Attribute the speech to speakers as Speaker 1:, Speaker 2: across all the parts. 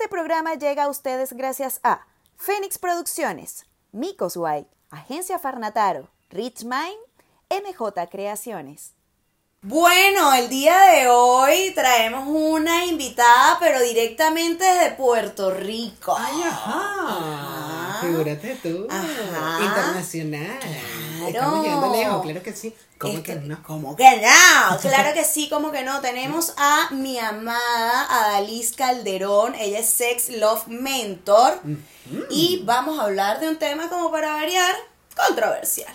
Speaker 1: Este programa llega a ustedes gracias a Fénix Producciones, Micos White, Agencia Farnataro, Rich Mind, MJ Creaciones. Bueno, el día de hoy traemos una invitada, pero directamente desde Puerto Rico.
Speaker 2: Ay, ajá. Figúrate tú.
Speaker 1: Ajá.
Speaker 2: Internacional.
Speaker 1: Claro.
Speaker 2: Estamos llegando lejos, claro que sí. ¿Cómo que no?
Speaker 1: ¿Cómo que no? Claro que sí, como que no. Tenemos a mi amada Adaliz Calderón. Ella es Sex Love Mentor. Y vamos a hablar de un tema como para variar, controversial.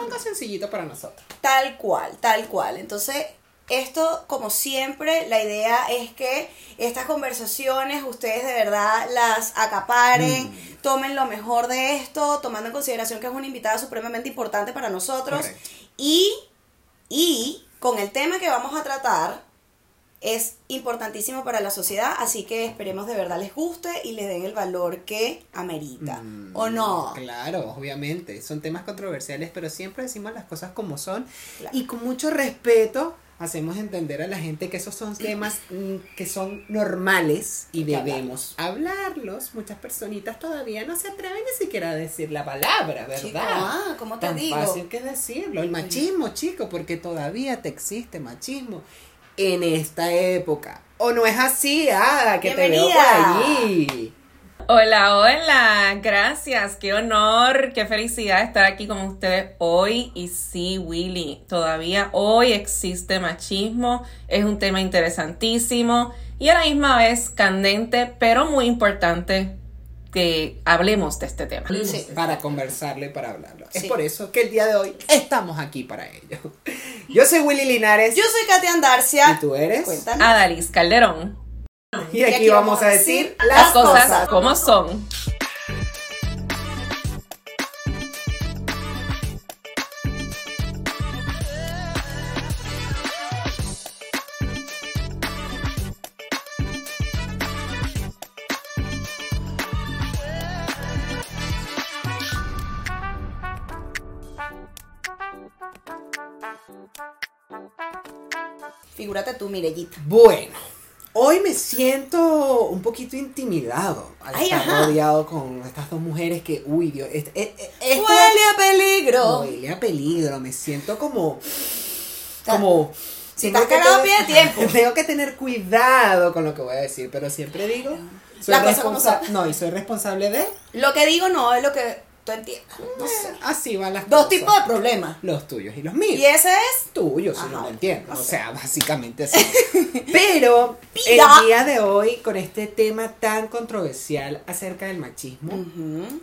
Speaker 2: Algo sencillito para nosotros.
Speaker 1: Tal cual, tal cual. Entonces, esto, como siempre, la idea es que estas conversaciones ustedes de verdad las acaparen,
Speaker 2: Mm.
Speaker 1: tomen lo mejor de esto, tomando en consideración que es una invitada supremamente importante para nosotros.
Speaker 2: Correcto.
Speaker 1: Y, y con el tema que vamos a tratar, es importantísimo para la sociedad, así que esperemos de verdad les guste y les den el valor que amerita.
Speaker 2: Mm,
Speaker 1: ¿O no?
Speaker 2: Claro, obviamente. Son temas controversiales, pero siempre decimos las cosas como son.
Speaker 1: Claro.
Speaker 2: Y con mucho respeto hacemos entender a la gente que esos son temas mm, que son normales y debemos hablarlos. Muchas personitas todavía no se atreven ni siquiera a decir la palabra, ¿verdad?
Speaker 1: Chico, ah, ¿cómo te
Speaker 2: Tan
Speaker 1: digo?
Speaker 2: fácil que decirlo. El machismo, chico, porque todavía te existe machismo en esta época. ¿O no es así, Ada, que te veo por allí?
Speaker 3: Hola, hola, gracias, qué honor, qué felicidad estar aquí con ustedes hoy. Y sí, Willy, todavía hoy existe machismo, es un tema interesantísimo y a la misma vez candente, pero muy importante que hablemos de este tema.
Speaker 1: Sí.
Speaker 2: Para conversarlo y para hablarlo. Es por eso que el día de hoy estamos aquí para ello. Yo soy Willy Linares.
Speaker 1: Yo soy Katia Andarcia.
Speaker 2: ¿Y tú eres?
Speaker 3: Adalis Calderón,
Speaker 2: Y aquí, vamos a decir
Speaker 1: las
Speaker 3: las cosas
Speaker 1: cosas.
Speaker 3: como son.
Speaker 1: Figúrate tú, Mirellita.
Speaker 2: Bueno, hoy me siento un poquito intimidado al
Speaker 1: Ay,
Speaker 2: estar
Speaker 1: ajá.
Speaker 2: rodeado con estas dos mujeres que, uy, Dios, este, este-
Speaker 1: Huele a peligro.
Speaker 2: huele a peligro, me siento como, como...
Speaker 1: Si estás cagado,
Speaker 2: tener-
Speaker 1: pide tiempo.
Speaker 2: Tengo que tener cuidado con lo que voy a decir, pero siempre digo, soy
Speaker 1: La cosa como
Speaker 2: no, y soy responsable de,
Speaker 1: Lo que digo no es lo que tú entiendas. No sé.
Speaker 2: así van las
Speaker 1: Dos
Speaker 2: cosas.
Speaker 1: tipos de problemas.
Speaker 2: los tuyos y los míos.
Speaker 1: Y ese es.
Speaker 2: tuyo, si no lo entiendo.
Speaker 1: no
Speaker 2: O
Speaker 1: sé.
Speaker 2: sea, básicamente así. Pero el día de hoy, con este tema tan controversial acerca del machismo,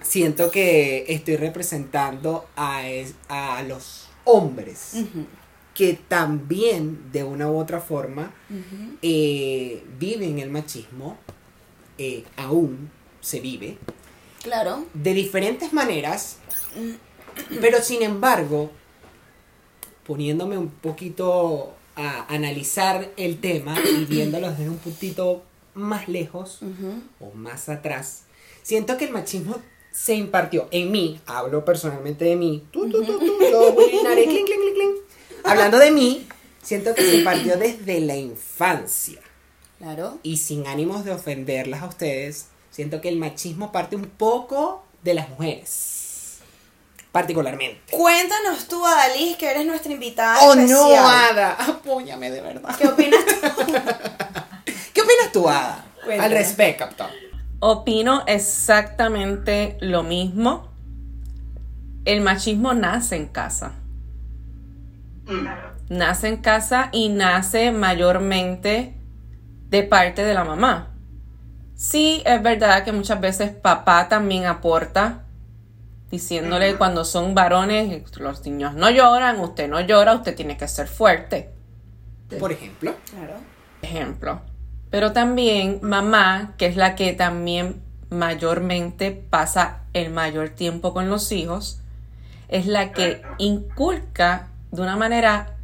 Speaker 2: siento que estoy representando a, es- a los hombres que también, de una u otra forma, eh, viven el machismo, eh, aún se vive,
Speaker 1: Claro.
Speaker 2: de diferentes maneras, pero sin embargo, poniéndome un poquito a analizar el tema y viéndolo desde un puntito más lejos o más atrás, siento que el machismo se impartió en mí, hablo personalmente de mí, tú, tú, tú, tú, yo, Willy Linares, clink, clink, clink, clink. hablando de mí, siento que se impartió desde la infancia
Speaker 1: Claro.
Speaker 2: y sin ánimos de ofenderlas a ustedes, siento que el machismo parte un poco de las mujeres. Particularmente.
Speaker 1: Cuéntanos tú, Adalys, que eres nuestra invitada.
Speaker 2: ¡Oh,
Speaker 1: especial.
Speaker 2: no, Ada! Apóyame de verdad.
Speaker 1: ¿Qué opinas tú?
Speaker 2: ¿Qué opinas tú, Ada?
Speaker 1: Cuéntame.
Speaker 2: Al respecto.
Speaker 3: Opino exactamente lo mismo. El machismo nace en casa. Nace en casa y nace mayormente de parte de la mamá. Sí, es verdad que muchas veces papá también aporta, diciéndole cuando son varones, los niños no lloran, usted no llora, usted tiene que ser fuerte
Speaker 2: Por ejemplo.
Speaker 1: Claro.
Speaker 3: ejemplo. Pero también mamá, que es la que también mayormente pasa el mayor tiempo con los hijos, es la que inculca de una manera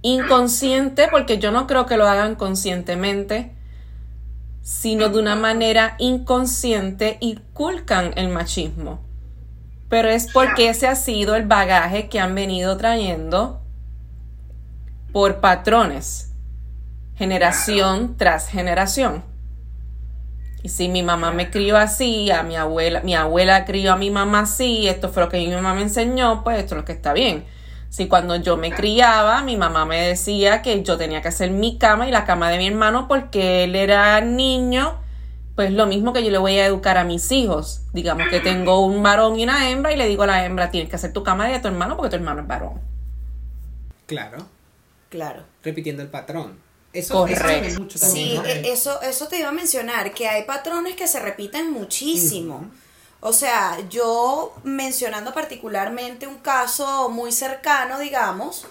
Speaker 3: inconsciente, porque yo no creo que lo hagan conscientemente, sino de una manera inconsciente inculcan el machismo. Pero es porque ese ha sido el bagaje que han venido trayendo por patrones, generación tras generación. Y si mi mamá me crió así, a mi abuela, mi abuela crió a mi mamá así, esto fue lo que mi mamá me enseñó, pues esto es lo que está bien. Si cuando yo me criaba, mi mamá me decía que yo tenía que hacer mi cama y la cama de mi hermano porque él era niño, pues lo mismo que yo le voy a educar a mis hijos. Digamos que tengo un varón y una hembra y le digo a la hembra, tienes que hacer tu cama de tu hermano porque tu hermano es varón.
Speaker 2: Claro.
Speaker 1: Claro.
Speaker 2: Repitiendo el patrón. Eso,
Speaker 3: Correcto.
Speaker 2: eso mucho también,
Speaker 1: Sí,
Speaker 2: ¿no?
Speaker 1: eso, eso te iba a mencionar, que hay patrones que se repiten muchísimo. O sea, yo mencionando particularmente un caso muy cercano, digamos,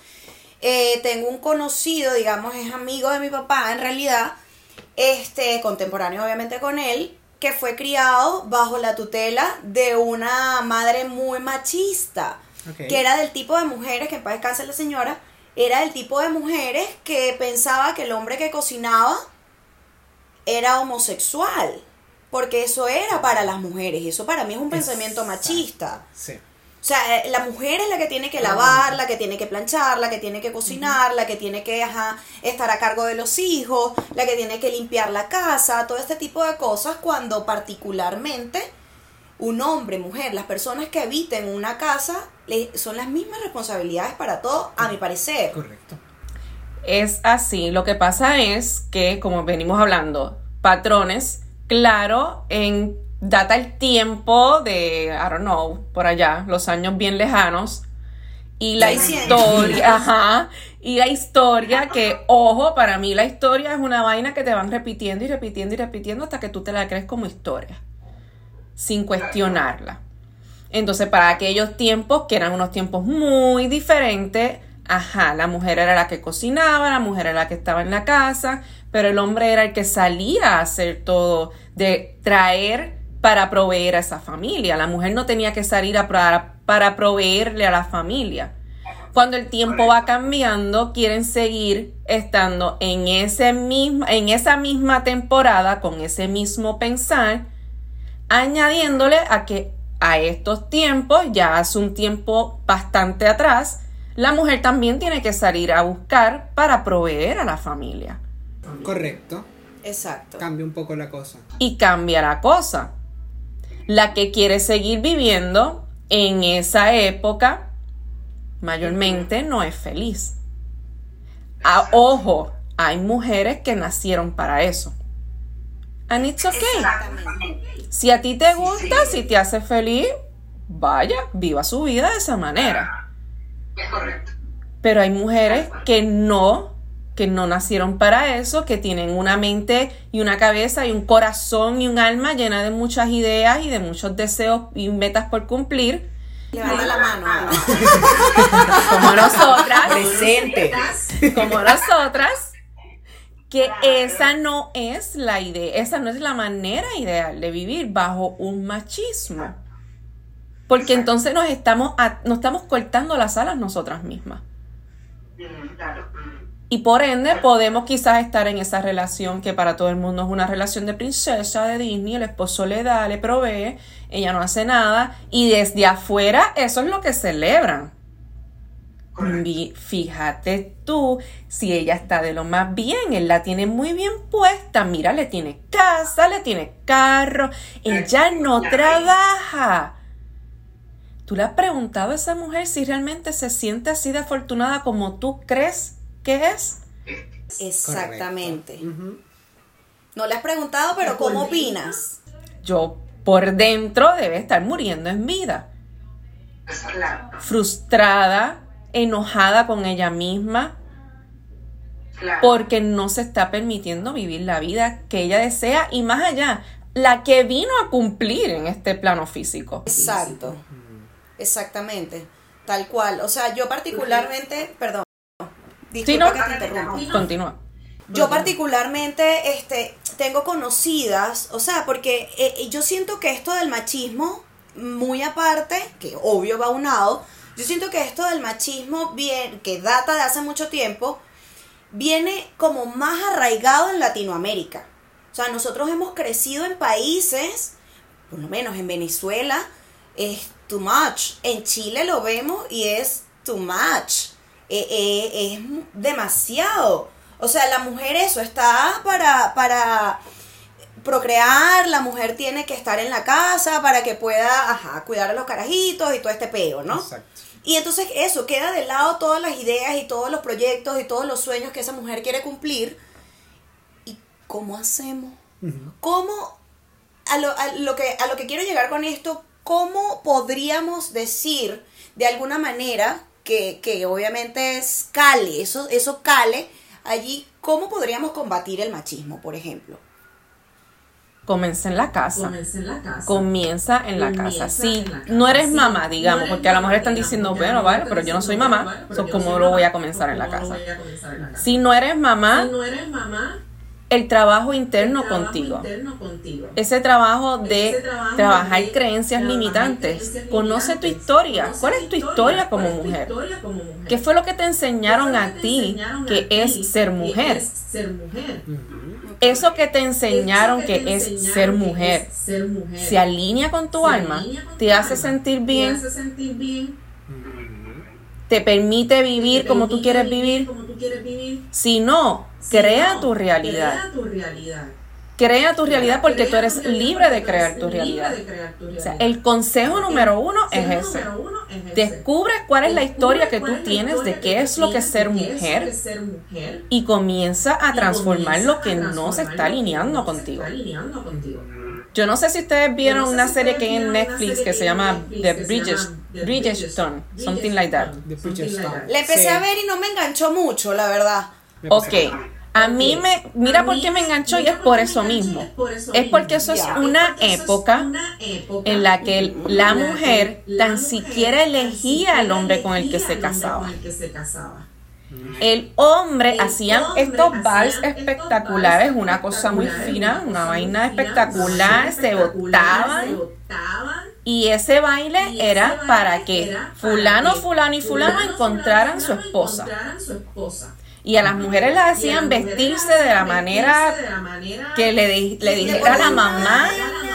Speaker 1: eh, tengo un conocido, digamos, es amigo de mi papá en realidad, este, contemporáneo obviamente con él, que fue criado bajo la tutela de una madre muy machista, que era del tipo de mujeres, que en paz descanse la señora, era del tipo de mujeres que pensaba que el hombre que cocinaba era homosexual, porque eso era para las mujeres, y eso para mí es un pensamiento
Speaker 2: Exacto.
Speaker 1: machista.
Speaker 2: Sí.
Speaker 1: O sea, eh, la mujer es la que tiene que lavar, la que tiene que planchar, la que tiene que cocinar, la que tiene que ajá, estar a cargo de los hijos, la que tiene que limpiar la casa, todo este tipo de cosas, cuando particularmente un hombre, mujer, las personas que habiten una casa, son las mismas responsabilidades para todo, a mi parecer.
Speaker 2: Correcto.
Speaker 3: Es así. Lo que pasa es que, como venimos hablando, patrones, claro, en data el tiempo de, I don't know, por allá, los años bien lejanos. Y la
Speaker 1: 600.
Speaker 3: historia, ajá, y la historia que, ojo, para mí la historia es una vaina que te van repitiendo y repitiendo y repitiendo hasta que tú te la crees como historia, sin cuestionarla. Entonces, para aquellos tiempos, que eran unos tiempos muy diferentes, ajá, la mujer era la que cocinaba, la mujer era la que estaba en la casa, pero el hombre era el que salía a hacer todo, de traer para proveer a esa familia. La mujer no tenía que salir a para, para proveerle a la familia. Cuando el tiempo va cambiando, quieren seguir estando en, ese mismo, en esa misma temporada, con ese mismo pensar, añadiéndole a que a estos tiempos, ya hace un tiempo bastante atrás, la mujer también tiene que salir a buscar para proveer a la familia.
Speaker 2: Correcto.
Speaker 1: Exacto.
Speaker 2: Cambia un poco la cosa.
Speaker 3: Y cambia la cosa. La que quiere seguir viviendo en esa época, mayormente no es feliz. Ah, ojo, hay mujeres que nacieron para eso. And it's okay. Si a ti te gusta, si te hace feliz, vaya, viva su vida de esa manera. Pero hay mujeres que no, que no nacieron para eso, que tienen una mente y una cabeza y un corazón y un alma llena de muchas ideas y de muchos deseos y metas por cumplir,
Speaker 1: Levanta la mano. Ana.
Speaker 3: como nosotras,
Speaker 2: Presente.
Speaker 3: como nosotras, que esa no es la idea, esa no es la manera ideal de vivir bajo un machismo. Porque entonces nos estamos, a- nos estamos cortando las alas nosotras mismas. Y por ende podemos quizás estar en esa relación que para todo el mundo es una relación de princesa de Disney, el esposo le da, le provee, ella no hace nada y desde afuera eso es lo que celebran. Fíjate tú, si ella está de lo más bien, él la tiene muy bien puesta, mira, le tiene casa, le tiene carro, ella no trabaja. ¿Tú le has preguntado a esa mujer si realmente se siente así de afortunada como tú crees que es?
Speaker 1: Exactamente. No le has preguntado, pero ¿cómo opinas?
Speaker 3: Yo por dentro debe estar muriendo en vida, frustrada, enojada con ella misma, porque no se está permitiendo vivir la vida que ella desea y más allá, la que vino a cumplir en este plano físico.
Speaker 1: Exacto. Exactamente. Tal cual. O sea, yo particularmente, perdón.
Speaker 3: Sí,
Speaker 1: Disculpa
Speaker 3: no,
Speaker 1: que te interrumpa.
Speaker 3: continúa.
Speaker 1: Yo particularmente este, tengo conocidas, o sea, porque eh, yo siento que esto del machismo, muy aparte, que obvio va unado, yo siento que esto del machismo, bien, que data de hace mucho tiempo, viene como más arraigado en Latinoamérica. O sea, nosotros hemos crecido en países, por lo menos en Venezuela, es too much. En Chile lo vemos y es too much. Eh, eh, es demasiado. O sea, la mujer eso está para, para, procrear, la mujer tiene que estar en la casa para que pueda, ajá, cuidar a los carajitos y todo este peo, ¿no?
Speaker 2: Exacto.
Speaker 1: Y entonces eso, queda de lado todas las ideas y todos los proyectos y todos los sueños que esa mujer quiere cumplir. ¿Y cómo hacemos? ¿Cómo, a lo, a lo que, a lo que quiero llegar con esto, cómo podríamos decir de alguna manera que, que obviamente es cale, eso, eso cale allí, cómo podríamos combatir el machismo, por ejemplo?
Speaker 3: Comienza en la casa.
Speaker 4: Comienza en la casa.
Speaker 3: Comienza en la casa. Si
Speaker 4: casa.
Speaker 3: no eres
Speaker 4: Sí,
Speaker 3: mamá,
Speaker 4: no
Speaker 3: digamos,
Speaker 4: eres
Speaker 3: porque a lo mejor están diciendo, bueno, vale, pero yo no soy mamá, ¿cómo lo voy a
Speaker 4: mamá,
Speaker 3: comenzar en la
Speaker 4: ¿cómo lo
Speaker 3: casa?
Speaker 4: voy a comenzar en la casa?
Speaker 3: Si no eres mamá,
Speaker 4: Si no eres mamá,
Speaker 3: el trabajo interno
Speaker 4: el trabajo
Speaker 3: contigo.
Speaker 4: interno contigo.
Speaker 3: Ese trabajo de
Speaker 4: Ese trabajo
Speaker 3: trabajar
Speaker 4: de
Speaker 3: creencias limitantes.
Speaker 4: creencias
Speaker 3: Conoce tu historia.
Speaker 4: Conoce
Speaker 3: ¿Cuál es tu historia como
Speaker 4: ¿Cuál es tu
Speaker 3: mujer?
Speaker 4: historia como mujer?
Speaker 3: ¿Qué fue lo que te enseñaron
Speaker 4: ¿Qué fue
Speaker 3: a
Speaker 4: que
Speaker 3: ti que es ser mujer?
Speaker 4: es ser mujer?
Speaker 3: Eso que te enseñaron que es
Speaker 4: enseñaron
Speaker 3: ser
Speaker 4: que
Speaker 3: mujer.
Speaker 4: es ser mujer.
Speaker 3: Se alinea con tu
Speaker 4: Se
Speaker 3: alma, te
Speaker 4: tu
Speaker 3: hace
Speaker 4: alma,
Speaker 3: sentir
Speaker 4: Te hace sentir bien.
Speaker 3: Te permite vivir
Speaker 4: te
Speaker 3: como tú quieres vivir.
Speaker 4: Como tú quieres vivir.
Speaker 3: Si no,
Speaker 4: Si
Speaker 3: crea
Speaker 4: no,
Speaker 3: tu realidad.
Speaker 4: Crea tu realidad.
Speaker 3: Crea tu realidad porque tú eres libre de crear tu realidad. O sea, el consejo número uno es ese. Descubre cuál es la historia que tú tienes de qué es lo que es ser mujer y comienza a transformar lo que no se está alineando contigo. Yo no sé si ustedes vieron
Speaker 4: Yo no sé
Speaker 3: una
Speaker 4: si
Speaker 3: serie que hay en Netflix que se llama
Speaker 4: Netflix
Speaker 3: The Bridges, Bridgestone, something like that.
Speaker 2: Bridgestone.
Speaker 1: La empecé
Speaker 2: Sí.
Speaker 1: a ver y no me enganchó mucho, la verdad.
Speaker 3: Ok, a mí me, mira
Speaker 4: A
Speaker 3: por
Speaker 4: mí
Speaker 3: qué me enganchó y es
Speaker 4: por
Speaker 3: eso mismo.
Speaker 4: es
Speaker 3: porque eso es una época en la que la mujer tan
Speaker 4: mujer
Speaker 3: siquiera elegía al hombre con el que se casaba.
Speaker 4: Con el
Speaker 3: hombre
Speaker 4: El
Speaker 3: hacían
Speaker 4: hombre
Speaker 3: estos vals espectaculares, una cosa muy fina, una vaina espectacular, se botaban. Y ese baile
Speaker 4: Y ese
Speaker 3: era
Speaker 4: baile
Speaker 3: para que
Speaker 4: era
Speaker 3: fulano, fulano y fulano
Speaker 4: fulano,
Speaker 3: encontraran su
Speaker 4: fulano
Speaker 3: esposa.
Speaker 4: encontraran su esposa.
Speaker 3: Y a las mujeres las hacían vestirse de la manera
Speaker 4: vestirse de la manera
Speaker 3: que le, di- le dijera a la mamá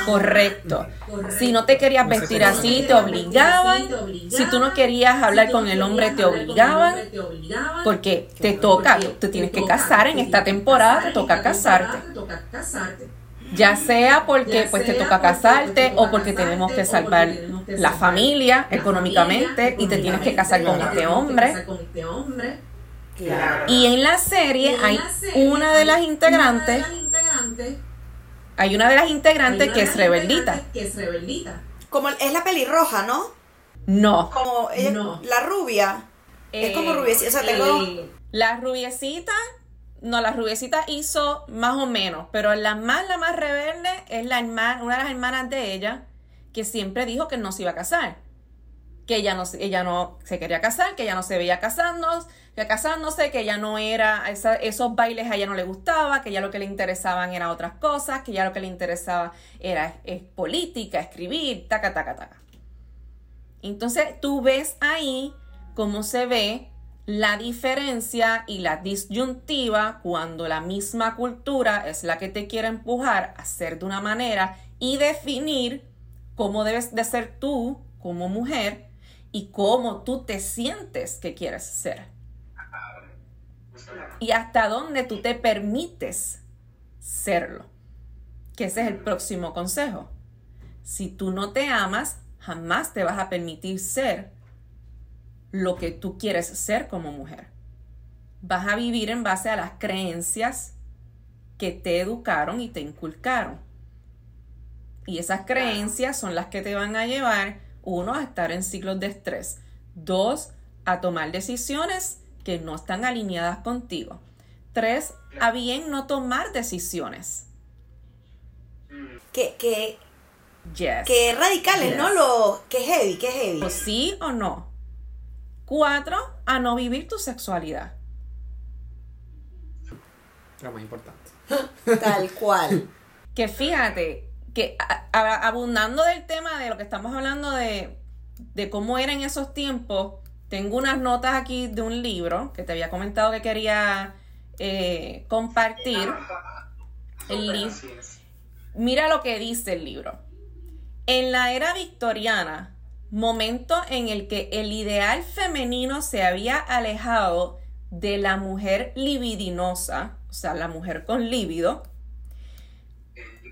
Speaker 3: correcto.
Speaker 4: Correcto.
Speaker 3: Si no te querías vestir así, te obligaban. Si tú no querías hablar con el hombre, te
Speaker 4: hablar con el
Speaker 3: obligaban.
Speaker 4: hombre, te obligaban.
Speaker 3: Porque te toca,
Speaker 4: Porque
Speaker 3: te tienes que
Speaker 4: toca,
Speaker 3: casar en esta temporada, te toca casarte. Ya sea porque
Speaker 4: Ya
Speaker 3: pues te toca
Speaker 4: porque
Speaker 3: casarte o porque
Speaker 4: casarte,
Speaker 3: tenemos que salvar
Speaker 4: tenemos que
Speaker 3: la
Speaker 4: salvar
Speaker 3: familia económicamente y te tienes que casar con este
Speaker 4: que
Speaker 3: hombre.
Speaker 1: Claro.
Speaker 3: Y en la serie
Speaker 4: en
Speaker 3: hay
Speaker 4: la serie
Speaker 3: una de las integrantes,
Speaker 4: una de las integrantes,
Speaker 3: hay una de las integrantes
Speaker 4: una
Speaker 3: que
Speaker 4: de
Speaker 3: es
Speaker 4: las
Speaker 3: rebeldita.
Speaker 4: integrantes Que es rebeldita.
Speaker 1: Como es la pelirroja, ¿no?
Speaker 3: No.
Speaker 1: Como ella,
Speaker 4: No.
Speaker 1: la rubia. es como
Speaker 3: Eh,
Speaker 1: rubiecita. O sea, tengo.
Speaker 4: Eh,
Speaker 3: La rubiecita, no, la rubiecita hizo más o menos, pero la más, la más rebelde es la hermana, una de las hermanas de ella, que siempre dijo que no se iba a casar. Que ella no, ella no se quería casar, que ella no se veía casándose, que casándose, que ella no era, esos bailes a ella no le gustaba, que ya lo que le interesaban eran otras cosas, que ya lo que le interesaba era es política, escribir, taca, taca, taca. Entonces tú ves ahí cómo se ve la diferencia y la disyuntiva cuando la misma cultura es la que te quiere empujar a ser de una manera y definir cómo debes de ser tú como mujer y cómo tú te sientes que quieres ser. Y hasta dónde tú te permites serlo. Que ese es el próximo consejo. Si tú no te amas, jamás te vas a permitir ser lo que tú quieres ser como mujer. Vas a vivir en base a las creencias que te educaron y te inculcaron. Y esas creencias son las que te van a llevar, uno, a estar en ciclos de estrés, dos, a tomar decisiones que no están alineadas contigo, tres, a bien no tomar decisiones.
Speaker 1: Que, que,
Speaker 3: Yes.
Speaker 1: que radicales,
Speaker 3: Yes.
Speaker 1: ¿no? Lo, que heavy, que heavy.
Speaker 3: O sí o no. Cuatro, a no vivir tu sexualidad.
Speaker 2: Lo más importante.
Speaker 1: Tal cual.
Speaker 3: Que fíjate, que a- a- abundando del tema de lo que estamos hablando de, de cómo era en esos tiempos, tengo unas notas aquí de un libro que te había comentado que quería eh, compartir. El libro. Mira lo que dice el libro. En la era victoriana, momento en el que el ideal femenino se había alejado de la mujer libidinosa, o sea, la mujer con líbido,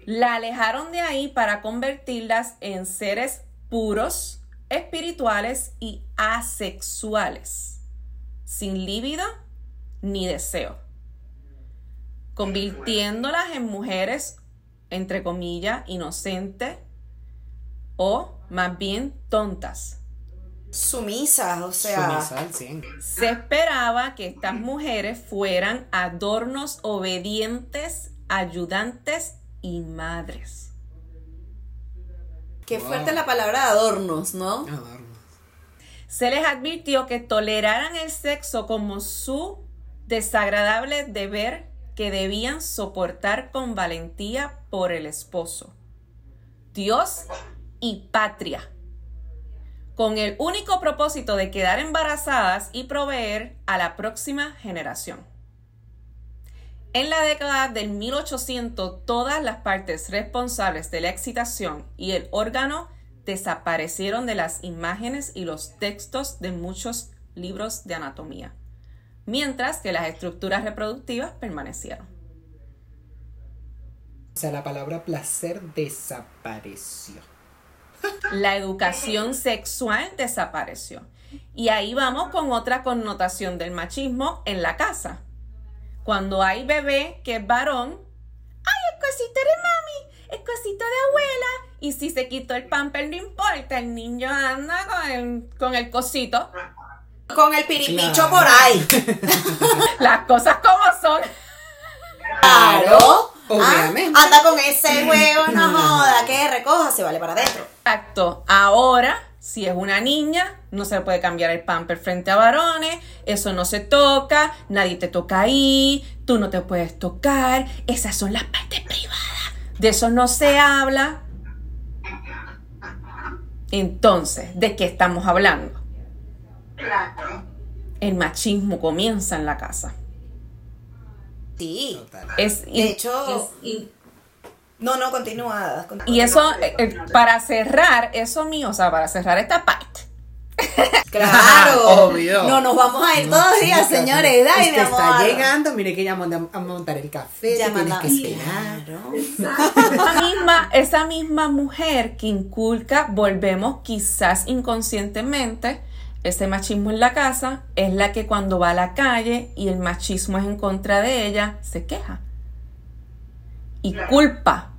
Speaker 3: la alejaron de ahí para convertirlas en seres puros, espirituales y asexuales, sin líbido ni deseo, convirtiéndolas en mujeres, entre comillas, inocentes o más bien tontas.
Speaker 1: Sumisas, o sea.
Speaker 2: Sumisa al 100.
Speaker 3: Se esperaba que estas mujeres fueran adornos obedientes, ayudantes y madres.
Speaker 1: Qué
Speaker 2: Wow.
Speaker 1: fuerte la palabra adornos, ¿no?
Speaker 3: Se les advirtió que toleraran el sexo como su desagradable deber que debían soportar con valentía por el esposo, Dios y patria, con el único propósito de quedar embarazadas y proveer a la próxima generación. En la década del 1800, todas las partes responsables de la excitación y el órgano desaparecieron de las imágenes y los textos de muchos libros de anatomía, mientras que las estructuras reproductivas permanecieron.
Speaker 2: O sea, la palabra placer desapareció.
Speaker 3: La educación sexual desapareció. Y ahí vamos con otra connotación del machismo en la casa. Cuando hay bebé que es varón, ¡ay, el cosito de mami! ¡El cosito de abuela! Y si se quitó el pamper, no importa, el niño anda con el, con el cosito.
Speaker 1: Con el piripicho
Speaker 2: Claro.
Speaker 1: por ahí.
Speaker 3: Las cosas como son.
Speaker 1: Claro.
Speaker 2: Obviamente.
Speaker 1: Ah, anda con ese huevo, no joda, que recoja, se vale para adentro.
Speaker 3: Exacto. Ahora, si es una niña, no se le puede cambiar el pamper frente a varones, eso no se toca, nadie te toca ahí, tú no te puedes tocar, esas son las partes privadas, de eso no se habla. Entonces, ¿de qué estamos hablando? El machismo comienza en la casa.
Speaker 1: Sí.
Speaker 2: Total.
Speaker 3: Es,
Speaker 1: De hecho,
Speaker 4: Es
Speaker 1: no, no, continúa. continúa.
Speaker 3: y eso, eh, para cerrar, eso mío, o sea, para cerrar esta parte,
Speaker 1: Claro.
Speaker 2: Obvio.
Speaker 1: No nos vamos a ir
Speaker 2: No,
Speaker 1: todos días,
Speaker 2: chica,
Speaker 1: señores.
Speaker 2: Está llegando, mire que ya a montar el café,
Speaker 1: Ya
Speaker 2: tienes que esperar.
Speaker 1: Claro.
Speaker 3: esa misma, esa misma mujer que inculca, volvemos quizás inconscientemente, ese machismo en la casa, es la que cuando va a la calle y el machismo es en contra de ella, se queja. Y culpa.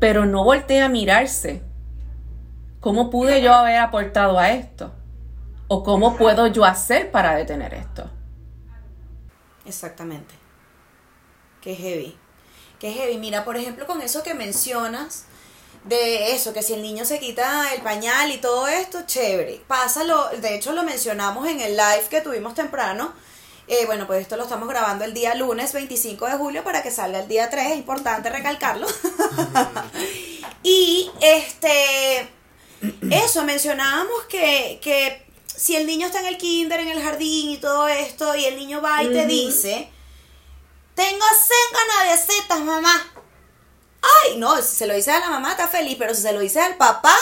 Speaker 3: Pero no voltea a mirarse. ¿Cómo pude yo haber aportado a esto? ¿O cómo puedo yo hacer para detener esto?
Speaker 1: Exactamente. Qué heavy. Qué heavy. Mira, por ejemplo, con eso que mencionas, de eso, que si el niño se quita el pañal y todo esto, chévere. Pásalo, de hecho lo mencionamos en el live que tuvimos temprano. Eh, bueno, pues esto lo estamos grabando el día lunes 25 de julio para que salga el día 3, es importante recalcarlo. y este, eso, mencionábamos que, que si el niño está en el kinder, en el jardín y todo esto, y el niño va y te dice, tengo ganas de setas, mamá. Ay, no, si se lo dice a la mamá está feliz, pero si se lo dice al papá,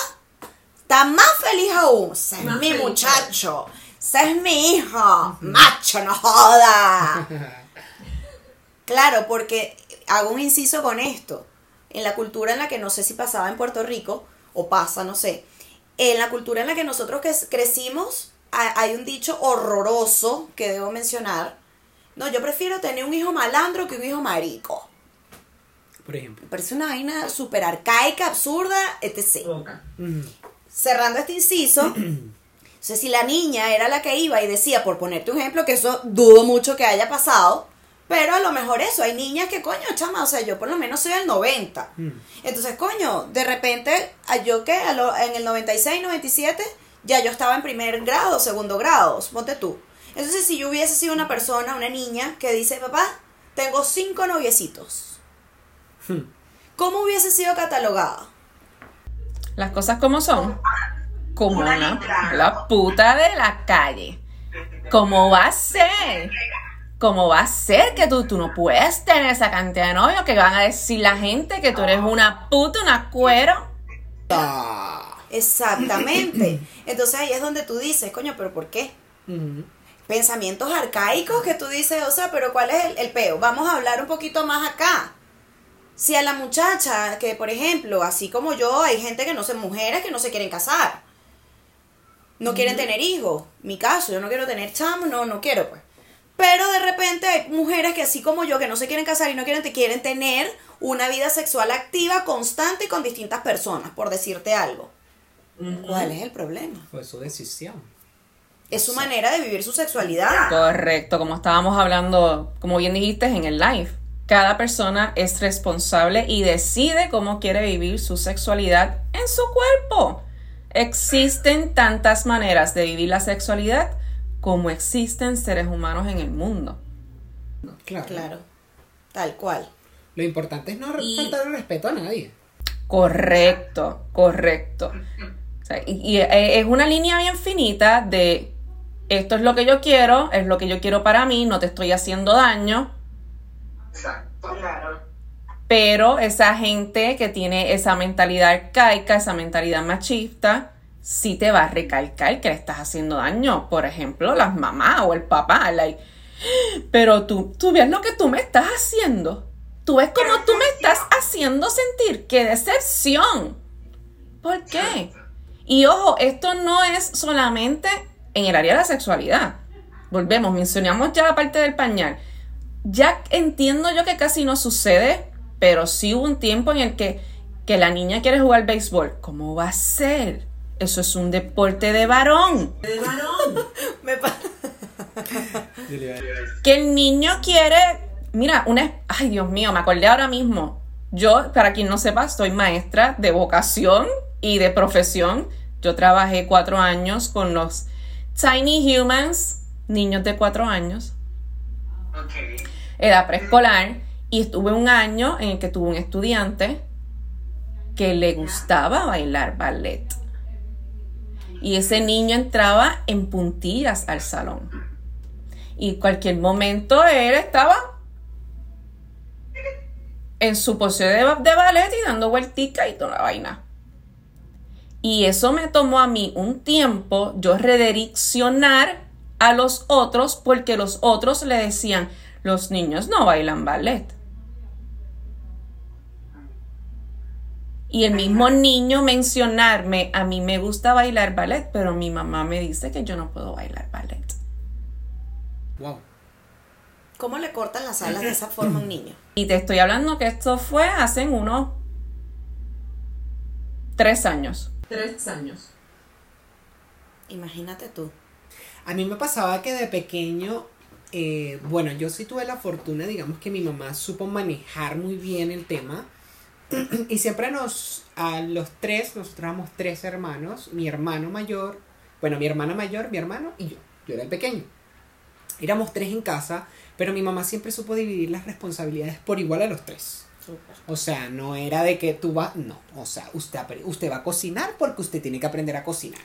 Speaker 1: está más feliz aún.
Speaker 4: Más
Speaker 1: mi
Speaker 4: feliz.
Speaker 1: muchacho, ese es mi hijo, macho, no joda. Claro, porque hago un inciso con esto. En la cultura en la que no sé si pasaba en Puerto Rico, o pasa, no sé. En la cultura en la que nosotros cre- crecimos, ha- hay un dicho horroroso que debo mencionar. No, yo prefiero tener un hijo malandro que un hijo marico.
Speaker 2: Por ejemplo.
Speaker 1: Me parece una vaina súper arcaica, absurda, etc. Cerrando este inciso, o sea, si la niña era la que iba y decía, por ponerte un ejemplo, que eso dudo mucho que haya pasado, pero a lo mejor eso, hay niñas que, coño, chama, o sea, yo por lo menos soy del 90.
Speaker 2: Mm.
Speaker 1: Entonces, coño, de repente, yo que en el 96, 97, ya yo estaba en primer grado, segundo grado, ponte tú. Entonces, si yo hubiese sido una persona, una niña, que dice, papá, tengo cinco noviecitos,
Speaker 2: Hmm.
Speaker 1: ¿cómo hubiese sido catalogada?
Speaker 3: Las cosas como son. Como una, la puta de la calle. ¿Cómo va a ser? ¿Cómo va a ser que tú, tú no puedes tener esa cantidad de novios que van a decir la gente que tú eres una puta, una cuero?
Speaker 1: Exactamente. Entonces ahí es donde tú dices, coño, pero ¿por qué? Pensamientos arcaicos que tú dices, o sea, pero ¿cuál es el, el peo? Vamos a hablar un poquito más acá. Si a la muchacha, que por ejemplo, así como yo, hay gente que no se, mujeres que no se quieren casar, no quieren tener hijos. Mi caso, yo no quiero tener chamos, no, no quiero, pues. Pero de repente hay mujeres que así como yo, que no se quieren casar y no quieren, te quieren tener una vida sexual activa, constante y con distintas personas, por decirte algo. ¿Cuál es el problema?
Speaker 2: Fue su decisión.
Speaker 1: Es su manera de vivir su sexualidad.
Speaker 3: Correcto, como estábamos hablando, como bien dijiste en el live. Cada persona es responsable y decide cómo quiere vivir su sexualidad en su cuerpo. Existen tantas maneras de vivir la sexualidad como existen seres humanos en el mundo.
Speaker 2: Claro.
Speaker 1: Claro, tal cual.
Speaker 2: Lo importante es no
Speaker 4: Y-
Speaker 2: faltar el respeto a nadie.
Speaker 3: Correcto, correcto. O sea, y, y, eh, es una línea bien finita de esto es lo que yo quiero, es lo que yo quiero para mí, no te estoy haciendo daño,
Speaker 5: Exacto. Claro.
Speaker 3: Pero esa gente que tiene esa mentalidad arcaica, esa mentalidad machista, sí te va a recalcar que le estás haciendo daño. Por ejemplo, las mamás o el papá, like, pero tú, tú ves lo que tú me estás haciendo. Tú ves cómo tú me estás haciendo sentir. ¡Qué decepción! ¿Por qué? Y ojo, esto no es solamente en el área de la sexualidad. Volvemos, mencionamos ya la parte del pañal. Ya entiendo yo que casi no sucede, pero sí hubo un tiempo en el que, que la niña quiere jugar béisbol. ¿Cómo va a ser? Eso es un deporte de varón.
Speaker 4: De varón.
Speaker 1: Me
Speaker 3: Que el niño quiere. Mira, una. Ay, Dios mío, me acordé ahora mismo. Yo, para quien no sepa, soy maestra de vocación y de profesión. Yo trabajé cuatro años con los Tiny Humans, niños de cuatro años,
Speaker 5: Ok.
Speaker 3: edad preescolar, y estuve un año en el que tuve un estudiante que le gustaba bailar ballet. Y ese niño entraba en puntillas al salón. Y cualquier momento él estaba en su pose de, de ballet y dando vueltica y toda la vaina. Y eso me tomó a mí un tiempo yo redireccionar a los otros porque los otros le decían, los niños no bailan ballet. Y el mismo niño mencionarme, a mí me gusta bailar ballet, pero mi mamá me dice que yo no puedo bailar ballet.
Speaker 2: Wow.
Speaker 1: ¿Cómo le cortan las alas de esa forma a un niño?
Speaker 3: Y te estoy hablando que esto fue hace unos tres años.
Speaker 4: Tres años.
Speaker 1: Imagínate tú.
Speaker 2: A mí me pasaba que de pequeño, eh, bueno, yo sí tuve la fortuna, digamos que mi mamá supo manejar muy bien el tema. Y siempre nos, a los tres, nosotros éramos tres hermanos, mi hermano mayor, bueno, mi hermana mayor, mi hermano y yo. Yo era el pequeño. Éramos tres en casa, pero mi mamá siempre supo dividir las responsabilidades por igual a los tres. O sea, no era de que tú vas, no, o sea, usted, usted va a cocinar porque usted tiene que aprender a cocinar.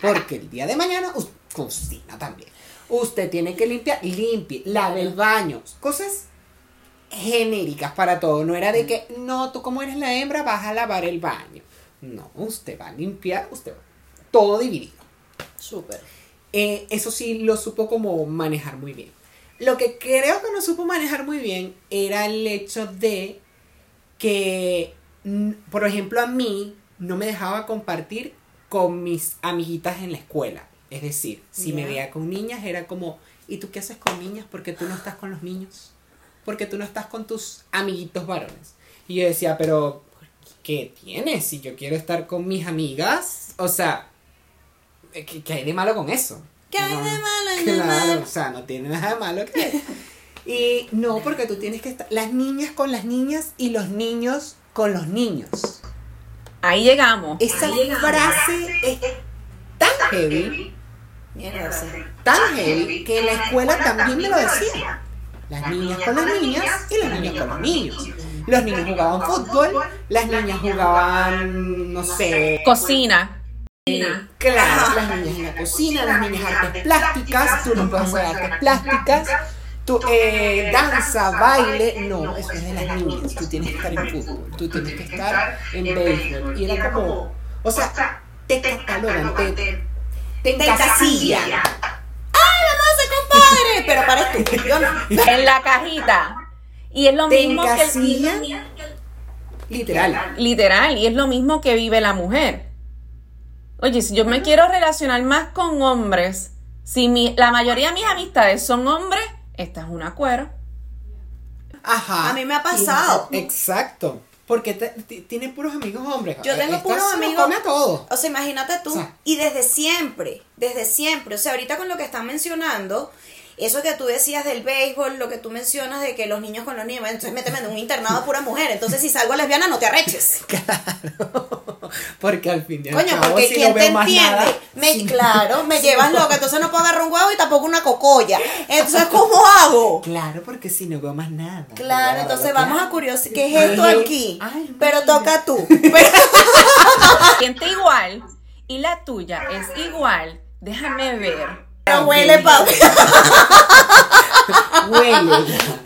Speaker 2: Porque el día de mañana cocina también. Usted tiene que limpiar, limpie, lave el baño, cosas genéricas para todo. No era de que, no, tú como eres la hembra vas a lavar el baño. No, usted va a limpiar, usted va. Todo dividido.
Speaker 1: Súper.
Speaker 2: Eh, eso sí lo supo como manejar muy bien. Lo que creo que no supo manejar muy bien era el hecho de que, por ejemplo, a mí no me dejaba compartir con mis amiguitas en la escuela. Es decir, si me veía con niñas era como, ¿y tú qué haces con niñas? Porque tú no estás con los niños. Porque tú no estás con tus amiguitos varones. Y yo decía, pero, ¿qué tienes? Si yo quiero estar con mis amigas, o sea, ¿qué, qué hay de malo con eso?
Speaker 1: ¿Qué hay de malo en el
Speaker 2: Claro,
Speaker 1: mal?
Speaker 2: o sea, no tiene nada de malo que... Y no, porque tú tienes que estar, las niñas con las niñas y los niños con los niños.
Speaker 3: Ahí llegamos.
Speaker 2: Esa
Speaker 4: Ahí llegamos.
Speaker 2: frase es tan heavy,
Speaker 1: Mierda, sí.
Speaker 2: tan heavy, que en la escuela también me lo decían. Las niñas con las niñas y los niños con los niños. Los niños jugaban fútbol, las niñas jugaban, no sé,
Speaker 3: Cocina.
Speaker 4: Cocina.
Speaker 2: Claro, las niñas en la cocina, las niñas artes plásticas, tú no puedes hacer artes plásticas, tú, eh, danza, baile, no, eso es de las niñas, tú tienes que estar en fútbol, tú tienes que estar en béisbol, y era como, o sea, te catalogan, te, te
Speaker 1: Te
Speaker 2: encasillan.
Speaker 1: ¡Ay, no sé, compadre! Pero para tú, yo no.
Speaker 3: En la cajita. Y es lo
Speaker 2: Te
Speaker 3: mismo que el
Speaker 2: Literal.
Speaker 3: Literal, y es lo mismo que vive la mujer. Oye, si yo me quiero relacionar más con hombres, si mi, la mayoría de mis amistades son hombres, esta es una cuero.
Speaker 2: Ajá.
Speaker 1: A mí me ha pasado.
Speaker 2: Exacto. Porque te- ti- tiene puros amigos hombres.
Speaker 1: Yo tengo
Speaker 2: Esta
Speaker 1: puros amigos.
Speaker 2: come a todo.
Speaker 1: O sea, imagínate tú.
Speaker 2: O sea.
Speaker 1: y desde siempre, desde siempre. O sea, ahorita con lo que están mencionando, eso que tú decías del béisbol, lo que tú mencionas de que los niños con los niños, entonces méteme en un internado de pura mujer. Entonces, si salgo lesbiana, no te arreches.
Speaker 2: Porque al fin y al
Speaker 1: Coño,
Speaker 2: cabo,
Speaker 1: porque
Speaker 2: si
Speaker 1: ¿quién
Speaker 2: no
Speaker 1: te
Speaker 2: veo más
Speaker 1: entiende?
Speaker 2: nada,
Speaker 1: me. Claro, me llevas loca, entonces no puedo agarrar un huevo y tampoco una cocoya. Entonces, ¿cómo hago?
Speaker 2: Claro, porque si no veo más nada.
Speaker 1: Claro, entonces vamos a curiosidad. ¿Qué es esto
Speaker 2: ay,
Speaker 1: aquí?
Speaker 2: ay,
Speaker 1: Pero
Speaker 2: mira.
Speaker 1: toca tú. Pero-
Speaker 3: Siente igual y la tuya es igual. Déjame ver.
Speaker 1: Huele, pa.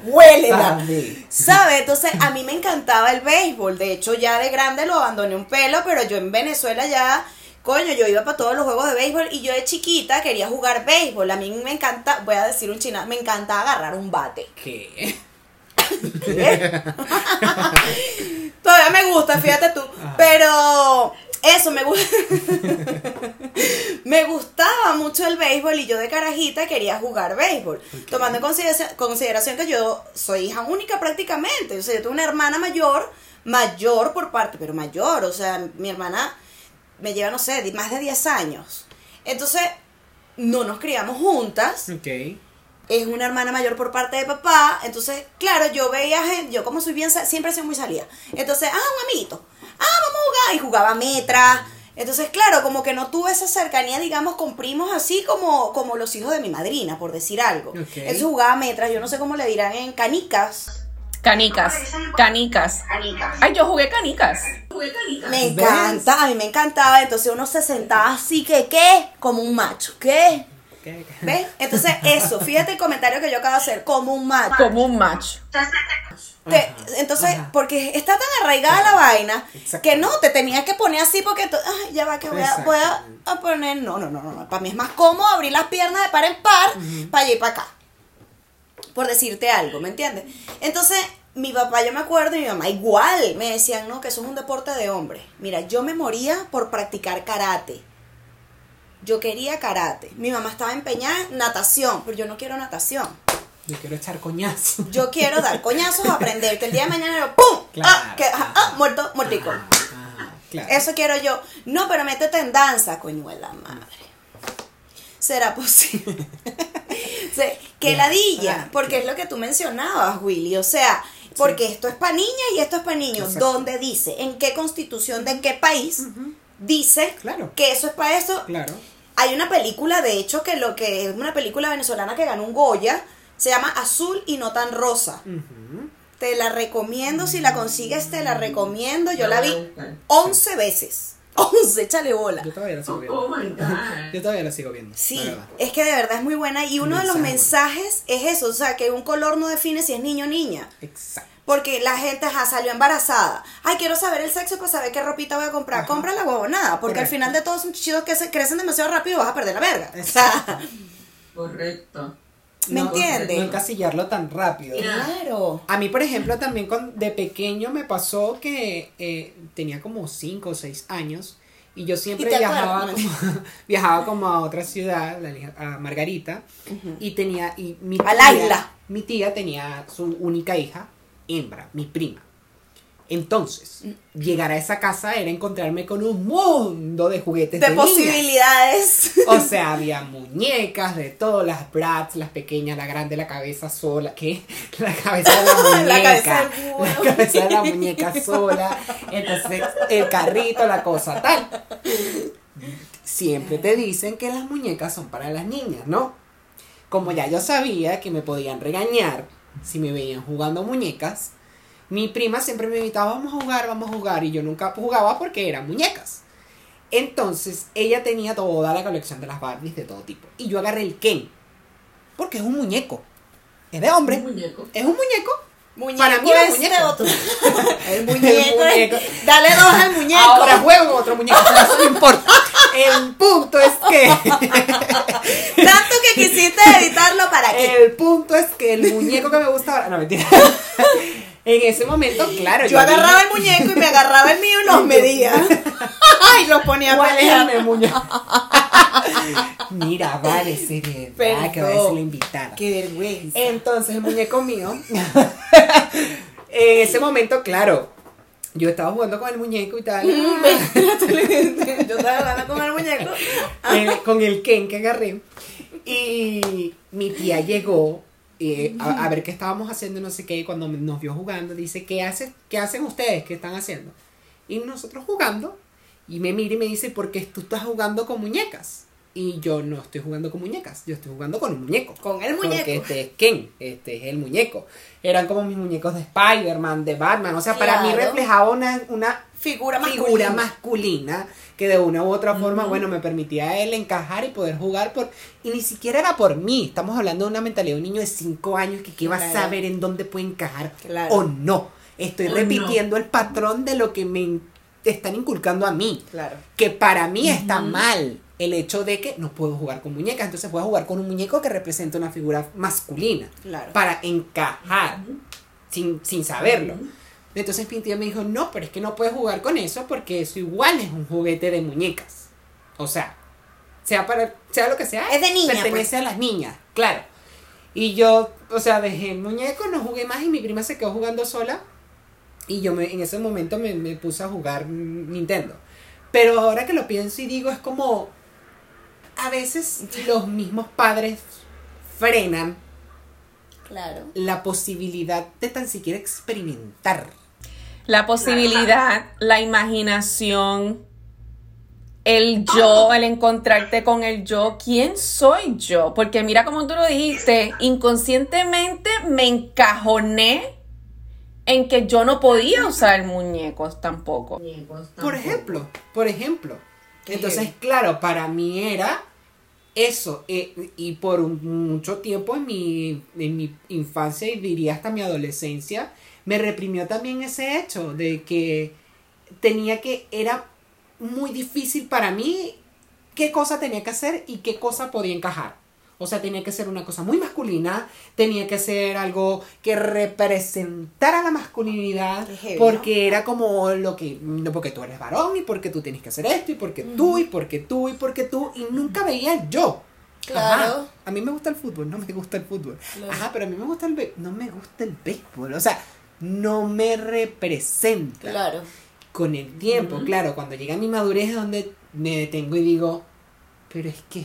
Speaker 2: Huele. Sabe.
Speaker 1: ¿Sabe? Entonces, a mí me encantaba el béisbol. De hecho, ya de grande lo abandoné un pelo, pero yo en Venezuela ya, coño, yo iba para todos los juegos de béisbol y yo de chiquita quería jugar béisbol. A mí me encanta, voy a decir un china, me encanta agarrar un bate.
Speaker 2: ¿Qué?
Speaker 1: Todavía me gusta, fíjate tú. Pero eso me gusta. me gustaba mucho el béisbol y yo de carajita quería jugar béisbol. Tomando en consideración, consideración que yo soy hija única prácticamente. O sea, yo tengo una hermana mayor, mayor por parte, pero mayor. O sea, mi hermana me lleva, no sé, más de 10 años. Entonces, no nos criamos juntas
Speaker 2: Ok.
Speaker 1: es una hermana mayor por parte de papá. Entonces, claro, yo veía gente, yo como soy bien, siempre sido muy salida. Entonces, ah, un amiguito. Ah, vamos a jugar. Y jugaba metra. Entonces, claro, como que no tuve esa cercanía, digamos, con primos así como, como los hijos de mi madrina, por decir algo.
Speaker 2: Ok.
Speaker 1: Entonces jugaba metras, yo no sé cómo le dirán en canicas.
Speaker 3: Canicas, canicas.
Speaker 5: Canicas.
Speaker 3: Ay, yo jugué canicas.
Speaker 4: Jugué canicas.
Speaker 1: Me
Speaker 2: ¿Ves?
Speaker 1: encanta, a mí me encantaba. Entonces uno se sentaba así que, ¿qué? Como un macho, ¿qué?
Speaker 2: ¿Qué?
Speaker 1: ¿Ves? Entonces, eso, fíjate el comentario que yo acabo de hacer, como un macho.
Speaker 3: Como un match.
Speaker 1: Te-
Speaker 2: Ajá,
Speaker 1: entonces,
Speaker 2: ajá.
Speaker 1: porque está tan arraigada la vaina que no, te tenías que poner así porque tú, ay, ya va que voy a, voy a, a poner, no, no, no, no, no, para mí es más cómodo abrir las piernas de par en par para allá y para acá, por decirte algo, ¿me entiendes? Entonces, mi papá, yo me acuerdo, y mi mamá igual, me decían, no, que eso es un deporte de hombres. Mira, yo me moría por practicar karate. Yo quería karate. Mi mamá estaba empeñada en natación, pero yo no quiero natación.
Speaker 2: Yo quiero echar coñazo.
Speaker 1: Yo quiero dar coñazos, aprender que el día de mañana yo, ¡pum!
Speaker 2: Claro.
Speaker 1: ¡Ah! Que, ah, ah, muerto, muertico.
Speaker 2: Ajá, claro.
Speaker 1: Eso quiero yo. No, pero métete en danza, coñuela madre. ¿Será posible? Que ladilla,
Speaker 2: Ah,
Speaker 1: porque es lo que tú mencionabas, Willy. O sea, porque esto es para niñas y esto es para niños.
Speaker 2: Exacto.
Speaker 1: ¿Dónde dice? ¿En qué constitución de qué país dice
Speaker 2: Claro.
Speaker 1: que eso es para eso?
Speaker 2: Claro.
Speaker 1: Hay una película, de hecho, que lo que es una película venezolana que ganó un Goya, se llama Azul y no tan rosa. Te la recomiendo, si la consigues te la recomiendo. Yo
Speaker 4: La
Speaker 1: vi
Speaker 4: buscar.
Speaker 1: 11 veces. 11, échale bola.
Speaker 2: Yo todavía la sigo
Speaker 4: Oh,
Speaker 2: viendo.
Speaker 4: my God.
Speaker 2: Yo todavía la sigo viendo.
Speaker 1: Sí, es que de verdad es muy buena. Y uno de los
Speaker 2: Mensaje.
Speaker 1: mensajes es eso, o sea, que un color no define si es niño o niña.
Speaker 2: Exacto.
Speaker 1: Porque la gente ajá, salió embarazada. Ay, quiero saber el sexo para saber qué ropita voy a comprar.
Speaker 2: Ajá.
Speaker 1: Compra la huevonada. Porque al final de todo son chidos que se crecen demasiado rápido y vas a perder la verga. O sea,
Speaker 4: Correcto.
Speaker 1: ¿Me
Speaker 2: No-
Speaker 1: entiendes?
Speaker 2: No encasillarlo tan rápido.
Speaker 1: claro.
Speaker 2: A mí, por ejemplo, también con, de pequeño me pasó que eh, tenía como 5 o 6 años y yo siempre
Speaker 1: ¿Y te
Speaker 2: viajaba como, viajaba como a otra ciudad, la a Margarita, y tenía, y mi
Speaker 1: A Laila.
Speaker 2: mi tía tenía su única hija, hembra, mi prima. Entonces, llegar a esa casa era encontrarme con un mundo de juguetes de,
Speaker 1: De
Speaker 2: niñas.
Speaker 1: posibilidades.
Speaker 2: O sea, había muñecas de todo, las brats, las pequeñas, la grande, la cabeza sola, ¿qué? La cabeza de la muñeca.
Speaker 1: Cabeza.
Speaker 2: La cabeza de la muñeca sola. Entonces, el carrito, la cosa tal. Siempre te dicen que las muñecas son para las niñas, ¿no? Como ya yo sabía que me podían regañar si me veían jugando muñecas, mi prima siempre me invitaba, vamos a jugar, vamos a jugar, y yo nunca jugaba porque eran muñecas. Entonces, ella tenía toda la colección de las Barbies de todo tipo. Y yo agarré el Ken. Porque es un muñeco. Es de hombre.
Speaker 4: Un muñeco.
Speaker 2: Es un muñeco.
Speaker 1: Muñeco
Speaker 2: Para mí es muñeco.
Speaker 1: de otro.
Speaker 2: El
Speaker 1: muñeco. es-
Speaker 2: muñeco.
Speaker 1: Dale dos al muñeco.
Speaker 2: Ahora juego con otro muñeco, pero eso no importa. El punto es que.
Speaker 1: Tanto que quisiste editarlo para que.
Speaker 2: El punto es que el muñeco que me gusta ahora. No, mentira. En ese momento, claro.
Speaker 1: Yo agarraba
Speaker 2: dije,
Speaker 1: el muñeco y me agarraba el mío y los medía. y los ponía a
Speaker 2: ¿Cuál es
Speaker 1: pelear.
Speaker 2: el muñeco? Mira, vale, seriedad, que va a ser la invitada.
Speaker 1: Qué vergüenza.
Speaker 2: Entonces, el muñeco mío, en ese momento, claro, yo estaba jugando con el muñeco y tal,
Speaker 1: Yo estaba hablando con el muñeco.
Speaker 2: con el Ken que agarré. Y mi tía llegó eh, a, a ver qué estábamos haciendo, no sé qué, y cuando nos vio jugando, dice, ¿qué, hace, ¿qué hacen ustedes? ¿Qué están haciendo? Y nosotros jugando, y me mira y me dice, ¿por qué tú estás jugando con muñecas? Y yo no estoy jugando con muñecas, yo estoy jugando con un muñeco.
Speaker 1: Con el
Speaker 2: Porque
Speaker 1: muñeco.
Speaker 2: este es Ken, este es el muñeco. Eran como mis muñecos de Spider-Man, de Batman. O sea, para mí reflejaba una, una
Speaker 1: Figura masculina.
Speaker 2: figura masculina que de una u otra forma, bueno, me permitía a él encajar y poder jugar por... Y ni siquiera era por mí, estamos hablando de una mentalidad de un niño de 5 años que, que va a saber en dónde puede encajar
Speaker 1: Claro.
Speaker 2: o no. Estoy
Speaker 4: O
Speaker 2: repitiendo el patrón de lo que me están inculcando a mí.
Speaker 1: Claro.
Speaker 2: Que para mí está mal el hecho de que no puedo jugar con muñecas, entonces voy a jugar con un muñeco que representa una figura masculina
Speaker 1: Claro.
Speaker 2: para encajar sin, sin saberlo. Entonces mi tía me dijo, no, pero es que no puedes jugar con eso porque eso igual es un juguete de muñecas. O sea, sea para sea lo que sea,
Speaker 1: Es de niña,
Speaker 2: pertenece
Speaker 1: pues.
Speaker 2: a las niñas, claro. Y yo, o sea, dejé el muñeco, no jugué más y mi prima se quedó jugando sola. Y yo me, en ese momento me, me puse a jugar Nintendo. Pero ahora que lo pienso y digo, es como, a veces los mismos padres frenan
Speaker 1: Claro.
Speaker 2: la posibilidad de tan siquiera experimentar.
Speaker 3: La posibilidad, la imaginación, el yo, el encontrarte con el yo. ¿Quién soy yo? Porque mira como tú lo dijiste, inconscientemente me encajoné en que yo no podía usar muñecos tampoco.
Speaker 2: Por ejemplo, por ejemplo. Entonces, claro, para mí era eso. eh, y por un- mucho tiempo en mi, en mi infancia y diría hasta mi adolescencia, me reprimió también ese hecho de que tenía que, era muy difícil para mí qué cosa tenía que hacer y qué cosa podía encajar. O sea, tenía que ser una cosa muy masculina, tenía que ser algo que representara la masculinidad,
Speaker 1: heavy,
Speaker 2: porque era como lo que, no porque tú eres varón y porque tú tienes que hacer esto y porque tú y porque tú y porque tú y nunca veía el yo.
Speaker 1: Claro.
Speaker 2: Ajá, a mí me gusta el fútbol, no me gusta el fútbol. Ajá, pero a mí me gusta el no me gusta el béisbol, o sea, no me representa
Speaker 1: Claro.
Speaker 2: con el tiempo, claro, cuando llega mi madurez es donde me detengo y digo, pero es que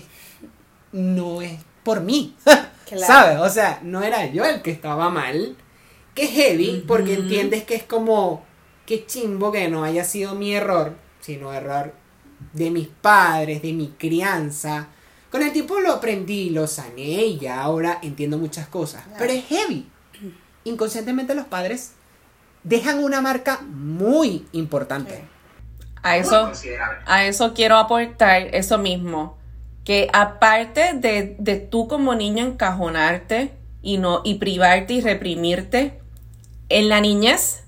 Speaker 2: no es por mí,
Speaker 1: Claro.
Speaker 2: ¿sabes? O sea, no era yo el que estaba mal, que es heavy, porque entiendes que es como, qué chimbo que no haya sido mi error, sino error de mis padres, de mi crianza. Con el tiempo lo aprendí, lo sané y ya ahora entiendo muchas cosas, pero es heavy. Inconscientemente los padres dejan una marca muy importante.
Speaker 3: A eso, a eso quiero aportar eso mismo. Que aparte de, de tú como niño encajonarte y no, y privarte y reprimirte, en la niñez,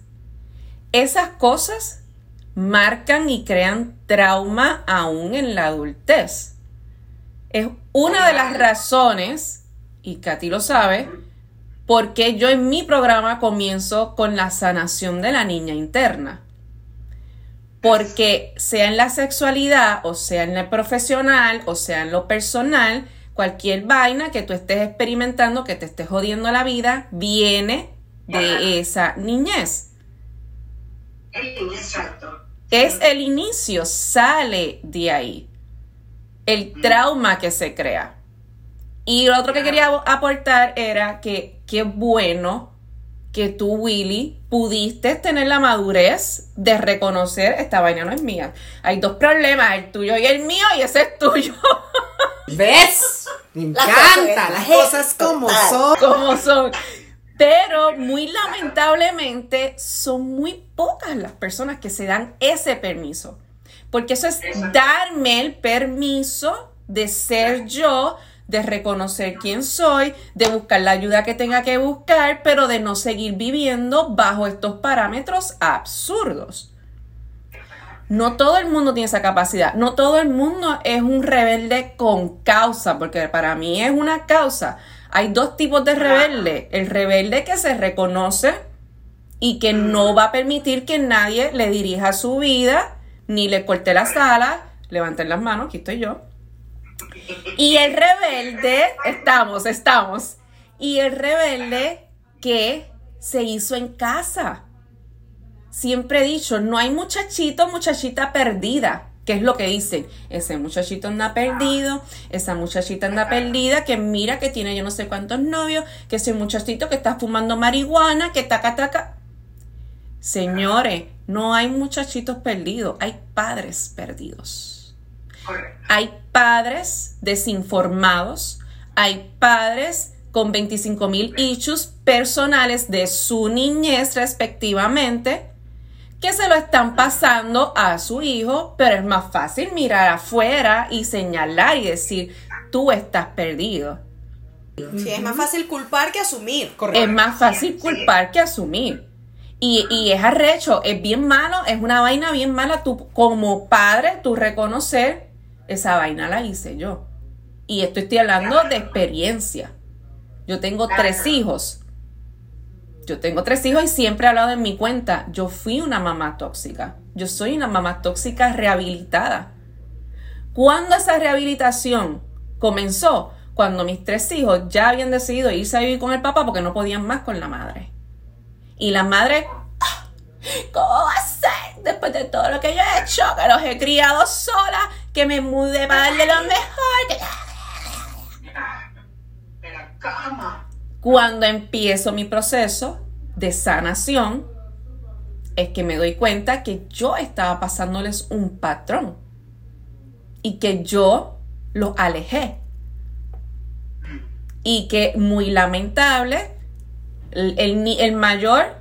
Speaker 3: esas cosas marcan y crean trauma aún en la adultez. Es una de las razones, y Katy lo sabe, por qué yo en mi programa comienzo con la sanación de la niña interna. Porque sea en la sexualidad, o sea en lo profesional, o sea en lo personal, cualquier vaina que tú estés experimentando, que te estés jodiendo la vida, viene de esa niñez.
Speaker 5: Exacto.
Speaker 3: Es el inicio, sale de ahí. El trauma que se crea. Y lo otro que quería aportar era que qué bueno que tú, Willy, pudiste tener la madurez de reconocer esta vaina no es mía. Hay dos problemas, el tuyo y el mío, y ese es tuyo.
Speaker 2: ¿Ves? Me encanta las cosas como
Speaker 1: total.
Speaker 2: son.
Speaker 3: como son. Pero muy lamentablemente son muy pocas las personas que se dan ese permiso. Porque eso es darme el permiso de ser yo, de reconocer quién soy, de buscar la ayuda que tenga que buscar, pero de no seguir viviendo bajo estos parámetros absurdos. No todo el mundo tiene esa capacidad. No todo el mundo es un rebelde con causa, porque para mí es una causa. Hay dos tipos de rebelde. El rebelde que se reconoce y que no va a permitir que nadie le dirija su vida ni le corte las alas. Levanten las manos, aquí estoy yo. Y el rebelde, estamos, estamos. Y el rebelde que se hizo en casa. Siempre he dicho, no hay muchachito, muchachita perdida. ¿Qué es lo que dicen? Ese muchachito anda perdido, esa muchachita anda perdida, que mira que tiene yo no sé cuántos novios, que ese muchachito que está fumando marihuana, que taca, taca. Señores, no hay muchachitos perdidos, hay padres perdidos.
Speaker 5: Correcto.
Speaker 3: Hay padres desinformados, hay padres con 25 mil issues personales de su niñez respectivamente que se lo están pasando a su hijo, pero es más fácil mirar afuera y señalar y decir, tú estás perdido.
Speaker 1: Sí, es más fácil culpar que asumir.
Speaker 2: Correcto.
Speaker 3: Es más fácil culpar que asumir. Y, y es arrecho, es bien malo, es una vaina bien mala. Tú, como padre, tú reconocer, esa vaina la hice yo. Y esto estoy hablando de experiencia. Yo tengo tres hijos. Yo tengo tres hijos y siempre he hablado en mi cuenta. Yo fui una mamá tóxica. Yo soy una mamá tóxica rehabilitada. ¿Cuándo esa rehabilitación comenzó? Cuando mis tres hijos ya habían decidido irse a vivir con el papá porque no podían más con la madre. Y la madre, "Ah, ¿cómo va a ser? Después de todo lo que yo he hecho, que los he criado sola, que me mudé para darle lo mejor. que-".
Speaker 5: En la cama.
Speaker 3: Cuando empiezo mi proceso de sanación, es que me doy cuenta que yo estaba pasándoles un patrón y que yo los alejé. Y que muy lamentable, el, el mayor,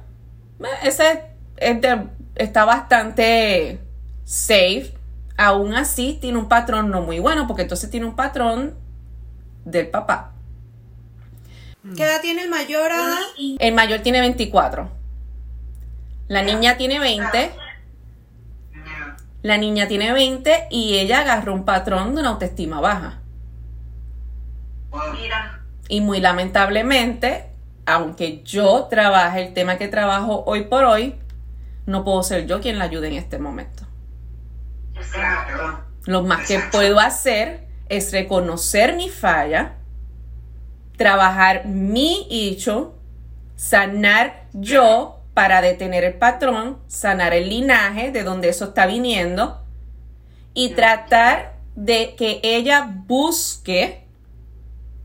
Speaker 3: eh, ese es de- está bastante safe. Aún así tiene un patrón no muy bueno, porque entonces tiene un patrón del papá.
Speaker 1: ¿Qué edad tiene el mayor, Ada?
Speaker 3: El mayor tiene 24. La niña tiene 20.
Speaker 5: Ya.
Speaker 3: La niña tiene 20 y ella agarró un patrón de una autoestima baja.
Speaker 5: Mira.
Speaker 3: Y muy lamentablemente, aunque yo trabaje el tema que trabajo hoy por hoy, no puedo ser yo quien la ayude en este momento. Lo más que puedo hacer es reconocer mi falla, trabajar mi hecho, sanar yo para detener el patrón, sanar el linaje de donde eso está viniendo y tratar de que ella busque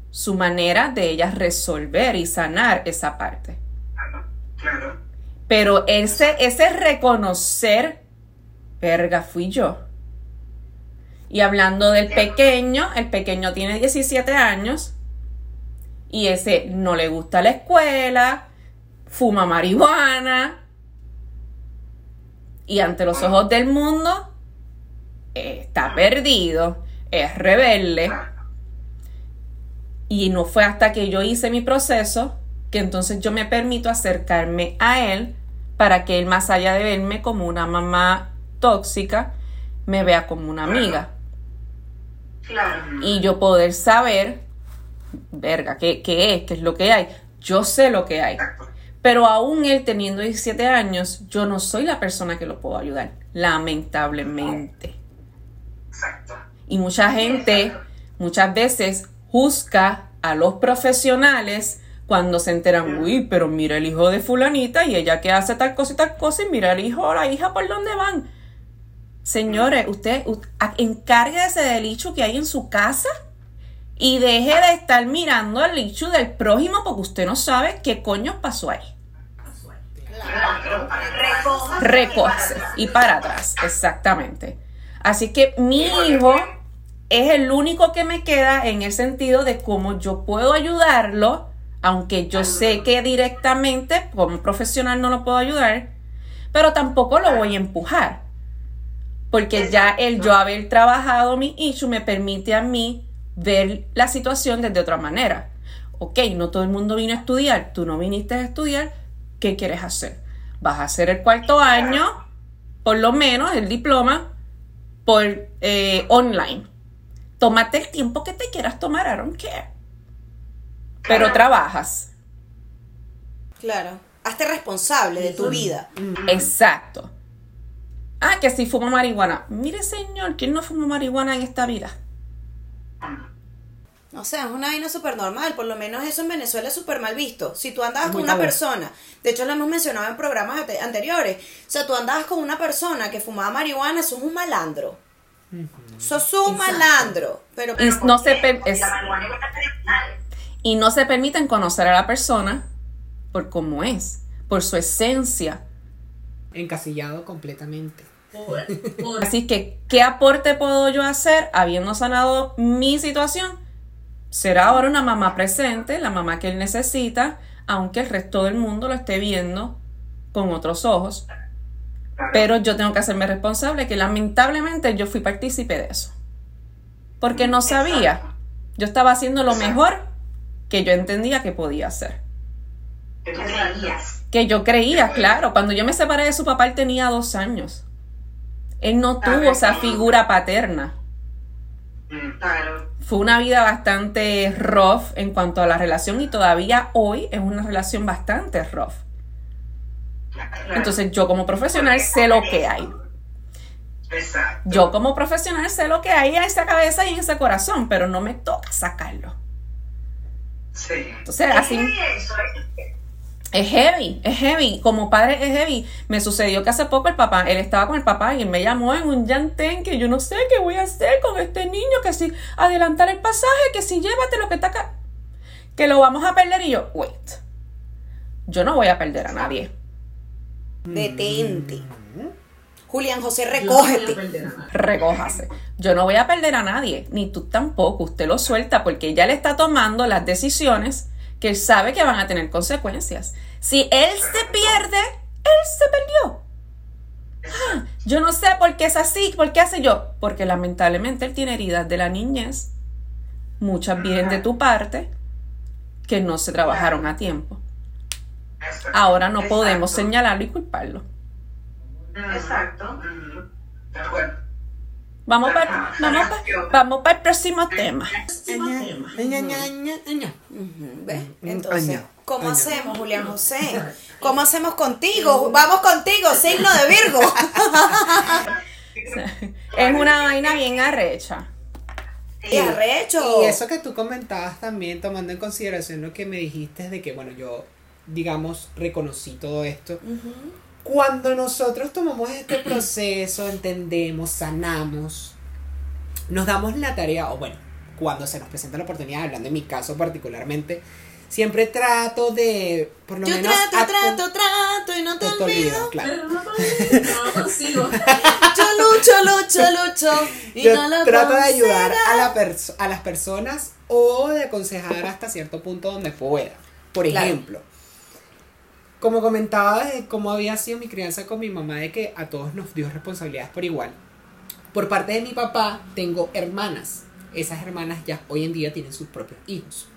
Speaker 3: su manera de ella resolver y sanar esa parte. Pero ese, ese reconocer, verga, fui yo. Y hablando del pequeño, el pequeño tiene 17 años y ese no le gusta la escuela, fuma marihuana y ante los ojos del mundo está perdido, es rebelde. Y no fue hasta que yo hice mi proceso que entonces yo me permito acercarme a él para que él, más allá de verme como una mamá tóxica, me vea como una amiga.
Speaker 5: Claro.
Speaker 3: Y yo poder saber, verga, ¿qué, qué es? ¿Qué es lo que hay? Yo sé lo que hay. Pero aún él teniendo 17 años, yo no soy la persona que lo puedo ayudar, lamentablemente.
Speaker 5: Exacto.
Speaker 3: Y mucha gente muchas veces juzga a los profesionales cuando se enteran, uy, pero mira el hijo de fulanita y ella que hace tal cosa y tal cosa y mira el hijo o la hija por dónde van. Señores, usted u- a- encárguese del licho que hay en su casa y deje de estar mirando el licho del prójimo porque usted no sabe qué coño pasó ahí.
Speaker 5: Claro.
Speaker 3: recoge y para atrás, exactamente. Así que mi hijo es el único que me queda en el sentido de cómo yo puedo ayudarlo, aunque yo sé que directamente como profesional no lo puedo ayudar, pero tampoco lo voy a empujar. Porque ya el yo haber trabajado mi issue me permite a mí ver la situación desde otra manera. Ok, no todo el mundo vino a estudiar, tú no viniste a estudiar, ¿qué quieres hacer? Vas a hacer el cuarto año, por lo menos el diploma, por eh, online. Tómate el tiempo que te quieras tomar, I don't care. Pero trabajas.
Speaker 1: Claro. Hazte responsable de tu vida.
Speaker 3: Exacto. Ah, que si fuma marihuana. Mire, señor, ¿quién no fuma marihuana en esta vida?
Speaker 1: O sea, es una vaina súper normal, por lo menos eso en Venezuela es súper mal visto. Si tú andabas
Speaker 2: Muy
Speaker 1: con una persona, de hecho lo hemos mencionado en programas ante- anteriores, o sea, tú andabas con una persona que fumaba marihuana, eso es un malandro. Eso es un malandro. Pero,
Speaker 3: Y no se es- y no se permiten conocer a la persona por cómo es, por su esencia.
Speaker 2: Encasillado completamente.
Speaker 4: Por, por
Speaker 3: Así que, ¿qué aporte puedo yo hacer habiendo sanado mi situación? Será ahora una mamá presente, la mamá que él necesita, aunque el resto del mundo lo esté viendo con otros ojos. Pero yo tengo que hacerme responsable que lamentablemente yo fui partícipe de eso. Porque no sabía. Yo estaba haciendo lo mejor que yo entendía que podía hacer.
Speaker 5: Que
Speaker 3: yo creía, claro. Cuando yo me separé de su papá, él tenía dos años. Él no tuvo esa figura paterna.
Speaker 5: Mm, Claro.
Speaker 3: Fue una vida bastante rough en cuanto a la relación y todavía hoy es una relación bastante rough.
Speaker 5: claro.
Speaker 3: Entonces yo como profesional sé lo que hay.
Speaker 5: Exacto.
Speaker 3: Yo como profesional sé lo que hay en esa cabeza y en ese corazón, pero no me toca sacarlo.
Speaker 5: Sí.
Speaker 3: Entonces así
Speaker 5: eso es-
Speaker 3: heavy, es heavy. Como padre es heavy. Me sucedió que hace poco el papá, él estaba con el papá y él me llamó en un llantén que yo no sé qué voy a hacer con este niño, que si adelantar el pasaje, que si llévate lo que está acá, que lo vamos a perder y yo, wait. Yo no voy a perder a nadie.
Speaker 1: detente. Julián José,
Speaker 4: yo no voy a
Speaker 1: recógete.
Speaker 4: perder a nadie.
Speaker 3: recójase. Yo no voy a perder a nadie, ni tú tampoco. Usted lo suelta porque ya le está tomando las decisiones que él sabe que van a tener consecuencias. Si él se pierde, él se perdió. Ah, yo no sé por qué es así, por qué hace yo. Porque lamentablemente él tiene heridas de la niñez. Muchas vienen de tu parte que no se trabajaron a tiempo. Ahora no podemos señalarlo y culparlo.
Speaker 5: Exacto. De acuerdo.
Speaker 3: Vamos para vamos pa- vamos para el próximo tema.
Speaker 1: ¿cómo hacemos, Julián José? ¿Cómo hacemos contigo? Vamos contigo, signo de Virgo.
Speaker 3: Es una vaina bien arrecha.
Speaker 1: Y arrecho.
Speaker 2: Y eso que tú comentabas también, tomando en consideración lo que me dijiste de que, bueno, yo, digamos, reconocí todo esto. Cuando nosotros tomamos este proceso, entendemos, sanamos, nos damos la tarea, o bueno, cuando se nos presenta la oportunidad, hablando en mi caso particularmente, siempre trato de, por lo
Speaker 1: Yo
Speaker 2: menos...
Speaker 1: trato, trato, trato y no te
Speaker 2: olvido,
Speaker 1: olvido.
Speaker 2: claro.
Speaker 4: Pero no, no lo consigo.
Speaker 1: Yo lucho, lucho, lucho y
Speaker 2: Yo
Speaker 1: no lo
Speaker 2: trato de ayudar a, la perso- a las personas o de aconsejar hasta cierto punto donde pueda. Por
Speaker 1: Claro.
Speaker 2: Como comentaba de cómo había sido mi crianza con mi mamá, de que a todos nos dio responsabilidades por igual. Por parte de mi papá tengo hermanas. Esas hermanas ya hoy en día tienen sus propios hijos.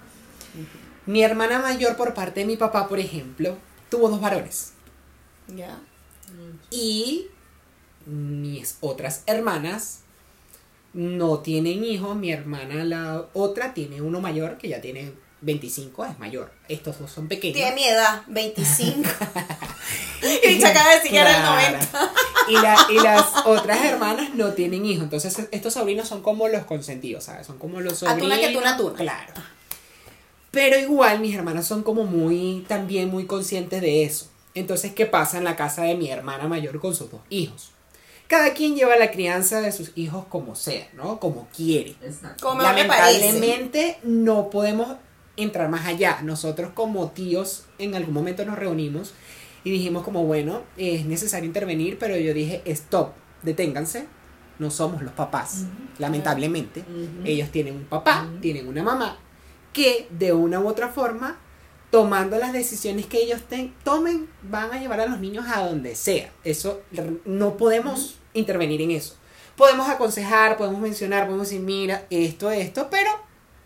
Speaker 2: Mi hermana mayor por parte de mi papá, por ejemplo, tuvo dos varones.
Speaker 1: Ya.
Speaker 2: Y mis otras hermanas no tienen hijos. Mi hermana, la otra, tiene uno mayor que ya tiene 25, es mayor. Estos dos son pequeños.
Speaker 1: Tiene mi edad, 25. y se acaba de decir que era el
Speaker 2: Claro.
Speaker 1: 90.
Speaker 2: Y, la- y las otras hermanas no tienen hijos. Entonces, estos sobrinos son como los consentidos, ¿sabes? Son como los sobrinos.
Speaker 1: Atuna que tuna, atuna.
Speaker 2: Claro. Pero igual mis hermanas son como muy, también muy conscientes de eso. Entonces, ¿qué pasa en la casa de mi hermana mayor con sus dos hijos? Cada quien lleva la crianza de sus hijos como sea, ¿no? Como quiere.
Speaker 4: Exacto.
Speaker 1: Como.
Speaker 2: Lamentablemente no podemos entrar más allá. Nosotros como tíos en algún momento nos reunimos y dijimos como, bueno, es necesario intervenir, pero yo dije, stop, deténganse. No somos los papás, lamentablemente. Ellos tienen un papá, tienen una mamá, que de una u otra forma, tomando las decisiones que ellos ten- tomen, van a llevar a los niños a donde sea. Eso no podemos intervenir en eso. Podemos aconsejar, podemos mencionar, podemos decir, mira, esto, esto, pero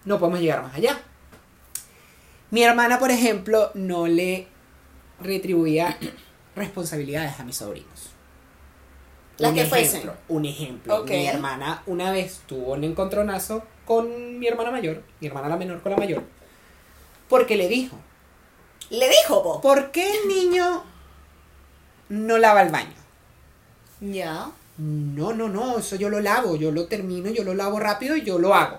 Speaker 2: no podemos llegar más allá. Mi hermana, por ejemplo, no le retribuía responsabilidades a mis sobrinos.
Speaker 1: Las
Speaker 2: Un
Speaker 1: que
Speaker 2: ejemplo,
Speaker 1: fuesen.
Speaker 2: Un ejemplo. Mi hermana una vez tuvo un encontronazo con mi hermana mayor, mi hermana la menor con la mayor, porque le dijo,
Speaker 1: Le dijo, po.
Speaker 2: ¿por qué el niño no lava el baño?
Speaker 1: Ya.
Speaker 2: No, no, no, eso yo lo lavo, yo lo termino, yo lo lavo rápido y yo lo hago.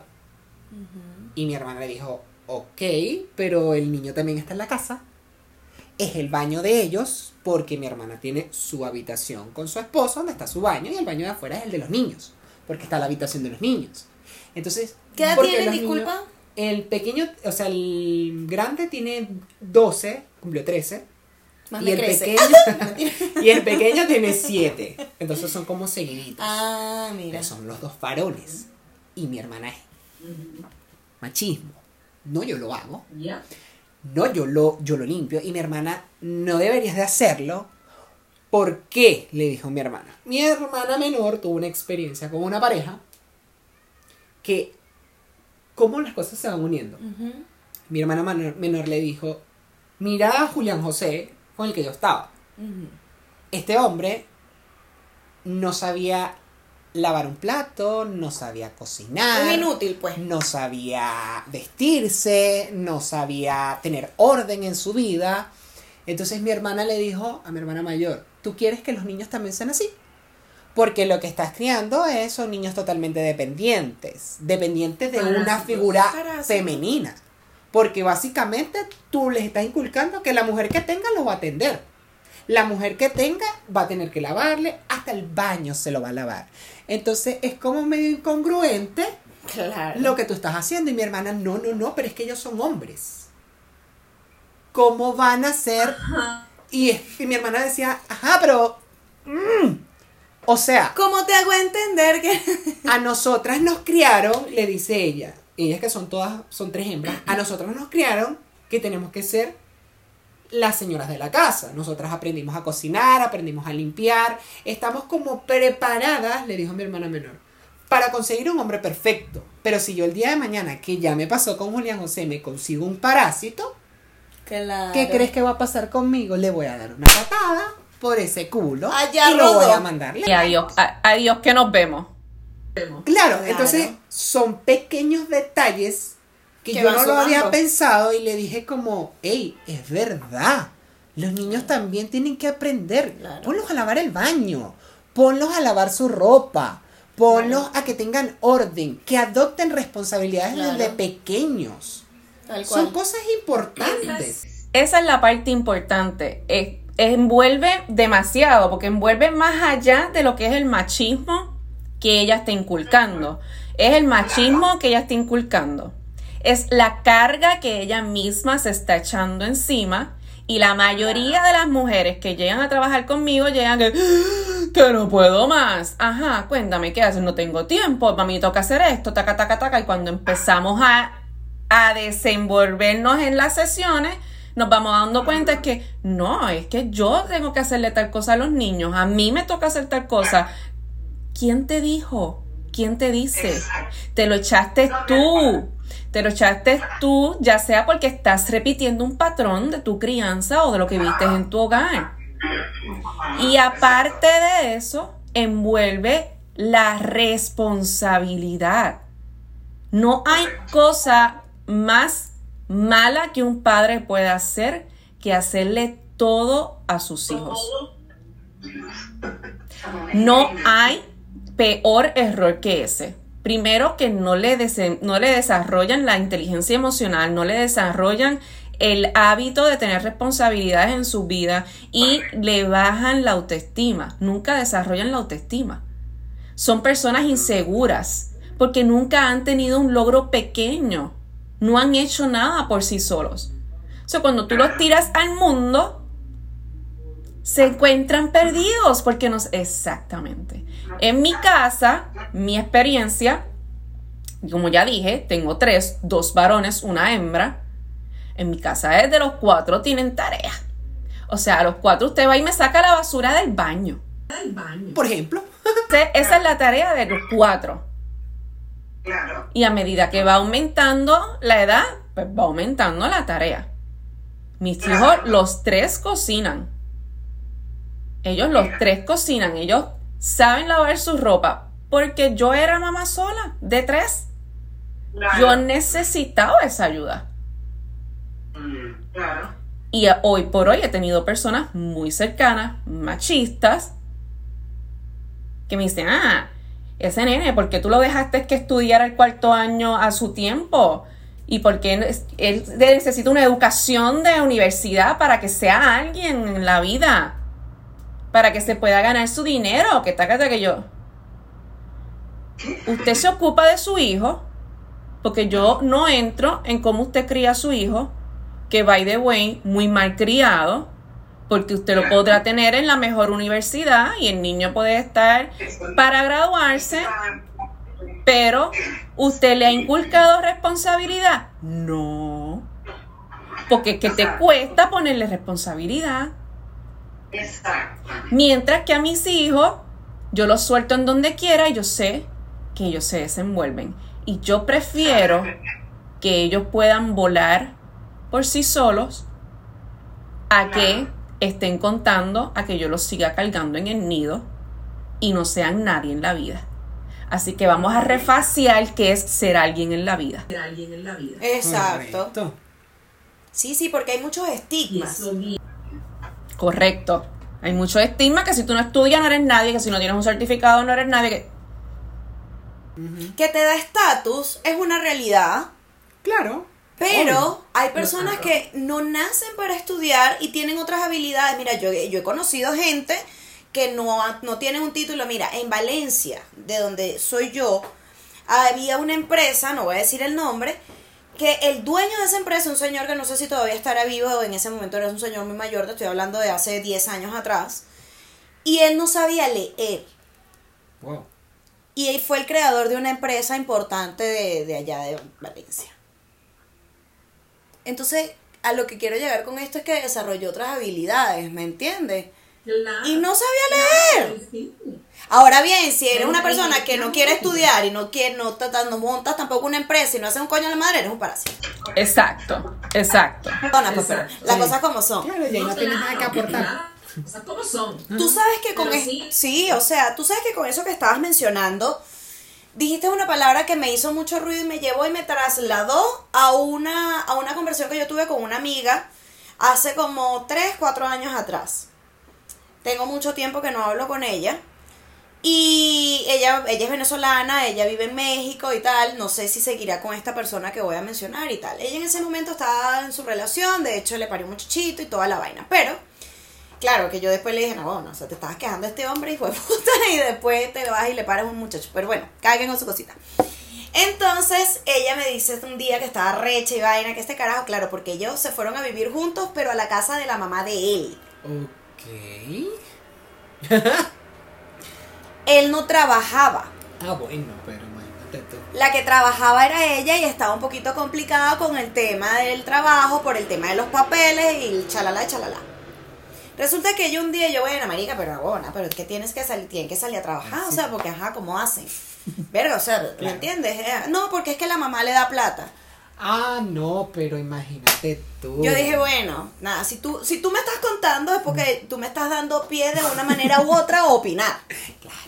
Speaker 2: Y mi hermana le dijo, ok, pero el niño también está en la casa. Es el baño de ellos porque mi hermana tiene su habitación con su esposo, donde está su baño, y el baño de afuera es el de los niños, porque está la habitación de los niños. Entonces,
Speaker 1: ¿Qué edad tienen,
Speaker 2: los
Speaker 1: disculpa?
Speaker 2: niños- el pequeño, o sea, el grande tiene 12, cumplió 13.
Speaker 1: Más
Speaker 2: y
Speaker 1: me
Speaker 2: el,
Speaker 1: crece.
Speaker 2: pequeño, y el pequeño tiene 7. Entonces son como seguiditos.
Speaker 1: ah, mira.
Speaker 2: Pero son los dos varones. Y mi hermana es machismo. No, yo lo hago.
Speaker 4: Ya.
Speaker 2: No, yo lo, yo lo limpio. Y mi hermana, no deberías de hacerlo. ¿Por qué? Le dijo mi hermana. Mi hermana menor tuvo una experiencia con una pareja que, ¿cómo las cosas se van uniendo? Mi hermana menor, menor le dijo, mira a Julián José con el que yo estaba. Este hombre no sabía lavar un plato, no sabía cocinar.
Speaker 1: Un inútil, pues.
Speaker 2: no sabía vestirse, no sabía tener orden en su vida. Entonces mi hermana le dijo a mi hermana mayor, ¿tú quieres que los niños también sean así? Porque lo que estás criando es, son niños totalmente dependientes, dependientes de una figura femenina. Porque básicamente tú les estás inculcando que la mujer que tenga los va a atender. La mujer que tenga va a tener que lavarle, hasta el baño se lo va a lavar. Entonces es como medio incongruente
Speaker 1: Claro.
Speaker 2: lo que tú estás haciendo. Y mi hermana, no, no, no, pero es que ellos son hombres. ¿Cómo van a ser? Y, y mi hermana decía, ajá, pero... mm". O sea,
Speaker 1: ¿Cómo te hago entender que.?
Speaker 2: a nosotras nos criaron, le dice ella, ellas que son todas, son tres hembras, a nosotras nos criaron que tenemos que ser las señoras de la casa. Nosotras aprendimos a cocinar, aprendimos a limpiar, estamos como preparadas, le dijo mi hermana menor, para conseguir un hombre perfecto. Pero si yo el día de mañana, que ya me pasó con Julián José, me consigo un parásito,
Speaker 1: Claro.
Speaker 2: ¿qué crees que va a pasar conmigo? Le voy a dar una patada por ese culo
Speaker 1: Allá
Speaker 2: y lo voy a mandar
Speaker 3: Y adiós, a- adiós que nos vemos.
Speaker 2: Claro,
Speaker 1: Claro.
Speaker 2: entonces son pequeños detalles que,
Speaker 1: Que
Speaker 2: yo no lo había pensado y le dije como, hey, es verdad. Los niños también tienen que aprender.
Speaker 1: Claro.
Speaker 2: Ponlos a lavar el baño, ponlos a lavar su ropa, ponlos a que tengan orden, que adopten responsabilidades
Speaker 1: Claro.
Speaker 2: desde pequeños.
Speaker 1: Tal cual.
Speaker 2: Son cosas importantes.
Speaker 3: Esa es la parte importante. Es- envuelve demasiado, porque envuelve más allá de lo que es el machismo que ella está inculcando. Es el machismo que ella está inculcando. Es la carga que ella misma se está echando encima. Y la mayoría de las mujeres que llegan a trabajar conmigo llegan que, que no puedo más. Ajá, cuéntame, ¿qué haces? No tengo tiempo, mami, toca hacer esto, taca, taca, taca. Y cuando empezamos a a desenvolvernos en las sesiones, nos vamos dando cuenta que no, es que yo tengo que hacerle tal cosa a los niños, a mí me toca hacer tal cosa. ¿Quién te dijo? ¿Quién te dice? Te lo echaste tú. Te lo echaste tú, ya sea porque estás repitiendo un patrón de tu crianza o de lo que viste en tu hogar. Y aparte de eso, envuelve la responsabilidad. No hay cosa más mala que un padre pueda hacer que hacerle todo a sus hijos. No hay peor error que ese. Primero que no le, no le desarrollan la inteligencia emocional, no le desarrollan el hábito de tener responsabilidades en su vida y le bajan la autoestima. Nunca desarrollan la autoestima. Son personas inseguras porque nunca han tenido un logro pequeño. No han hecho nada por sí solos. O sea, cuando tú los tiras al mundo, se encuentran perdidos porque no exactamente. En mi casa, mi experiencia, como ya dije, tengo tres, dos varones, una hembra. En mi casa es de los cuatro tienen tarea. O sea, a los cuatro usted va y me saca la basura del baño.
Speaker 4: El baño.
Speaker 2: Por ejemplo,
Speaker 3: Entonces, esa es la tarea de los cuatro.
Speaker 5: Claro.
Speaker 3: Y a medida que va aumentando la edad, pues va aumentando la tarea. Mis hijos, los tres cocinan. Ellos los tres cocinan. Ellos saben lavar su ropa. Porque yo era mamá sola, de tres.
Speaker 5: Claro.
Speaker 3: Yo necesitaba esa ayuda.
Speaker 5: Mm, Claro.
Speaker 3: Y hoy por hoy he tenido personas muy cercanas, machistas, que me dicen, ah, ese nene, ¿por qué tú lo dejaste que estudiara el cuarto año a su tiempo? ¿Y por qué él necesita una educación de universidad para que sea alguien en la vida? Para que se pueda ganar su dinero, que está que yo. Usted se ocupa de su hijo, porque yo no entro en cómo usted cría a su hijo, que by the way, muy mal criado, porque usted lo podrá tener en la mejor universidad y el niño puede estar para graduarse, pero ¿usted le ha inculcado responsabilidad? No. Porque es que te cuesta ponerle responsabilidad.
Speaker 5: Exacto.
Speaker 3: Mientras que a mis hijos, yo los suelto en donde quiera y yo sé que ellos se desenvuelven. Y yo prefiero que ellos puedan volar por sí solos a que estén contando a que yo los siga cargando en el nido y no sean nadie en la vida. Así que vamos a refaciar qué es ser alguien en la vida.
Speaker 4: Ser alguien en la vida.
Speaker 1: Exacto.
Speaker 2: Correcto.
Speaker 1: Sí, sí, porque hay muchos estigmas.
Speaker 3: Correcto. Hay mucho estigma que si tú no estudias no eres nadie, que si no tienes un certificado no eres nadie. Que...
Speaker 1: Que te da estatus es una realidad,
Speaker 2: Claro.
Speaker 1: pero
Speaker 2: Obvio.
Speaker 1: hay personas que no nacen para estudiar y tienen otras habilidades. Mira, yo, yo he conocido gente que no, no tienen un título. Mira, en Valencia, de donde soy yo, había una empresa, no voy a decir el nombre, que el dueño de esa empresa, un señor que no sé si todavía estará vivo, en ese momento era un señor muy mayor, te estoy hablando de hace 10 años atrás, y él no sabía leer.
Speaker 2: Wow.
Speaker 1: Y él fue el creador de una empresa importante de, de allá de Valencia. Entonces, a lo que quiero llegar con esto es que desarrolló otras habilidades, ¿me entiendes?
Speaker 4: Claro.
Speaker 1: Y no sabía leer.
Speaker 4: Sí.
Speaker 1: Ahora bien, si eres una persona que no quiere estudiar y no quiere, no, no montas tampoco una empresa y no haces un coño a la madre, eres un parásito.
Speaker 3: Exacto, exacto.
Speaker 1: Perdona, pues, pero
Speaker 4: Exacto.
Speaker 1: las
Speaker 2: Sí.
Speaker 1: cosas como son.
Speaker 2: Claro, y ahí no, tienes nada que aportar.
Speaker 4: O sea, ¿cómo son?
Speaker 1: Tú sabes que con
Speaker 4: Pero
Speaker 1: es-
Speaker 4: sí.
Speaker 1: sí, o sea, tú sabes que con eso que estabas mencionando, dijiste una palabra que me hizo mucho ruido y me llevó y me trasladó a una, a una conversación que yo tuve con una amiga hace como 3, 4 años atrás. Tengo mucho tiempo que no hablo con ella. Y ella, ella es venezolana, ella vive en México y tal. No sé si seguirá con esta persona que voy a mencionar y tal. Ella en ese momento estaba en su relación, de hecho le parió un muchachito y toda la vaina. Pero Claro, que yo después le dije, no, bueno, o sea, te estabas quejando de este hombre, hijo de puta, y después te vas y le paras a un muchacho. Pero bueno, cada quien con su cosita. Entonces, ella me dice un día que estaba recha y vaina, que este carajo, claro, porque ellos se fueron a vivir juntos, pero a la casa de la mamá de él.
Speaker 2: Ok.
Speaker 1: Él no trabajaba.
Speaker 2: Ah, bueno, pero imagínate tú.
Speaker 1: La que trabajaba era ella y estaba un poquito complicada con el tema del trabajo, por el tema de los papeles y el chalala, chalala. Resulta que yo un día, yo, bueno, marica, pero abona, pero es que tienes que salir, tienen que salir a trabajar, o sea, porque, ajá, ¿cómo hacen? Verga, o sea, ¿me
Speaker 2: Claro.
Speaker 1: entiendes? Eh, No, porque es que la mamá le da plata.
Speaker 2: Ah, no, pero imagínate tú.
Speaker 1: Yo dije, bueno, nada, si tú, si tú me estás contando es porque tú me estás dando pie de una manera u otra a opinar.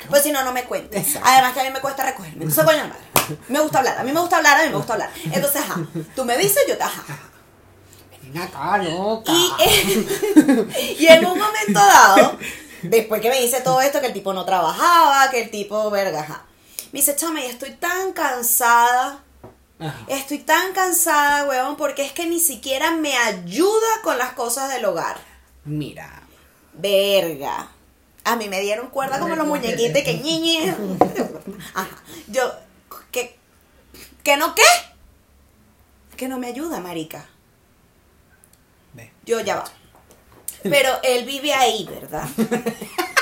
Speaker 1: Pues si no, no me cuentes.
Speaker 2: Exacto.
Speaker 1: Además que a mí me cuesta recogerme. Entonces, coño, madre. Me gusta hablar, a mí me gusta hablar, a mí me gusta hablar. Entonces, ajá, tú me dices, yo te ajá.
Speaker 2: Ven acá, loca.
Speaker 1: Y, eh, y en un momento dado, después que me dice todo esto, que el tipo no trabajaba, que el tipo, verga, ajá. Me dice, chama, y estoy tan cansada.
Speaker 2: Ajá.
Speaker 1: Estoy tan cansada, weón, porque es que ni siquiera me ayuda con las cosas del hogar.
Speaker 2: Mira.
Speaker 1: Verga. A mí me dieron cuerda como los muñequitos que ñiñe. Ajá. Yo, ¿qué? ¿Que no qué? Que no me ayuda, marica.
Speaker 2: Ve.
Speaker 1: Yo ya va. Pero él vive ahí, ¿verdad?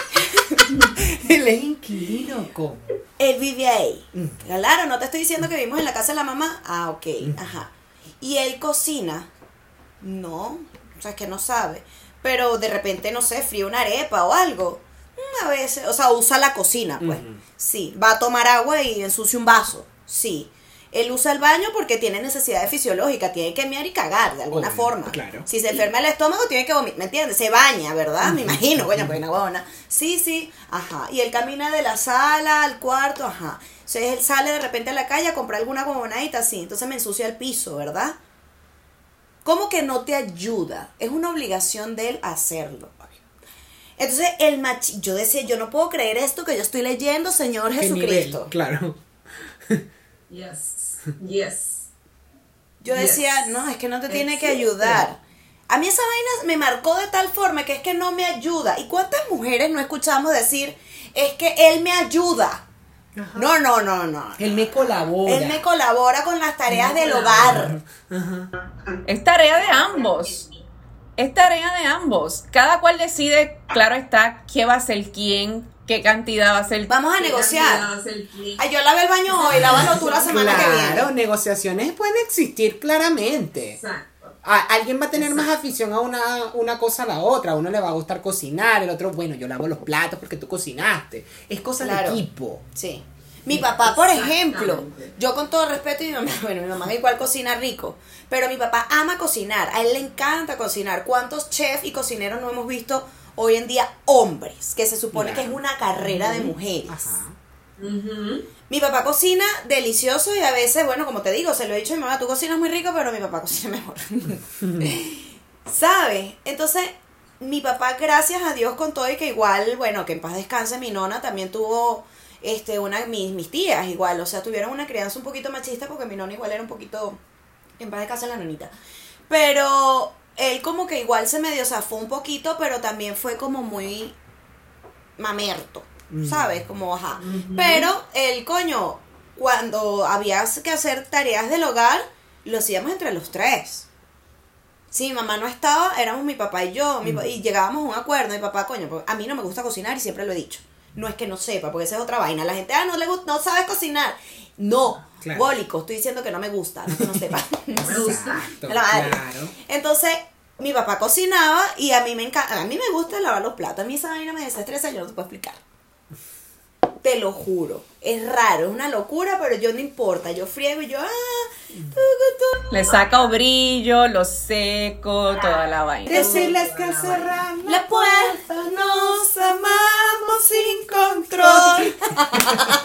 Speaker 2: Él es inquilino, ¿cómo?
Speaker 1: Él vive ahí.
Speaker 2: Mm.
Speaker 1: Claro, no te estoy diciendo que vivimos en la casa de la mamá. Ah, ok. Ajá. ¿Y él cocina? No. O sea, es que no sabe. Pero de repente, no sé, fríe una arepa o algo. Mm, A veces. O sea, usa la cocina, pues. Sí. Va a tomar agua y ensucia un vaso. Sí. Él usa el baño porque tiene necesidades fisiológicas, tiene que mear y cagar de alguna
Speaker 2: Obvio,
Speaker 1: forma.
Speaker 2: claro.
Speaker 1: Si se enferma el estómago, tiene que vomitar, ¿me entiendes? Se baña, ¿verdad? Me imagino, coño, pues una huevona. Sí, sí, ajá. Y él camina de la sala al cuarto, ajá. Entonces él sale de repente a la calle a comprar alguna huevonadita así, entonces me ensucia el piso, ¿verdad? ¿Cómo que no te ayuda? Es una obligación de él hacerlo. Entonces, el machi yo decía, yo no puedo creer esto que yo estoy leyendo, Señor
Speaker 2: ¿Qué
Speaker 1: Jesucristo.
Speaker 2: nivel? Claro.
Speaker 4: Yes. Yes.
Speaker 1: Yo
Speaker 4: Yes.
Speaker 1: decía, no, es que no te tiene que ayudar. A mí esa vaina me marcó de tal forma que es que no me ayuda. ¿Y cuántas mujeres no escuchamos decir, es que él me ayuda? No, no, no, no.
Speaker 2: Él me colabora.
Speaker 1: Él me colabora con las tareas del hogar.
Speaker 3: Es tarea de ambos. Es tarea de ambos. Cada cual decide, claro está, qué va a ser quién, qué cantidad va a ser.
Speaker 1: Vamos a
Speaker 4: ¿Qué
Speaker 1: negociar.
Speaker 4: va a ser quién?
Speaker 1: Ay, yo lavé el baño hoy, lávalo tú la semana que
Speaker 2: Claro,
Speaker 1: viene.
Speaker 2: negociaciones pueden existir claramente.
Speaker 4: Exacto.
Speaker 2: A- alguien va a tener más afición a una, una cosa a la otra. A uno le va a gustar cocinar, el otro, bueno, yo lavo los platos porque tú cocinaste. Es cosa
Speaker 1: Claro.
Speaker 2: de equipo.
Speaker 1: Sí. Mi papá, por ejemplo, yo con todo respeto, y mi mamá, bueno, mi mamá igual cocina rico, pero mi papá ama cocinar, a él le encanta cocinar. ¿Cuántos chefs y cocineros no hemos visto hoy en día hombres? Que se supone que es una carrera de mujeres.
Speaker 2: Ajá.
Speaker 1: Mi papá cocina delicioso y a veces, bueno, como te digo, se lo he dicho a mi mamá, tú cocinas muy rico, pero mi papá cocina mejor. ¿Sabes? Entonces, mi papá, gracias a Dios con todo y que igual, bueno, que en paz descanse mi nona, también tuvo este una mis, mis tías igual, o sea, tuvieron una crianza un poquito machista porque mi nona igual era un poquito en paz descanse la nonita. Pero él como que igual se medio zafó un poquito, pero también fue como muy mamerto, ¿sabes? Como, ajá. Pero el coño, cuando había que hacer tareas del hogar, lo hacíamos entre los tres. Si mi mamá no estaba, éramos mi papá y yo, mi y llegábamos a un acuerdo. Mi papá, coño, porque a mí no me gusta cocinar y siempre lo he dicho. No es que no sepa, porque esa es otra vaina. La gente, ah, no le gusta, no sabes cocinar. No,
Speaker 2: Claro.
Speaker 1: bólico, estoy diciendo que no me gusta, no que no sepa.
Speaker 4: No me gusta.
Speaker 2: Exacto,
Speaker 1: La madre.
Speaker 2: claro.
Speaker 1: Entonces, mi papá cocinaba y a mí me encanta, a mí me gusta lavar los platos. A mí esa vaina me desestresa, yo no te puedo explicar. Te lo juro. Es raro, es una locura, pero yo no importa. Yo friego y yo, ah, tu, tu, tu.
Speaker 3: Le saca brillo, lo seco, toda la vaina.
Speaker 2: Decirles que cerran
Speaker 1: La puerta, nos amamos sin control.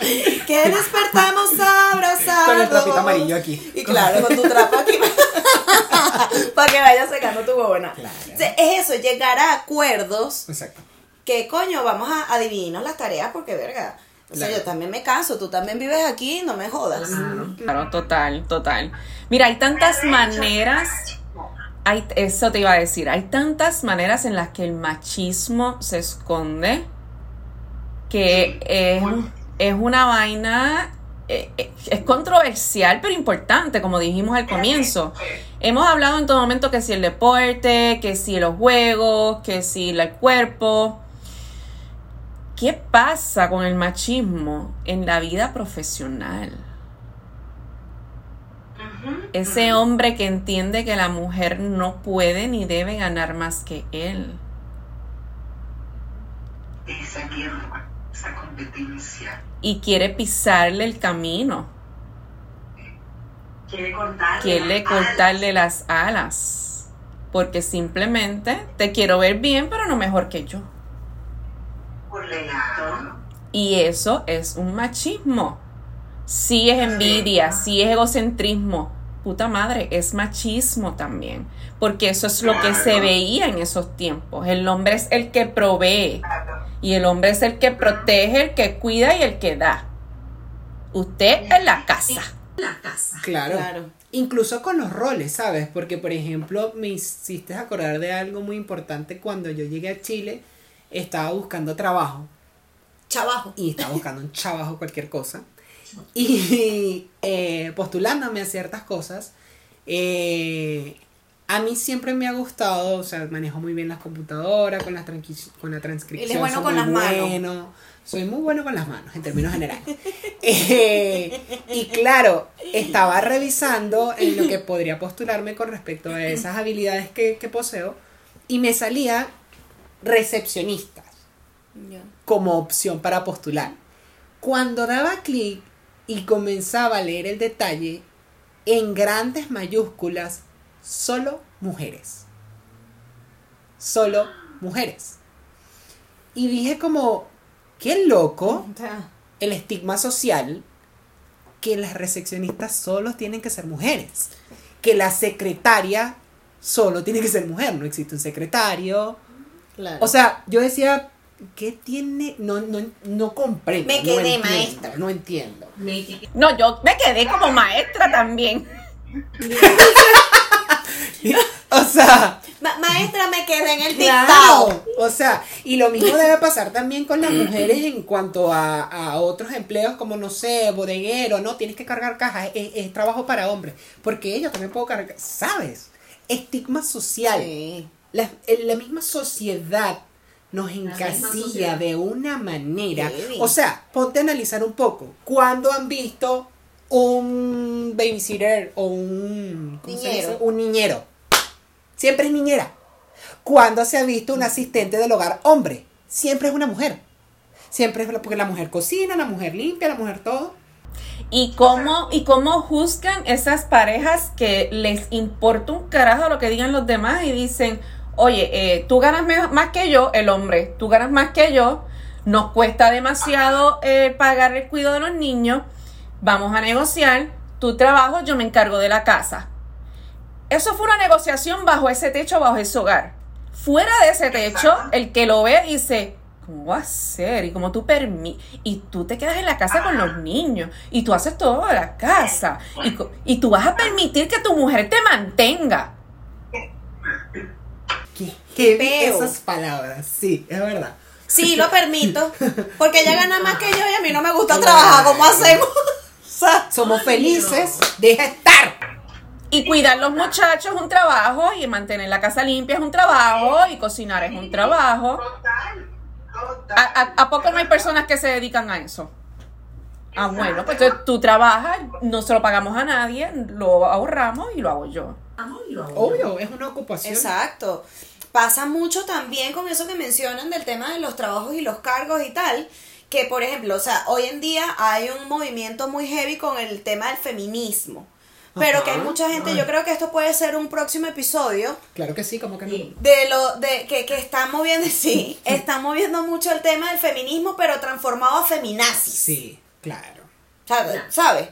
Speaker 1: que despertamos abrazados.
Speaker 2: Con el trapito amarillo aquí.
Speaker 1: Y claro, con tu trapo aquí. para que vaya secando tu huevona.
Speaker 2: Claro.
Speaker 1: Es eso, llegar a acuerdos
Speaker 2: Exacto.
Speaker 1: que coño, vamos a, a dividirnos las tareas porque verga. O sea, yo también me canso, tú también vives aquí, no me jodas.
Speaker 3: Claro, total, total. Mira, hay tantas maneras, hay, eso te iba a decir, hay tantas maneras en las que el machismo se esconde que es, es una vaina, eh, eh, es controversial, pero importante, como dijimos al comienzo. Hemos hablado en todo momento que si el deporte, que si los juegos, que si el cuerpo. ¿Qué pasa con el machismo en la vida profesional? Ese hombre que entiende que la mujer no puede ni debe ganar más que él.
Speaker 5: Esa guerra, esa competencia.
Speaker 3: Y quiere pisarle el camino.
Speaker 5: Quiere cortarle.
Speaker 3: Quiere
Speaker 5: las alas.
Speaker 3: cortarle las alas. Porque simplemente te quiero ver bien, pero no mejor que yo. Y eso es un machismo. Sí es envidia, sí es egocentrismo. Puta madre, es machismo también. Porque eso es lo que se veía en esos tiempos. El hombre es el que provee. Y el hombre es el que protege, el que cuida y el que da. Usted en la casa.
Speaker 4: La casa.
Speaker 2: Claro.
Speaker 1: Claro.
Speaker 2: Incluso con los roles, ¿sabes? Porque, por ejemplo, me hiciste acordar de algo muy importante cuando yo llegué a Chile. Estaba buscando trabajo.
Speaker 1: Chavajo.
Speaker 2: y estaba buscando un trabajo, cualquier cosa. Y eh, postulándome a ciertas cosas. eh, a mí siempre me ha gustado, o sea, manejo muy bien las computadoras, con, las con la transcripción.
Speaker 1: Él es bueno
Speaker 2: soy
Speaker 1: con
Speaker 2: muy
Speaker 1: las manos.
Speaker 2: bueno. Soy muy bueno con las manos, en términos generales. Eh, y claro, estaba revisando en lo que podría postularme con respecto a esas habilidades que, que poseo. Y me salía recepcionistas como opción para postular. Cuando daba clic y comenzaba a leer el detalle, en grandes mayúsculas, solo mujeres. Solo mujeres. Y dije como, qué loco el estigma social que las recepcionistas solo tienen que ser mujeres. Que la secretaria solo tiene que ser mujer, no existe un secretario.
Speaker 1: Claro.
Speaker 2: O sea, yo decía, ¿qué tiene? No, no, no comprendo.
Speaker 1: Me
Speaker 2: no
Speaker 1: quedé
Speaker 2: entiendo,
Speaker 1: maestra.
Speaker 2: No entiendo.
Speaker 4: Me-
Speaker 3: No, yo me quedé como maestra también.
Speaker 2: O sea,
Speaker 1: Ma- maestra, me quedé en el
Speaker 2: claro.
Speaker 1: dictado.
Speaker 2: O sea, y lo mismo debe pasar también con las mujeres en cuanto a, a otros empleos como, no sé, bodeguero, ¿no? Tienes que cargar cajas, es, es trabajo para hombres. Porque ella también puedo cargar, ¿sabes? Estigma social.
Speaker 1: Sí.
Speaker 2: La, en la misma sociedad nos encasilla de una manera. O sea, ponte a analizar un poco. ¿Cuándo han visto un babysitter o un ¿cómo se
Speaker 1: Niñero.
Speaker 2: dice? Un niñero. Siempre es niñera. ¿Cuándo se ha visto un asistente del hogar hombre? Siempre es una mujer. Siempre es porque la mujer cocina, la mujer limpia, la mujer todo.
Speaker 3: ¿Y cómo, ¿Y cómo juzgan esas parejas que les importa un carajo lo que digan los demás y dicen, oye, eh, tú ganas más que yo, el hombre, tú ganas más que yo, nos cuesta demasiado eh, pagar el cuidado de los niños, vamos a negociar, tu trabajo, yo me encargo de la casa. Eso fue una negociación bajo ese techo, bajo ese hogar. Fuera de ese techo, el que lo ve dice, ¿cómo va a ser? Y como tú permi y tú te quedas en la casa con los niños y tú haces todo de la casa y tú vas a permitir que tu mujer te mantenga.
Speaker 2: ¿Qué,
Speaker 1: feo.
Speaker 2: esas palabras? Sí, es verdad.
Speaker 1: Sí, lo permito. Porque ella gana más que yo y a mí no me gusta trabajar. ¿Cómo hacemos? O sea,
Speaker 2: Somos felices, deja estar.
Speaker 3: Y cuidar los muchachos es un trabajo y mantener la casa limpia es un trabajo y cocinar es un trabajo.
Speaker 5: Total, total.
Speaker 3: ¿A, a- a poco no hay personas que se dedican a eso? Ah, bueno, pues entonces tú trabajas, no se lo pagamos a nadie, lo ahorramos y lo hago yo.
Speaker 2: Obvio, es una ocupación.
Speaker 1: Exacto. Pasa mucho también con eso que mencionan del tema de los trabajos y los cargos y tal. Que, por ejemplo, o sea, hoy en día hay un movimiento muy heavy con el tema del feminismo. Pero que hay mucha gente, yo creo que esto puede ser un próximo episodio
Speaker 2: Claro que sí, como que no.
Speaker 1: De lo de que, que están moviendo, sí, están moviendo mucho el tema del feminismo, pero transformado a feminazis.
Speaker 2: Sí, claro.
Speaker 1: ¿Sabe- ¿Sabes?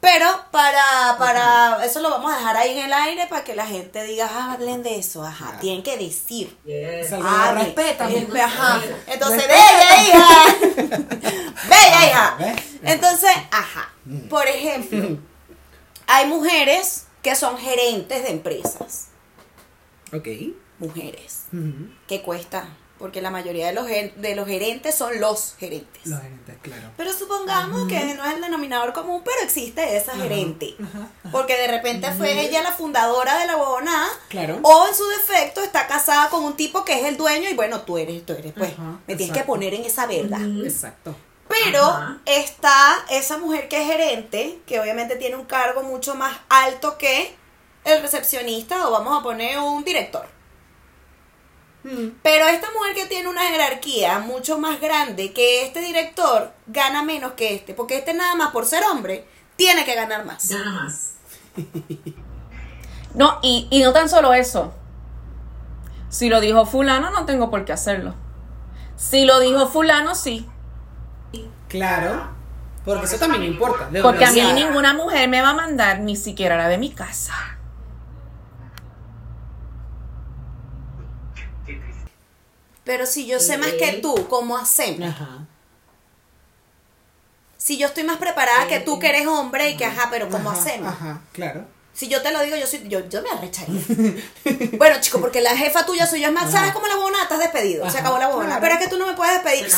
Speaker 1: Pero para, para, eso lo vamos a dejar ahí en el aire para que la gente diga, ah, hablen de eso, ajá, tienen que decir.
Speaker 4: Yes.
Speaker 1: Ah,
Speaker 2: Respeta.
Speaker 1: Ajá. Entonces, bella hija. bella hija.
Speaker 2: ¿ves?
Speaker 1: Entonces, ajá. Por ejemplo, hay mujeres que son gerentes de empresas.
Speaker 2: Ok.
Speaker 1: Mujeres.
Speaker 2: Ujú.
Speaker 1: Que cuesta. Porque la mayoría de los, de los gerentes son los gerentes.
Speaker 2: Los gerentes, claro.
Speaker 1: Pero supongamos que no es el denominador común, pero existe esa gerente. Porque de repente fue ella la fundadora de la huevonada.
Speaker 2: Claro.
Speaker 1: O en su defecto está casada con un tipo que es el dueño y bueno, tú eres, tú eres, pues,
Speaker 2: Ajá,
Speaker 1: me tienes que poner en esa verga.
Speaker 2: Exacto.
Speaker 1: Pero
Speaker 4: Ajá.
Speaker 1: está esa mujer que es gerente, que obviamente tiene un cargo mucho más alto que el recepcionista o vamos a poner un director. Pero esta mujer que tiene una jerarquía mucho más grande que este director gana menos que este, porque este nada más por ser hombre tiene que ganar más.
Speaker 4: Nada más.
Speaker 3: No, y, y no tan solo eso. Si lo dijo fulano, no tengo por qué hacerlo. Si lo dijo fulano, sí.
Speaker 2: Claro. Porque eso también importa. de
Speaker 3: Porque a mí ninguna mujer me va a mandar ni siquiera la de mi casa.
Speaker 1: Pero si yo sé más que tú, ¿cómo hacemos?
Speaker 2: Ajá.
Speaker 1: Si yo estoy más preparada que tú que eres hombre y que, ajá, pero ¿cómo
Speaker 2: Ajá,
Speaker 1: hacemos?
Speaker 2: Ajá, claro.
Speaker 1: Si yo te lo digo, yo soy, yo, yo me arrecharía. bueno, chico, porque la jefa tuya soy yo. Es más, ¿sabes cómo la huevona? Estás despedido. Se acabó la huevona.
Speaker 2: claro.
Speaker 1: Pero es que tú no me puedes despedir.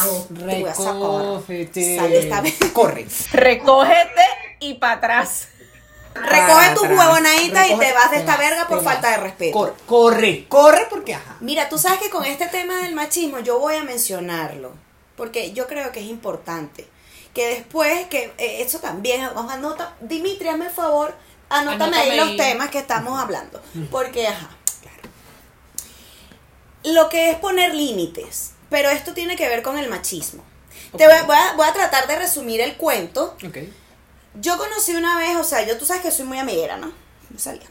Speaker 2: Recógete.
Speaker 1: Sal de esta vez.
Speaker 2: Corre.
Speaker 3: Recógete y para atrás.
Speaker 1: Recoge tu
Speaker 2: Atrás.
Speaker 1: huevonadita y te vas de esta verga por falta de respeto.
Speaker 2: Corre, corre, corre porque ajá.
Speaker 1: Mira, tú sabes que con este tema del machismo yo voy a mencionarlo, porque yo creo que es importante. Que después, que eh, eso también, vamos, anota, Dimitri, hazme el favor, anótame, ahí los temas que estamos hablando. Porque, ajá, Lo que es poner límites, pero esto tiene que ver con el machismo. Te voy, a- voy a, voy a tratar de resumir el cuento.
Speaker 2: Ok.
Speaker 1: Yo conocí una vez, o sea, yo tú sabes que soy muy amiguera, ¿no? Me salía.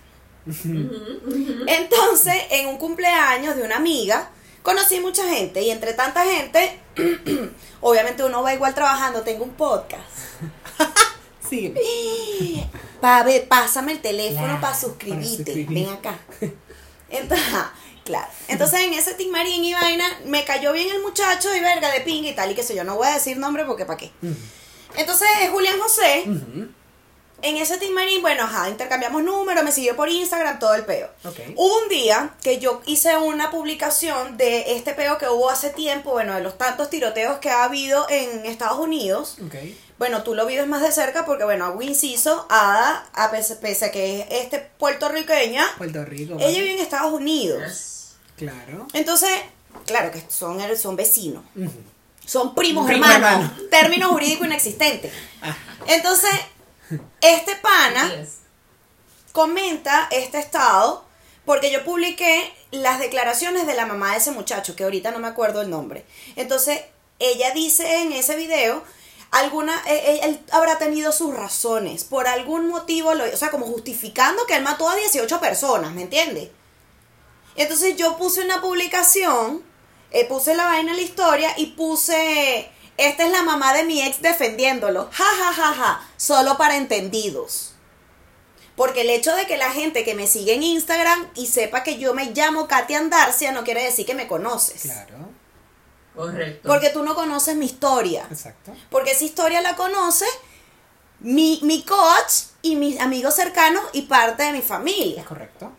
Speaker 1: Entonces, en un cumpleaños de una amiga, conocí mucha gente y entre tanta gente, obviamente uno va igual trabajando, tengo un podcast. Pa, ver, pásame el teléfono
Speaker 2: Claro,
Speaker 1: para suscribirte.
Speaker 2: suscribir.
Speaker 1: Ven acá. Entonces, claro. Entonces en ese Marín y vaina me cayó bien el muchacho y verga de pinga y tal y qué sé yo. No voy a decir nombre porque para qué. Entonces Julián José, en ese Marín, bueno, ajá, intercambiamos números, me siguió por Instagram, todo el peo.
Speaker 2: Ok.
Speaker 1: Hubo un día que yo hice una publicación de este peo que hubo hace tiempo, bueno, de los tantos tiroteos que ha habido en Estados Unidos.
Speaker 2: Ok.
Speaker 1: Bueno, tú lo vives más de cerca porque, bueno, hago inciso, Ada, a pese, pese a que es este puertorriqueña,
Speaker 2: Puerto Rico.
Speaker 1: ella vive en Estados Unidos.
Speaker 4: Yes.
Speaker 2: Claro.
Speaker 1: Entonces, claro que son, son vecinos. Son primos
Speaker 2: Primo
Speaker 1: hermanos,
Speaker 2: hermano.
Speaker 1: término jurídico inexistente.
Speaker 2: Ajá.
Speaker 1: Entonces, este pana comenta este estado porque yo publiqué las declaraciones de la mamá de ese muchacho, que ahorita no me acuerdo el nombre. Entonces, ella dice en ese video, alguna, eh, eh, él habrá tenido sus razones, por algún motivo, lo- o sea, como justificando que él mató a 18 personas, ¿me entiendes? Entonces yo puse una publicación, eh, puse la vaina en la historia y puse, esta es la mamá de mi ex defendiéndolo, ja, ja, ja, ja, solo para entendidos. Porque el hecho de que la gente que me sigue en Instagram y sepa que yo me llamo Katia Andarcia no quiere decir que me conoces.
Speaker 2: Claro.
Speaker 4: Correcto.
Speaker 1: Porque tú no conoces mi historia.
Speaker 2: Exacto.
Speaker 1: Porque esa historia la conoce mi, mi coach y mis amigos cercanos y parte de mi familia.
Speaker 2: Es correcto.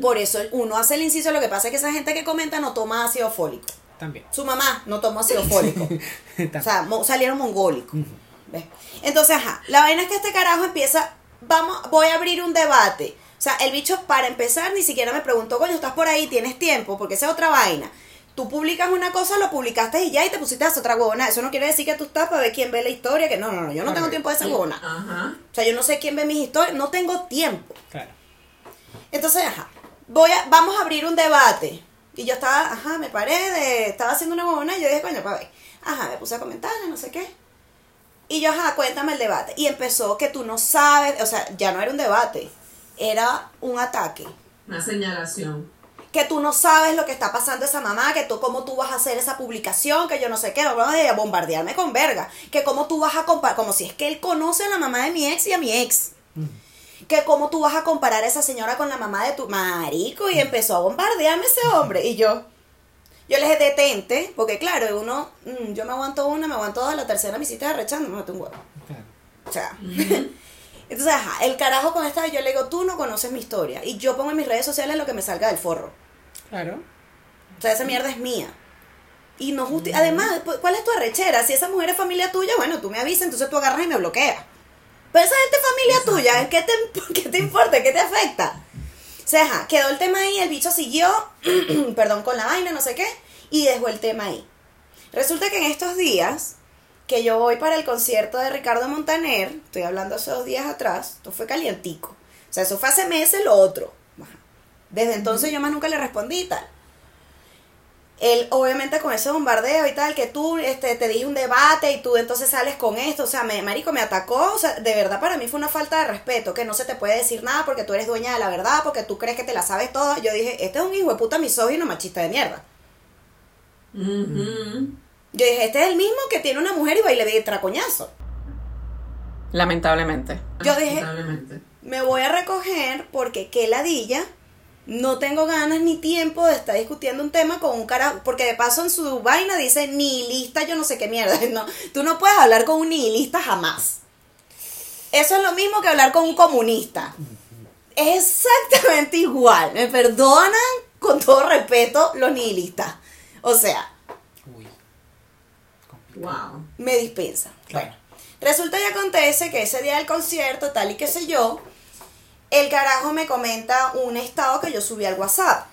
Speaker 1: Por eso uno hace el inciso, lo que pasa es que esa gente que comenta no toma ácido fólico.
Speaker 2: También.
Speaker 1: Su mamá no tomó ácido fólico. o sea, mo- salieron mongólicos. ¿Ves? Entonces, ajá, la vaina es que este carajo empieza, vamos, voy a abrir un debate. O sea, el bicho para empezar ni siquiera me preguntó, coño, estás por ahí, tienes tiempo, porque esa es otra vaina. Tú publicas una cosa, lo publicaste y ya, y te pusiste a hacer otra huevona. Eso no quiere decir que tú estás para ver quién ve la historia, que no, no, no, yo no tengo tiempo de esa huevona.
Speaker 4: Ajá.
Speaker 1: O sea, yo no sé quién ve mis historias, no tengo tiempo.
Speaker 2: Claro.
Speaker 1: Entonces, ajá, voy a, vamos a abrir un debate. Y yo estaba, ajá, me paré de, estaba haciendo una huevona y yo dije, coño, para ver. Ajá, me puse a comentar, no sé qué. Y yo, ajá, cuéntame el debate. Y empezó que tú no sabes, o sea, ya no era un debate, era un ataque.
Speaker 4: Una señalación.
Speaker 1: Que tú no sabes lo que está pasando esa mamá, que tú cómo tú vas a hacer esa publicación, que yo no sé qué, vamos a bombardearme con verga. Que cómo tú vas a comparar, como si es que él conoce a la mamá de mi ex y a mi ex. Que cómo tú vas a comparar a esa señora con la mamá de tu marico y empezó a bombardearme ese hombre. Y yo, yo le dije, detente, porque claro, uno, mm, yo me aguanto una, me aguanto dos, la tercera me hiciste arrechando, me maté un huevo.
Speaker 2: Claro.
Speaker 1: O sea, entonces, ajá, el carajo con esta, yo le digo, tú no conoces mi historia. Y yo pongo en mis redes sociales lo que me salga del forro.
Speaker 2: Claro.
Speaker 1: O sea, esa mierda es mía. Y no justi Además, pu- ¿cuál es tu arrechera? Si esa mujer es familia tuya, bueno, tú me avisas, entonces tú agarras y me bloqueas. Pero esa gente familia tuya, ¿qué te, ¿qué te importa? ¿Qué te afecta? O sea, ajá, quedó el tema ahí, el bicho siguió, perdón, con la vaina, no sé qué, y dejó el tema ahí. Resulta que en estos días, que yo voy para el concierto de Ricardo Montaner, estoy hablando hace dos días atrás, esto fue calientico. O sea, eso fue hace meses lo otro. Ajá. Desde entonces yo más nunca le respondí y tal. Él, obviamente, con ese bombardeo y tal, que tú este, te dije un debate y tú entonces sales con esto, o sea, me, marico, me atacó, o sea, de verdad para mí fue una falta de respeto, que no se te puede decir nada porque tú eres dueña de la verdad, porque tú crees que te la sabes toda. Yo dije, este es un hijo de puta misógino machista de mierda.
Speaker 4: Ujú.
Speaker 1: Yo dije, este es el mismo que tiene una mujer y va y le ve tracoñazo.
Speaker 3: Lamentablemente.
Speaker 1: Yo dije-
Speaker 4: Lamentablemente.
Speaker 1: Me voy a recoger porque qué ladilla. No tengo ganas ni tiempo de estar discutiendo un tema con un carajo. Porque de paso en su vaina dice nihilista, yo no sé qué mierda. No, tú no puedes hablar con un nihilista jamás. Eso es lo mismo que hablar con un comunista. Es exactamente igual. Me perdonan con todo respeto los nihilistas. O sea,
Speaker 2: Uy.
Speaker 4: Wow.
Speaker 1: me dispensa.
Speaker 2: Claro.
Speaker 1: Resulta y acontece que ese día del concierto, tal y qué sé yo, el carajo me comenta un estado que yo subí al WhatsApp.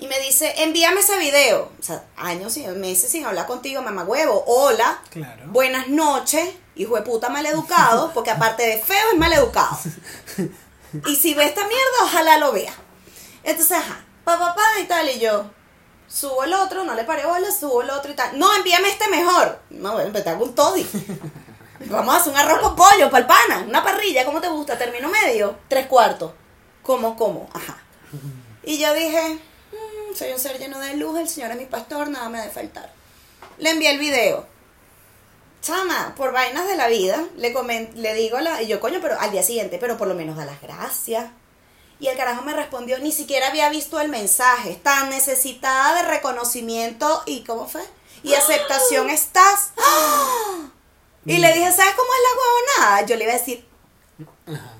Speaker 1: Y me dice, envíame ese video. O sea, años y meses sin hablar contigo, mamá huevo. Hola.
Speaker 2: Claro.
Speaker 1: Buenas noches. Hijo de puta maleducado. Porque aparte de feo, es maleducado. Y si ve esta mierda, ojalá lo vea. Entonces, ajá. Pa, pa, pa, y tal. Y yo, subo el otro, no le paré bola, subo el otro y tal. No, envíame este mejor. No, bueno, te hago un toddy. Vamos a hacer un arroz con pollo, palpana, una parrilla, ¿cómo te gusta? Término medio, tres cuartos. ¿Cómo, cómo? Ajá. Y yo dije, "Mm, soy un ser lleno de luz, el Señor es mi pastor, nada me ha de faltar. Le envié el video. Chama, por vainas de la vida, le comen- le digo la, y yo, coño, pero al día siguiente, pero por lo menos da las gracias. Y el carajo me respondió, ni siquiera había visto el mensaje, tan necesitada de reconocimiento y ¿cómo fue? Y aceptación estás. ¡Ah! Y le dije, ¿sabes cómo es la huevonada? Yo le iba a decir,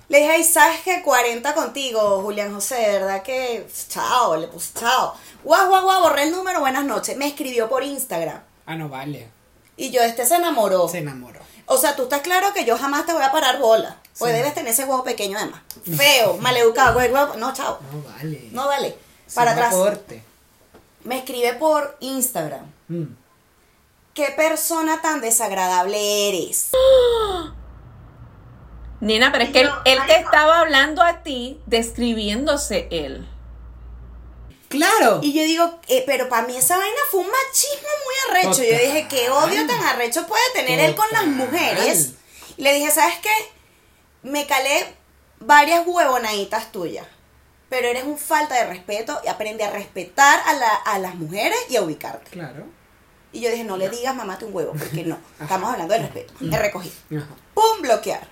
Speaker 1: le dije, ay, ¿sabes qué? 40 contigo, Julián José, de verdad que chao, le puse chao. Guau, guau, guau, borré el número, buenas noches. Me escribió por Instagram.
Speaker 2: Ah, no vale.
Speaker 1: Y yo, este se enamoró.
Speaker 2: Se enamoró.
Speaker 1: O sea, tú estás claro que yo jamás te voy a parar bola. Pues
Speaker 2: Sí.
Speaker 1: debes tener ese huevo pequeño además. Feo, maleducado, con el huevo. No, chao.
Speaker 2: No vale.
Speaker 1: No vale. Para
Speaker 2: un
Speaker 1: atrás.
Speaker 2: aporte.
Speaker 1: Me escribe por Instagram.
Speaker 2: Mm.
Speaker 1: ¿Qué persona tan desagradable eres?
Speaker 3: Nena, pero es que él,
Speaker 5: No,
Speaker 3: él te estaba hablando a ti, describiéndose él.
Speaker 2: Claro.
Speaker 1: Y yo digo, eh, pero para mí esa vaina fue un machismo muy arrecho. Yo dije, ¿qué odio tan arrecho puede tener él con las mujeres? Y le dije, ¿sabes qué? Me calé varias huevonaditas tuyas. Pero eres un falta de respeto y aprende a respetar a, la- a las mujeres y a ubicarte.
Speaker 2: Claro.
Speaker 1: Y yo dije, no le digas mamá un huevo, porque no. Estamos hablando del respeto. Me recogí. ¡Pum! Bloquear.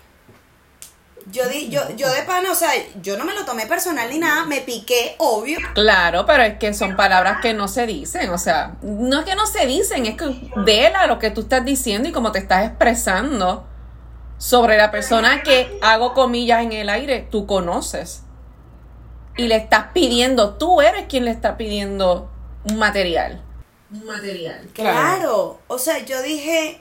Speaker 1: Yo, di, yo, yo de pana, o sea, yo no me lo tomé personal ni nada, me piqué, obvio.
Speaker 3: Claro, pero es que son palabras que no se dicen, o sea, no es que no se dicen, es que vela lo que tú estás diciendo y cómo te estás expresando sobre la persona que hago comillas en el aire, tú conoces. Y le estás pidiendo, tú eres quien le está pidiendo un material.
Speaker 4: Material.
Speaker 1: Claro. O sea, yo dije,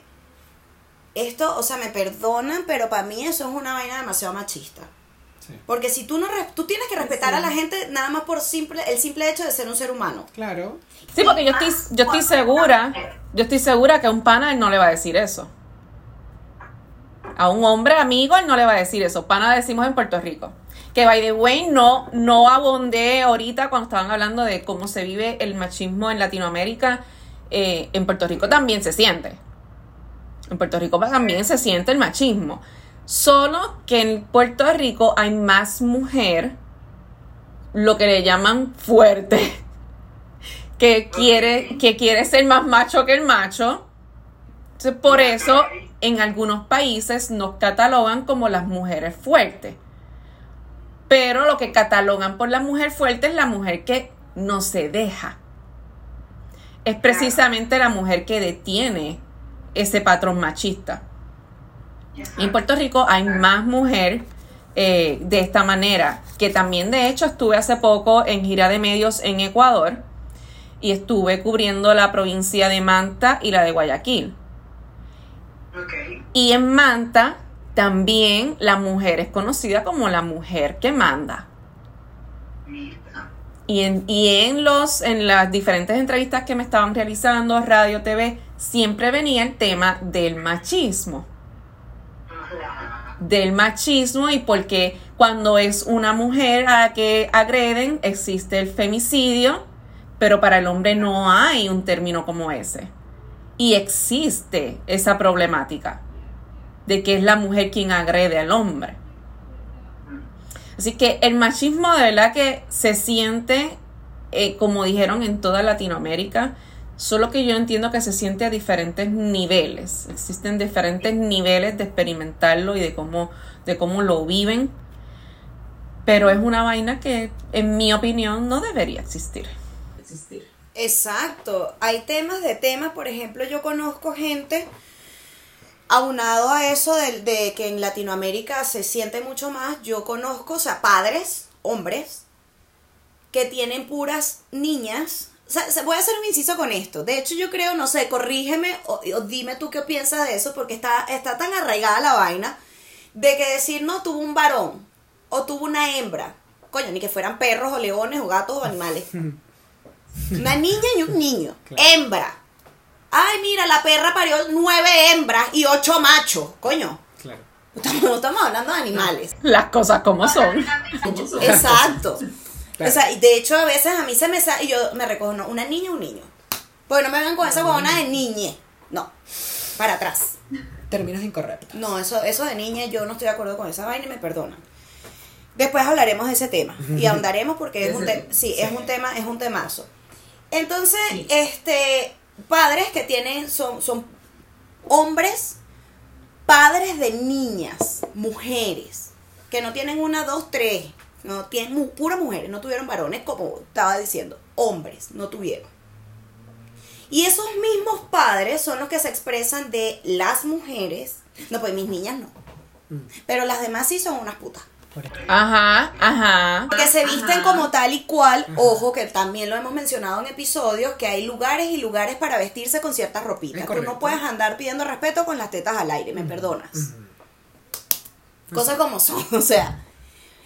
Speaker 1: esto, o sea, me perdonan, pero para mí eso es una vaina demasiado machista.
Speaker 2: Sí.
Speaker 1: Porque si tú no, tú tienes que respetar a la gente nada más por simple, el simple hecho de ser un ser humano.
Speaker 2: Claro.
Speaker 3: Sí, porque yo estoy, yo estoy segura, yo estoy segura que a un pana él no le va a decir eso. A un hombre amigo él no le va a decir eso. Pana decimos en Puerto Rico. Que by the way, no, no abondé ahorita cuando estaban hablando de cómo se vive el machismo en Latinoamérica. eh, en Puerto Rico también se siente. En Puerto Rico también se siente el machismo. Solo que en Puerto Rico hay más mujer, lo que le llaman fuerte que quiere, que quiere ser más macho que el macho. Entonces, por eso, en algunos países nos catalogan como las mujeres fuertes. Pero lo que catalogan por la mujer fuerte es la mujer que no se deja. Es precisamente la mujer que detiene ese patrón machista. Y en Puerto Rico hay más mujer eh, de esta manera, que también de hecho estuve hace poco en gira de medios en Ecuador y estuve cubriendo la provincia de Manta y la de Guayaquil. Y en Manta también la mujer es conocida como la mujer que manda. Y en, y en los en las diferentes entrevistas que me estaban realizando, radio, TV, siempre venía el tema del machismo. Del machismo y porque cuando es una mujer a la que agreden existe el femicidio, pero para el hombre no hay un término como ese. Y existe esa problemática de que es la mujer quien agrede al hombre. Así que el machismo de verdad que se siente, eh, como dijeron, en toda Latinoamérica, solo que yo entiendo que se siente a diferentes niveles. Existen diferentes niveles de experimentarlo y de cómo, de cómo lo viven. Pero es una vaina que, en mi opinión, no debería existir.
Speaker 4: Existir.
Speaker 1: Exacto. Hay temas de temas, por ejemplo, yo conozco gente aunado a eso de, de que en Latinoamérica se siente mucho más, yo conozco, o sea, padres, hombres, que tienen puras niñas. O sea, se- voy a hacer un inciso con esto. De hecho, yo creo, no sé, corrígeme o, o dime tú qué piensas de eso, porque está, está tan arraigada la vaina de que decir, no, tuvo un varón o tuvo una hembra. Coño, ni que fueran perros o leones o gatos o animales. Una niña y un niño.
Speaker 2: Claro.
Speaker 1: Hembra. Ay, mira, la perra parió nueve hembras y ocho machos. Coño,
Speaker 2: Claro.
Speaker 1: estamos- no estamos hablando de animales.
Speaker 3: Las cosas como son.
Speaker 4: ¿Cómo son?
Speaker 1: Exacto.
Speaker 2: Claro.
Speaker 1: O sea, y de hecho a veces a mí se me sale y yo me recojo, no, una niña un niño. Pues no me vengan con esa huevona de niñe. No, para atrás.
Speaker 2: Términos incorrectos.
Speaker 1: No, eso, eso de niña yo no estoy de acuerdo con esa vaina y me perdonan. Después hablaremos de ese tema y ahondaremos porque es un, te- sí, es un tema, es un temazo. Entonces,
Speaker 4: Sí.
Speaker 1: este, padres que tienen, son, son hombres, padres de niñas, mujeres, que no tienen una, dos, tres, No tienen puras mujeres, no tuvieron varones, como estaba diciendo, hombres, no tuvieron. Y esos mismos padres son los que se expresan de las mujeres. No, pues mis niñas no. Pero las demás sí son unas putas.
Speaker 2: Por.
Speaker 3: Ajá, ajá.
Speaker 1: Que se visten como tal y cual, ojo, que también lo hemos mencionado en episodios, que hay lugares y lugares para vestirse con ciertas ropitas. Tú no puedes andar pidiendo respeto con las tetas al aire, me perdonas. Cosas como son, o sea,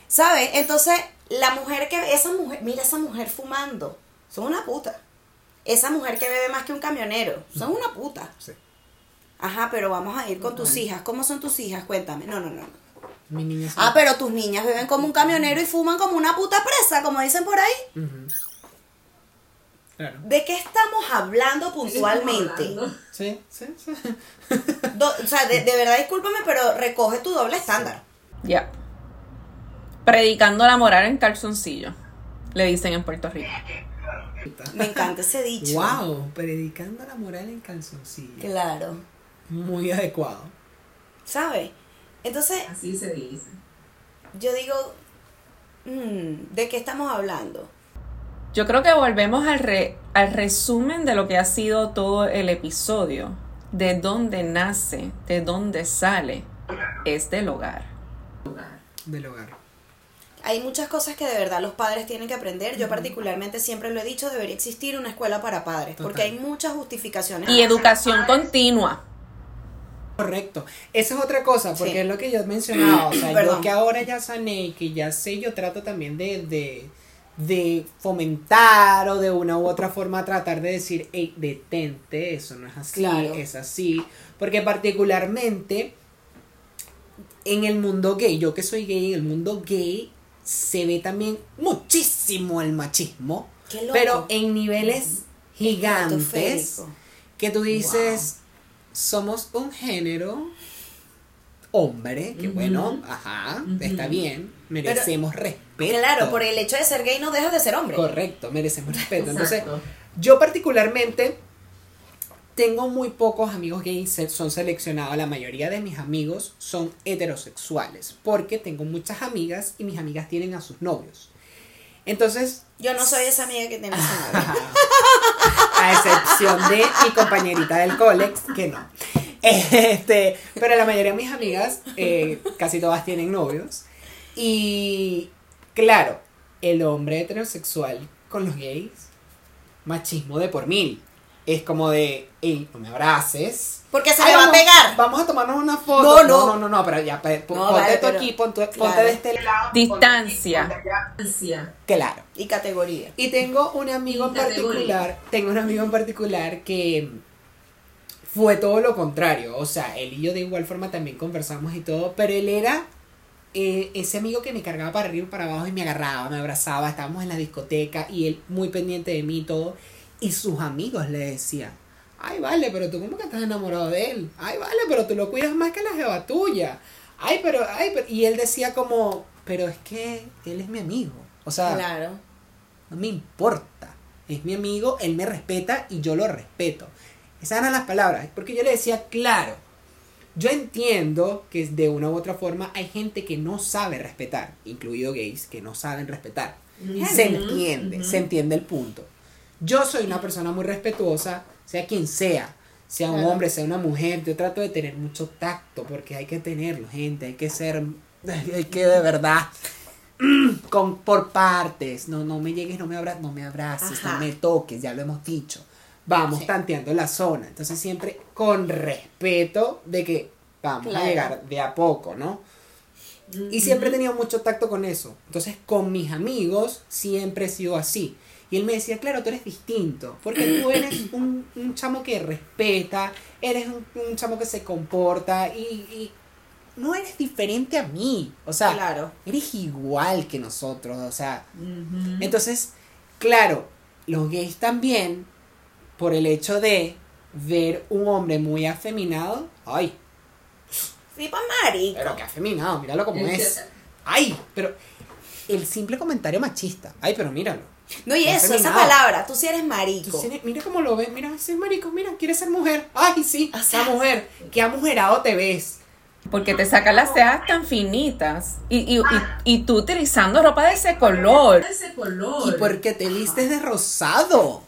Speaker 1: ¿sabes? Entonces, la mujer que, esa mujer, mira esa mujer fumando, son una puta. Esa mujer que bebe más que un camionero, son una puta.
Speaker 2: Sí.
Speaker 1: Ajá, pero vamos a ir con tus hijas. ¿Cómo son tus hijas? Cuéntame. No, no, no. no.
Speaker 2: Mi niña
Speaker 1: Ah, pero tus niñas beben como un camionero y fuman como una puta presa, como dicen por ahí.
Speaker 2: Claro.
Speaker 1: ¿De qué estamos hablando puntualmente?
Speaker 4: Hablando.
Speaker 2: Sí, sí, sí.
Speaker 1: Do- o sea, de, de verdad, discúlpame, pero recoge tu doble estándar.
Speaker 3: Ya. Predicando la moral en calzoncillo. Le dicen en Puerto Rico.
Speaker 1: Me encanta ese dicho.
Speaker 2: Wow, predicando la moral en calzoncillo.
Speaker 1: Claro.
Speaker 2: Muy adecuado.
Speaker 1: ¿Sabes? Entonces,
Speaker 4: Así se dice.
Speaker 1: yo digo, mm, ¿de qué estamos hablando?
Speaker 3: Yo creo que volvemos al, re- al resumen de lo que ha sido todo el episodio. De dónde nace, de dónde sale, es del hogar.
Speaker 2: Del hogar.
Speaker 1: Hay muchas cosas que de verdad los padres tienen que aprender. Yo particularmente siempre lo he dicho, debería existir una escuela para padres, porque hay muchas justificaciones.
Speaker 3: Y educación continua.
Speaker 2: Correcto. Esa es otra cosa, porque
Speaker 1: Sí.
Speaker 2: es lo que yo he mencionado. O sea, yo que ahora ya sané y que ya sé, yo trato también de, de, de fomentar o de una u otra forma tratar de decir, hey, detente, eso no es así,
Speaker 1: Claro.
Speaker 2: es así. Porque particularmente en el mundo gay, yo que soy gay, en el mundo gay se ve también muchísimo el machismo,
Speaker 1: Qué loco.
Speaker 2: pero en niveles gigantes que tú dices, somos un género hombre, que bueno, ajá, está bien, merecemos respeto.
Speaker 1: Claro, por el hecho de ser gay no dejas de ser hombre.
Speaker 2: Correcto, merecemos respeto. Entonces, yo particularmente tengo muy pocos amigos gays, son seleccionados, la mayoría de mis amigos son heterosexuales, porque tengo muchas amigas y mis amigas tienen a sus novios. Entonces,
Speaker 1: Yo no soy esa amiga que tiene su novio.
Speaker 2: a excepción de mi compañerita del Colex, que no. Este, pero la mayoría de mis amigas, eh, casi todas tienen novios. Y claro, el hombre heterosexual con los gays, machismo de por mil. Es como de, hey, no me abraces.
Speaker 1: Porque se
Speaker 2: Ay,
Speaker 1: me va a
Speaker 2: vamos-
Speaker 1: pegar.
Speaker 2: Vamos a tomarnos una foto.
Speaker 1: No,
Speaker 2: No,
Speaker 1: no.
Speaker 2: no, no, no, pero ya, pe- po-
Speaker 1: No,
Speaker 2: ponte
Speaker 1: vale,
Speaker 2: tú
Speaker 1: pero-
Speaker 2: aquí, ponte,
Speaker 1: claro.
Speaker 2: de este lado.
Speaker 3: Distancia.
Speaker 4: Ansia.
Speaker 2: Claro.
Speaker 1: Y categoría.
Speaker 2: Y tengo un amigo en
Speaker 4: Categoría.
Speaker 2: particular, tengo un amigo en particular que fue todo lo contrario. O sea, él y yo de igual forma también conversamos y todo, pero él era eh, ese amigo que me cargaba para arriba y para abajo y me agarraba, me abrazaba, estábamos en la discoteca y él muy pendiente de mí y todo. Y sus amigos le decían, ay vale, pero tú como que estás enamorado de él. Ay vale, pero tú lo cuidas más que la jeva tuya. Ay, pero, ay, pero... Y él decía como, pero es que él es mi amigo. O sea,
Speaker 1: Claro.
Speaker 2: no me importa. Es mi amigo, él me respeta y yo lo respeto. Esas eran las palabras. Porque yo le decía, claro, yo entiendo que de una u otra forma hay gente que no sabe respetar, incluido gays, que no saben respetar. Se entiende, se entiende el punto. Yo soy una persona muy respetuosa, sea quien sea, sea un hombre, sea una mujer, yo trato de tener mucho tacto, porque hay que tenerlo, gente, hay que ser, hay que de verdad, con, por partes, no, no me llegues, no me abra, no me abraces,
Speaker 1: Ajá.
Speaker 2: no me toques, ya lo hemos dicho. Vamos
Speaker 1: Sí.
Speaker 2: tanteando la zona, entonces siempre con respeto de que vamos
Speaker 1: Claro.
Speaker 2: a llegar de a poco, ¿no? Y siempre he tenido mucho tacto con eso. Entonces, con mis amigos siempre he sido así. Y él me decía, claro, tú eres distinto, porque tú eres un, un chamo que respeta, eres un, un chamo que se comporta y, y no eres diferente a mí. O sea,
Speaker 1: Claro.
Speaker 2: eres igual que nosotros. O sea, entonces, claro, los gays también, por el hecho de ver un hombre muy afeminado, ay,
Speaker 1: Sí, pues marico.
Speaker 2: pero qué afeminado, míralo como
Speaker 4: que-
Speaker 2: es. Ay, pero el simple comentario machista. Ay, pero míralo.
Speaker 1: No, y eso, esa palabra, tú sí eres marico.
Speaker 2: Mira cómo lo ves, mira, ese es marico, mira, quiere ser mujer. Ay, sí,
Speaker 1: O sea,
Speaker 2: esa mujer, qué amujerado te ves.
Speaker 3: Porque te sacan las cejas tan finitas. Y, y, y, y tú utilizando ropa de ese color.
Speaker 4: Ese color.
Speaker 2: ¿Y por qué te vistes de rosado?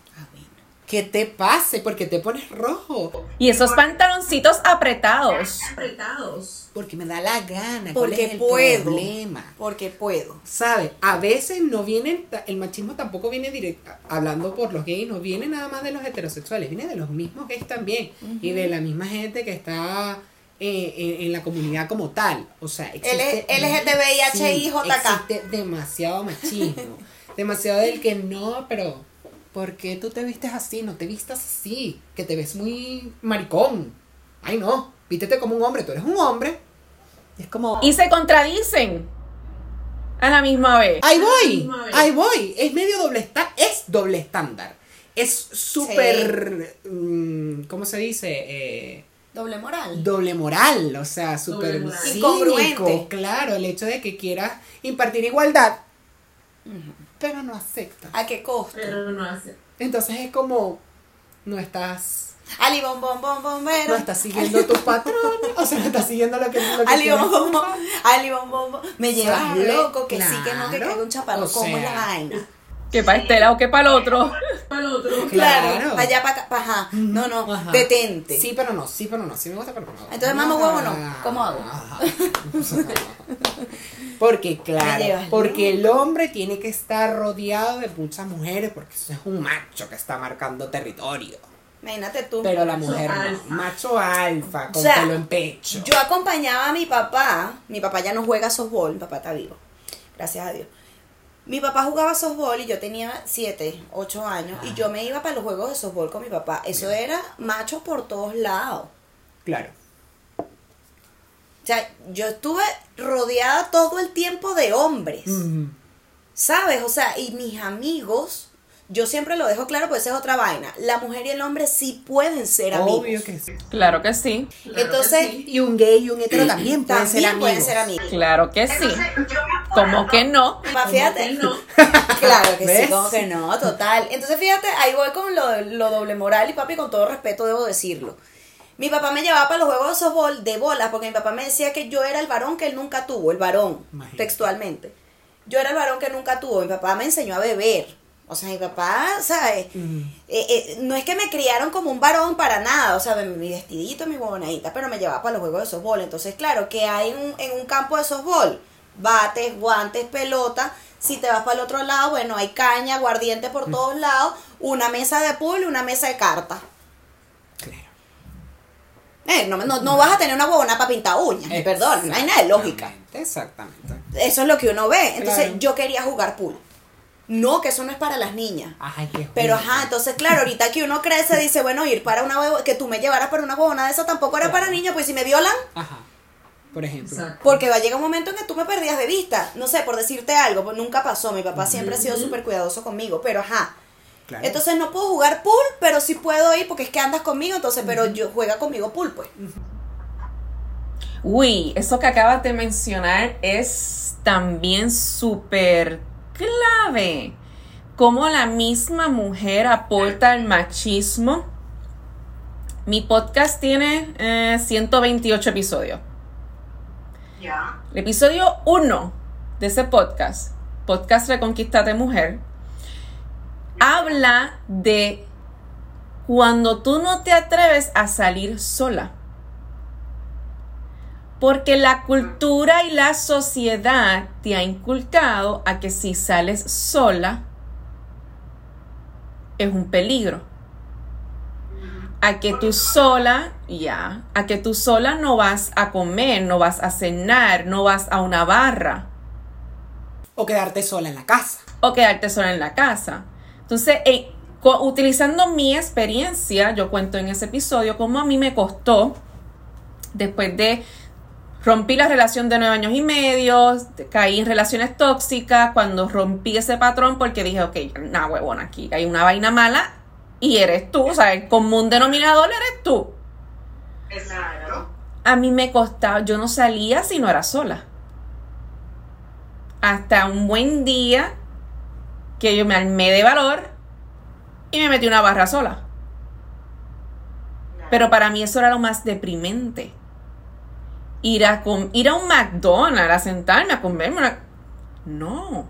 Speaker 2: ¿Qué te pasa? ¿Por qué te pones rojo?
Speaker 3: Y esos pantaloncitos apretados.
Speaker 4: apretados?
Speaker 2: Porque me da la gana. ¿Cuál
Speaker 1: Porque
Speaker 2: es el
Speaker 1: puedo.
Speaker 2: problema?
Speaker 1: Porque puedo.
Speaker 2: ¿Sabes? A veces no viene, el machismo tampoco viene directo, hablando por los gays, no viene nada más de los heterosexuales, viene de los mismos gays también y de la misma gente que está eh, en, en la comunidad como tal. O sea, existe,
Speaker 1: LGTBIHIJK.
Speaker 2: existe demasiado machismo, demasiado del que no, pero ¿por qué tú te vistes así? No te vistas así, que te ves muy maricón. Ay, no, vístete como un hombre, tú eres un hombre. Es como...
Speaker 3: Y se contradicen a la misma vez.
Speaker 2: Ahí voy, ahí voy. Es medio doble estándar. Es doble estándar. Es súper. mm, ¿Cómo se dice? Eh,
Speaker 1: Doble moral.
Speaker 2: doble moral. O sea, súper cínico. Claro, el hecho de que quieras impartir igualdad, pero no acepta.
Speaker 1: ¿A qué costo?
Speaker 4: Pero no hace.
Speaker 2: Entonces es como. No estás.
Speaker 1: Ali bom bom bom bombero.
Speaker 2: No estás siguiendo tus patrones. O sea, no estás siguiendo lo que, lo que
Speaker 1: Ali bom bom. Ali bom bom. Me llevas loco que sí que no que
Speaker 2: Claro.
Speaker 1: caiga un chaparro.
Speaker 2: O
Speaker 1: ¿Cómo es la
Speaker 2: sea.
Speaker 1: vaina?
Speaker 3: Que para este lado, que para el otro.
Speaker 4: Para el otro.
Speaker 1: Claro.
Speaker 2: Claro.
Speaker 1: Allá para acá. ajá. No, no.
Speaker 2: Ajá.
Speaker 1: Detente.
Speaker 2: Sí, pero no, sí, pero no. Sí me gusta, pero no.
Speaker 1: Entonces, mamá huevo, no. ¿Cómo hago?
Speaker 2: Ajá. Porque, claro, porque el hombre tiene que estar rodeado de muchas mujeres, porque eso es un macho que está marcando territorio.
Speaker 1: Imagínate tú.
Speaker 2: Pero la mujer no.
Speaker 4: alfa.
Speaker 2: Macho alfa, con
Speaker 1: O sea,
Speaker 2: pelo en pecho.
Speaker 1: Yo acompañaba a mi papá. Mi papá ya no juega softball. Mi papá está vivo. Gracias a Dios. Mi papá jugaba softball y yo tenía 7, 8 años. Y yo me iba para los juegos de softball con mi papá. Eso era macho por todos lados.
Speaker 2: Claro.
Speaker 1: O sea, yo estuve rodeada todo el tiempo de hombres. ¿Sabes? O sea, y mis amigos, yo siempre lo dejo claro, pues esa es otra vaina. La mujer y el hombre sí pueden ser amigos.
Speaker 2: Obvio que sí.
Speaker 3: Claro que sí.
Speaker 4: Claro
Speaker 1: Entonces,
Speaker 4: que sí.
Speaker 2: Y un gay y un hetero también pueden ser
Speaker 1: también
Speaker 2: amigos.
Speaker 1: pueden ser amigos.
Speaker 3: Claro que sí. Como que no.
Speaker 1: Pa, Fíjate.
Speaker 4: ¿Cómo
Speaker 1: Claro que sí, como que no, total. Entonces, fíjate, ahí voy con lo, lo doble moral y papi, con todo respeto debo decirlo. Mi papá me llevaba para los juegos de softball de bolas porque mi papá me decía que yo era el varón que él nunca tuvo, el varón,
Speaker 2: Imagínate.
Speaker 1: textualmente. Yo era el varón que nunca tuvo. Mi papá me enseñó a beber. O sea, mi papá, ¿sabes? Eh, eh, no es que me criaron como un varón para nada, o sea, mi vestidito, mi huevonadita, pero me llevaba para los juegos de softball. Entonces, claro, que hay en un, en un campo de softball? Bates, guantes, pelota. Si te vas para el otro lado, bueno, hay caña, aguardiente por todos lados, una mesa de pool y una mesa de cartas. Eh, no, no, no vas a tener una huevona para pintar uñas, perdón, no hay nada de lógica.
Speaker 2: Exactamente.
Speaker 1: Eso es lo que uno ve. Entonces,
Speaker 2: Claro.
Speaker 1: yo quería jugar pool. No, que eso no es para las niñas.
Speaker 2: Ay, qué
Speaker 1: Pero ajá, entonces claro, ahorita que uno crece dice, bueno, ir para una huevo, que tú me llevaras para una huevona de eso tampoco era para niños, pues si me violan,
Speaker 2: Ajá. Por ejemplo.
Speaker 4: Exacto.
Speaker 1: porque va a llegar un momento en que tú me perdías de vista. No sé, por decirte algo, pues nunca pasó, mi papá siempre ha sido súper cuidadoso conmigo, pero ajá.
Speaker 2: Claro.
Speaker 1: Entonces no puedo jugar pool, pero sí puedo ir porque es que andas conmigo, entonces, pero yo juega conmigo pool, pues.
Speaker 3: Uy, eso que acabas de mencionar es también súper clave. Cómo la misma mujer aporta al machismo. Mi podcast tiene eh, 128 episodios.
Speaker 5: Ya.
Speaker 3: El episodio 1 de ese podcast, Podcast Reconquistate Mujer, habla de cuando tú no te atreves a salir sola. Porque la cultura y la sociedad te ha inculcado a que si sales sola es un peligro. A que tú sola, ya, a que tú sola no vas a comer, no vas a cenar, no vas a una barra
Speaker 2: O quedarte sola en la casa.
Speaker 3: o quedarte sola en la casa. Entonces, eh, utilizando mi experiencia, yo cuento en ese episodio cómo a mí me costó, después de rompí la relación de nueve años y medio, caí en relaciones tóxicas, cuando rompí ese patrón porque dije, ok, nada, huevona, aquí hay una vaina mala y eres tú, o sea, el común denominador eres tú.
Speaker 5: Claro.
Speaker 3: A mí me costaba, yo no salía si no era sola. Hasta un buen día que yo me armé de valor y me metí una barra sola. Pero para mí eso era lo más deprimente. ir a, com- ir a un McDonald's, a sentarme a comerme una... No.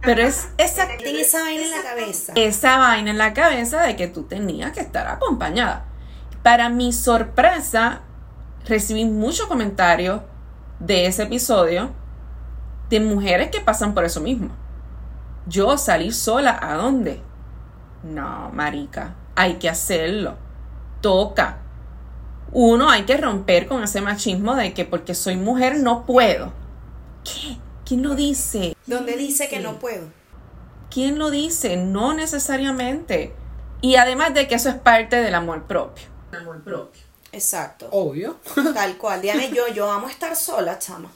Speaker 3: Pero es esa,
Speaker 1: esa vaina en la cabeza.
Speaker 3: esa vaina en la cabeza de que tú tenías que estar acompañada. Para mi sorpresa, recibí muchos comentarios de ese episodio de mujeres que pasan por eso mismo. Yo salir sola, ¿a dónde? No, marica, hay que hacerlo. Toca. Uno, hay que romper con ese machismo de que porque soy mujer no puedo. ¿Qué? ¿Quién lo dice?
Speaker 1: Donde dice que no puedo.
Speaker 3: ¿Quién lo dice? No necesariamente. Y además de que eso es parte del amor propio.
Speaker 4: Amor propio.
Speaker 1: Exacto.
Speaker 2: Obvio.
Speaker 1: Tal cual. Diana y yo, yo amo estar sola, chama.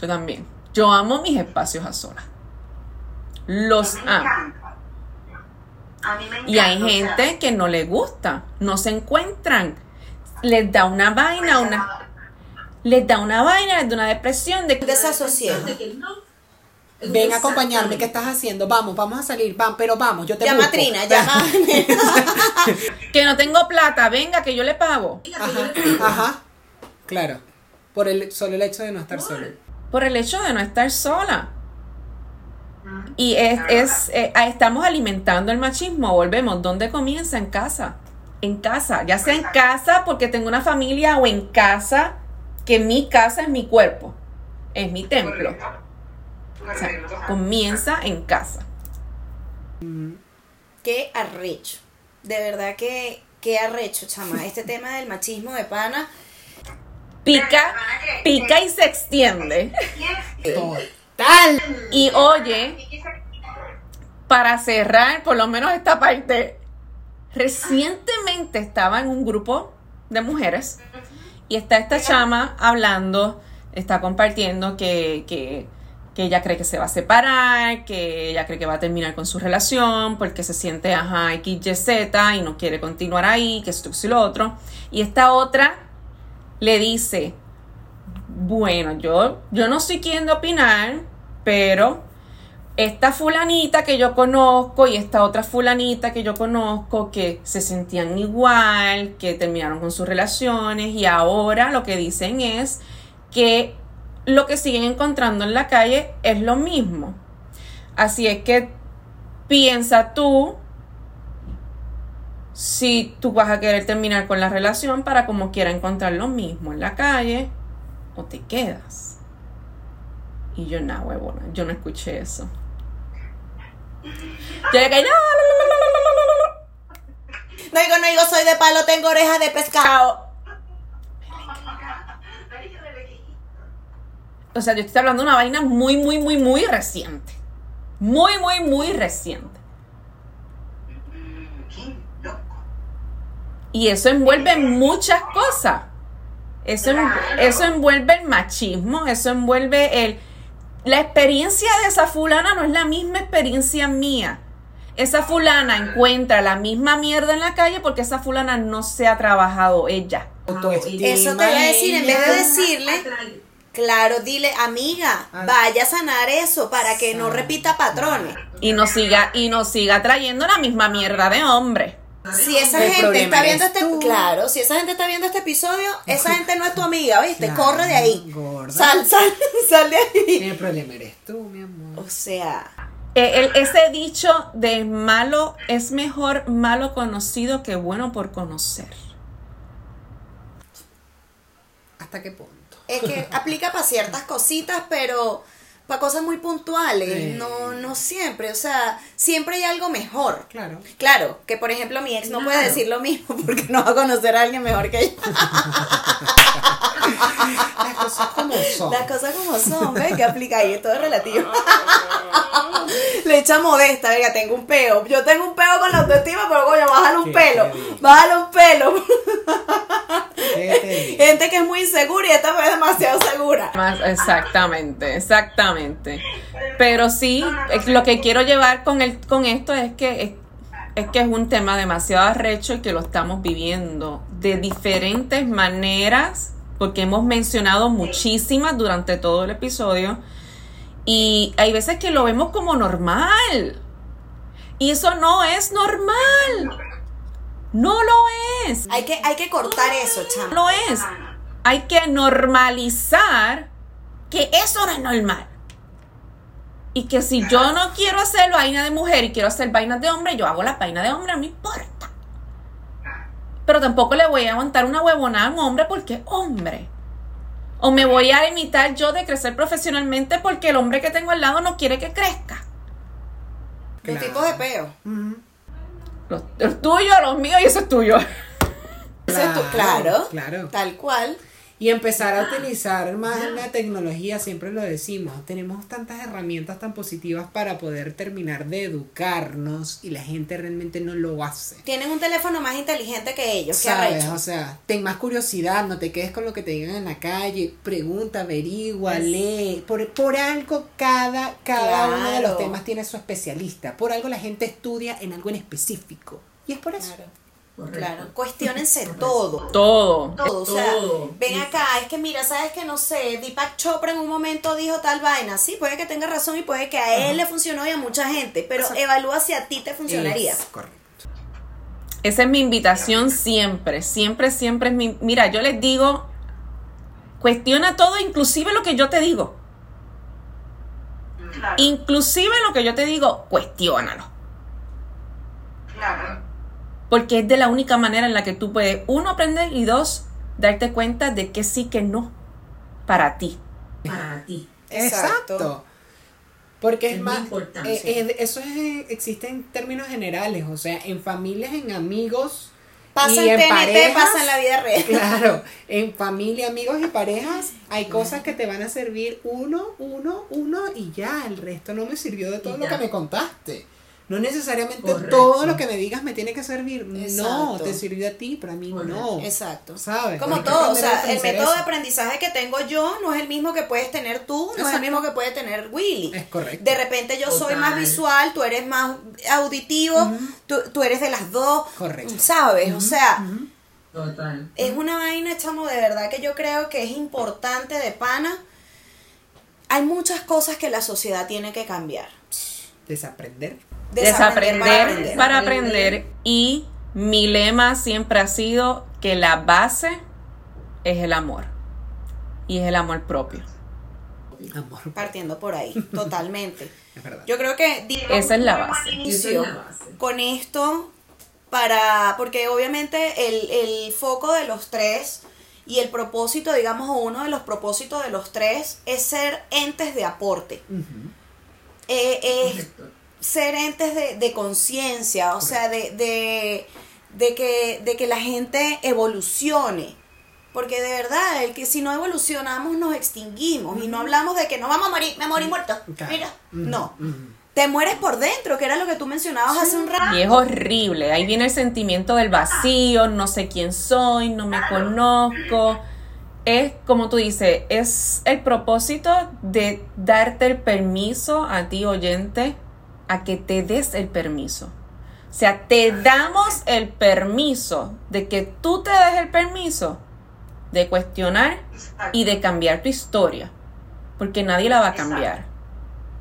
Speaker 3: Yo también. Yo amo mis espacios a solas.
Speaker 5: Me encanta.
Speaker 3: Y hay
Speaker 5: o sea,
Speaker 3: gente que no le gusta, no se encuentran. Les da una vaina, una, les da una vaina, les da una depresión de que
Speaker 1: Desasosiego.
Speaker 2: Ven a acompañarme, ¿qué estás haciendo? Vamos, vamos a salir, vamos, pero vamos, yo te
Speaker 1: Llama a. Trina, llama.
Speaker 3: que no tengo plata, venga que yo le pago.
Speaker 2: Ajá, ajá. Claro. Por el solo el hecho de no estar solo.
Speaker 3: Por el hecho de no estar sola. Y es, es eh, estamos alimentando el machismo, volvemos. ¿Dónde comienza? En casa. En casa, ya sea en casa porque tengo una familia o en casa, que mi casa es mi cuerpo, es mi templo. O sea,
Speaker 5: Correcto.
Speaker 3: comienza en casa.
Speaker 1: Qué arrecho. De verdad que qué arrecho, chama. Este tema del machismo de pana.
Speaker 3: Pica, pica y se extiende. Y oye, para cerrar por lo menos esta parte, recientemente estaba en un grupo de mujeres y está esta chama hablando, está compartiendo que, que, que ella cree que se va a separar, que ella cree que va a terminar con su relación porque se siente, ajá, XYZ y no quiere continuar ahí, que esto y lo otro. Y esta otra le dice, bueno, yo, yo no soy quien de opinar, pero esta fulanita que yo conozco y esta otra fulanita que yo conozco que se sentían igual, que terminaron con sus relaciones y ahora lo que dicen es que lo que siguen encontrando en la calle es lo mismo. Así es que piensa tú si tú vas a querer terminar con la relación para como quiera encontrar lo mismo en la calle o te quedas. Y yo, nada, huevona, yo no escuché eso. Yo le caí, no, no, no,
Speaker 1: digo, no digo, soy de palo, tengo oreja de pescado.
Speaker 3: O sea, yo estoy hablando de una vaina muy, muy, muy, muy reciente. Muy, muy, muy reciente. Y eso envuelve muchas cosas. Eso, eso envuelve el machismo, eso envuelve el... La experiencia de esa fulana no es la misma experiencia mía. Esa fulana encuentra la misma mierda en la calle porque esa fulana no se ha trabajado ella.
Speaker 1: Eso te iba a decir, en vez de decirle, claro, dile, amiga, vaya a sanar eso para que no repita patrones.
Speaker 3: Y nos siga, y nos siga trayendo la misma mierda de hombre.
Speaker 1: Si esa
Speaker 2: El
Speaker 1: gente está viendo este,
Speaker 2: tú.
Speaker 1: claro, si esa gente está viendo este episodio, esa gente no es tu amiga, ¿viste?
Speaker 2: Claro,
Speaker 1: Corre de ahí.
Speaker 2: gorda.
Speaker 1: Sal, sal, sal de ahí.
Speaker 2: El problema eres tú, mi amor.
Speaker 1: O sea,
Speaker 3: Eh, el- ese dicho de malo es mejor malo conocido que bueno por conocer.
Speaker 2: ¿Hasta qué punto?
Speaker 1: es que aplica para ciertas cositas, pero para cosas muy puntuales,
Speaker 2: Sí.
Speaker 1: no, no siempre, o sea, siempre hay algo mejor.
Speaker 2: Claro.
Speaker 1: Claro, que por ejemplo mi ex no puede decir lo mismo porque no va a conocer a alguien mejor que ella.
Speaker 2: Las cosas como son.
Speaker 1: Las cosas como son, ¿ves? Que aplica ahí, todo es relativo. Le echa modesta, venga, tengo un peo. Yo tengo un peo con la autoestima, pero coño, bájale un pelo. Bájale un pelo. Gente que es muy insegura y esta fue demasiado segura.
Speaker 3: Más, exactamente, exactamente. Pero sí, lo que quiero llevar con, el, con esto es que es, es que es un tema demasiado arrecho y que lo estamos viviendo de diferentes maneras, porque hemos mencionado muchísimas durante todo el episodio. Y hay veces que lo vemos como normal. Y eso no es normal. No lo es.
Speaker 1: Hay que, hay que cortar eso, chama.
Speaker 3: No lo es. hay que normalizar que eso no es normal. Y que si yo no quiero hacer vaina de mujer y quiero hacer vainas de hombre, yo hago las vainas de hombre, no me importa. Pero tampoco le voy a aguantar una huevonada a un hombre porque es hombre. O me voy a limitar yo de crecer profesionalmente porque el hombre que tengo al lado no quiere que crezca.
Speaker 1: Los
Speaker 2: Claro.
Speaker 1: tipos de peo.
Speaker 3: Los, los tuyos, los míos y eso es tuyo.
Speaker 1: Ese es tu- claro,
Speaker 2: Claro.
Speaker 1: tal cual.
Speaker 2: Y empezar a utilizar más la tecnología, siempre lo decimos, tenemos tantas herramientas tan positivas para poder terminar de educarnos y la gente realmente no lo hace.
Speaker 1: Tienen un teléfono más inteligente que ellos. ¿Qué
Speaker 2: ¿Sabes? O sea, ten más curiosidad, no te quedes con lo que te digan en la calle, pregunta, averigua, lee. Por, por algo cada, cada uno de los temas tiene su especialista. Por algo la gente estudia en algo en específico. Y es por eso.
Speaker 1: Claro,
Speaker 4: Correcto.
Speaker 1: claro. Cuestiónense todo.
Speaker 3: Todo.
Speaker 1: Todo, o sea,
Speaker 4: Todo.
Speaker 1: ven acá, es que mira, sabes que no sé, Deepak Chopra en un momento dijo tal vaina, sí, puede que tenga razón y puede que a él le funcionó y a mucha gente, pero evalúa si a ti te funcionaría.
Speaker 2: Es correcto.
Speaker 3: Esa es mi invitación siempre, siempre, siempre es mi... Mira, yo les digo, cuestiona todo, inclusive lo que yo te digo.
Speaker 5: Claro,
Speaker 3: Inclusive lo que yo te digo, cuestiónalo.
Speaker 5: claro.
Speaker 3: Porque es de la única manera en la que tú puedes, uno, aprender y dos, darte cuenta de que sí, que no, para ti.
Speaker 4: Para ti.
Speaker 1: Exacto.
Speaker 2: Exacto. Porque es,
Speaker 4: Es
Speaker 2: más, eh, eh, eso es, existe en términos generales, o sea, en familias, en amigos,
Speaker 1: Pasa
Speaker 2: y
Speaker 1: en TNT,
Speaker 2: parejas,
Speaker 1: pasa en la vida real.
Speaker 2: Claro, en familia, amigos y parejas hay cosas que te van a servir uno, uno, uno y ya, el resto no me sirvió de todo
Speaker 4: Y
Speaker 2: lo
Speaker 4: ya.
Speaker 2: que me contaste. No necesariamente
Speaker 4: Correcto.
Speaker 2: todo lo que me digas me tiene que servir. No, te sirvió a ti, pero a mí
Speaker 4: Correcto.
Speaker 2: no.
Speaker 1: Exacto.
Speaker 2: ¿Sabes?
Speaker 1: Como todo, o sea, el método de aprendizaje que tengo yo no es el mismo que puedes tener tú, no es el mismo que puede tener Willy.
Speaker 2: Es correcto.
Speaker 1: De repente yo soy más visual, tú eres más auditivo, tú, tú eres de las dos.
Speaker 2: Correcto.
Speaker 1: ¿Sabes? O sea,
Speaker 4: Total.
Speaker 1: es una vaina, chamo, de verdad que yo creo que es importante de pana. Hay muchas cosas que la sociedad tiene que cambiar.
Speaker 2: Desaprender.
Speaker 3: Desaprender para aprender. Y mi lema siempre ha sido que la base es el amor. Y es el amor propio.
Speaker 2: Amor.
Speaker 1: Partiendo por ahí, totalmente.
Speaker 2: Es verdad.
Speaker 1: Yo creo que
Speaker 3: Esa es la base.
Speaker 1: inicio
Speaker 4: Esa es la base.
Speaker 1: con esto para porque obviamente el, el foco de los tres y el propósito, digamos, o uno de los propósitos de los tres es ser entes de aporte.
Speaker 2: Ujú.
Speaker 1: Eh, es
Speaker 4: Correcto.
Speaker 1: Ser entes de, de conciencia, o sea, de, de, de que, de que la gente evolucione. Porque de verdad, el que si no evolucionamos nos extinguimos y no hablamos de que no vamos a morir, me morí muerto.
Speaker 2: Claro.
Speaker 1: Mira, no. Te mueres por dentro, que era lo que tú mencionabas hace un rato.
Speaker 3: Y es horrible. Ahí viene el sentimiento del vacío, no sé quién soy, no me conozco. Es, como tú dices, es el propósito de darte el permiso a ti, oyente, a que te des el permiso. O sea, te damos el permiso de que tú te des el permiso de cuestionar y de cambiar tu historia. Porque nadie la va a cambiar.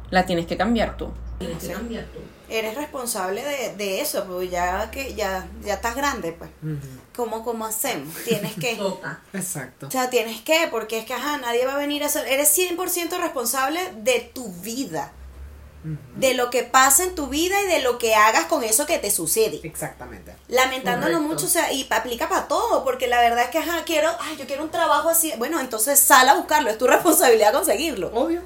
Speaker 3: La tienes que cambiar tú.
Speaker 4: Tienes que cambiar tú.
Speaker 1: Eres responsable de, de eso, pues ya que ya, ya estás grande, pues. ¿Cómo, cómo hacemos? Tienes que...
Speaker 2: Exacto.
Speaker 1: O sea, tienes que, porque es que, ajá, nadie va a venir a ser... Eres 100% responsable de tu vida. De lo que pasa en tu vida y de lo que hagas con eso que te sucede.
Speaker 2: Exactamente.
Speaker 1: Lamentándolo
Speaker 4: Correcto.
Speaker 1: mucho, o sea, y aplica para todo, porque la verdad es que, ajá, quiero, ay, yo quiero un trabajo así. Bueno, entonces sal a buscarlo, es tu responsabilidad conseguirlo.
Speaker 2: Obvio.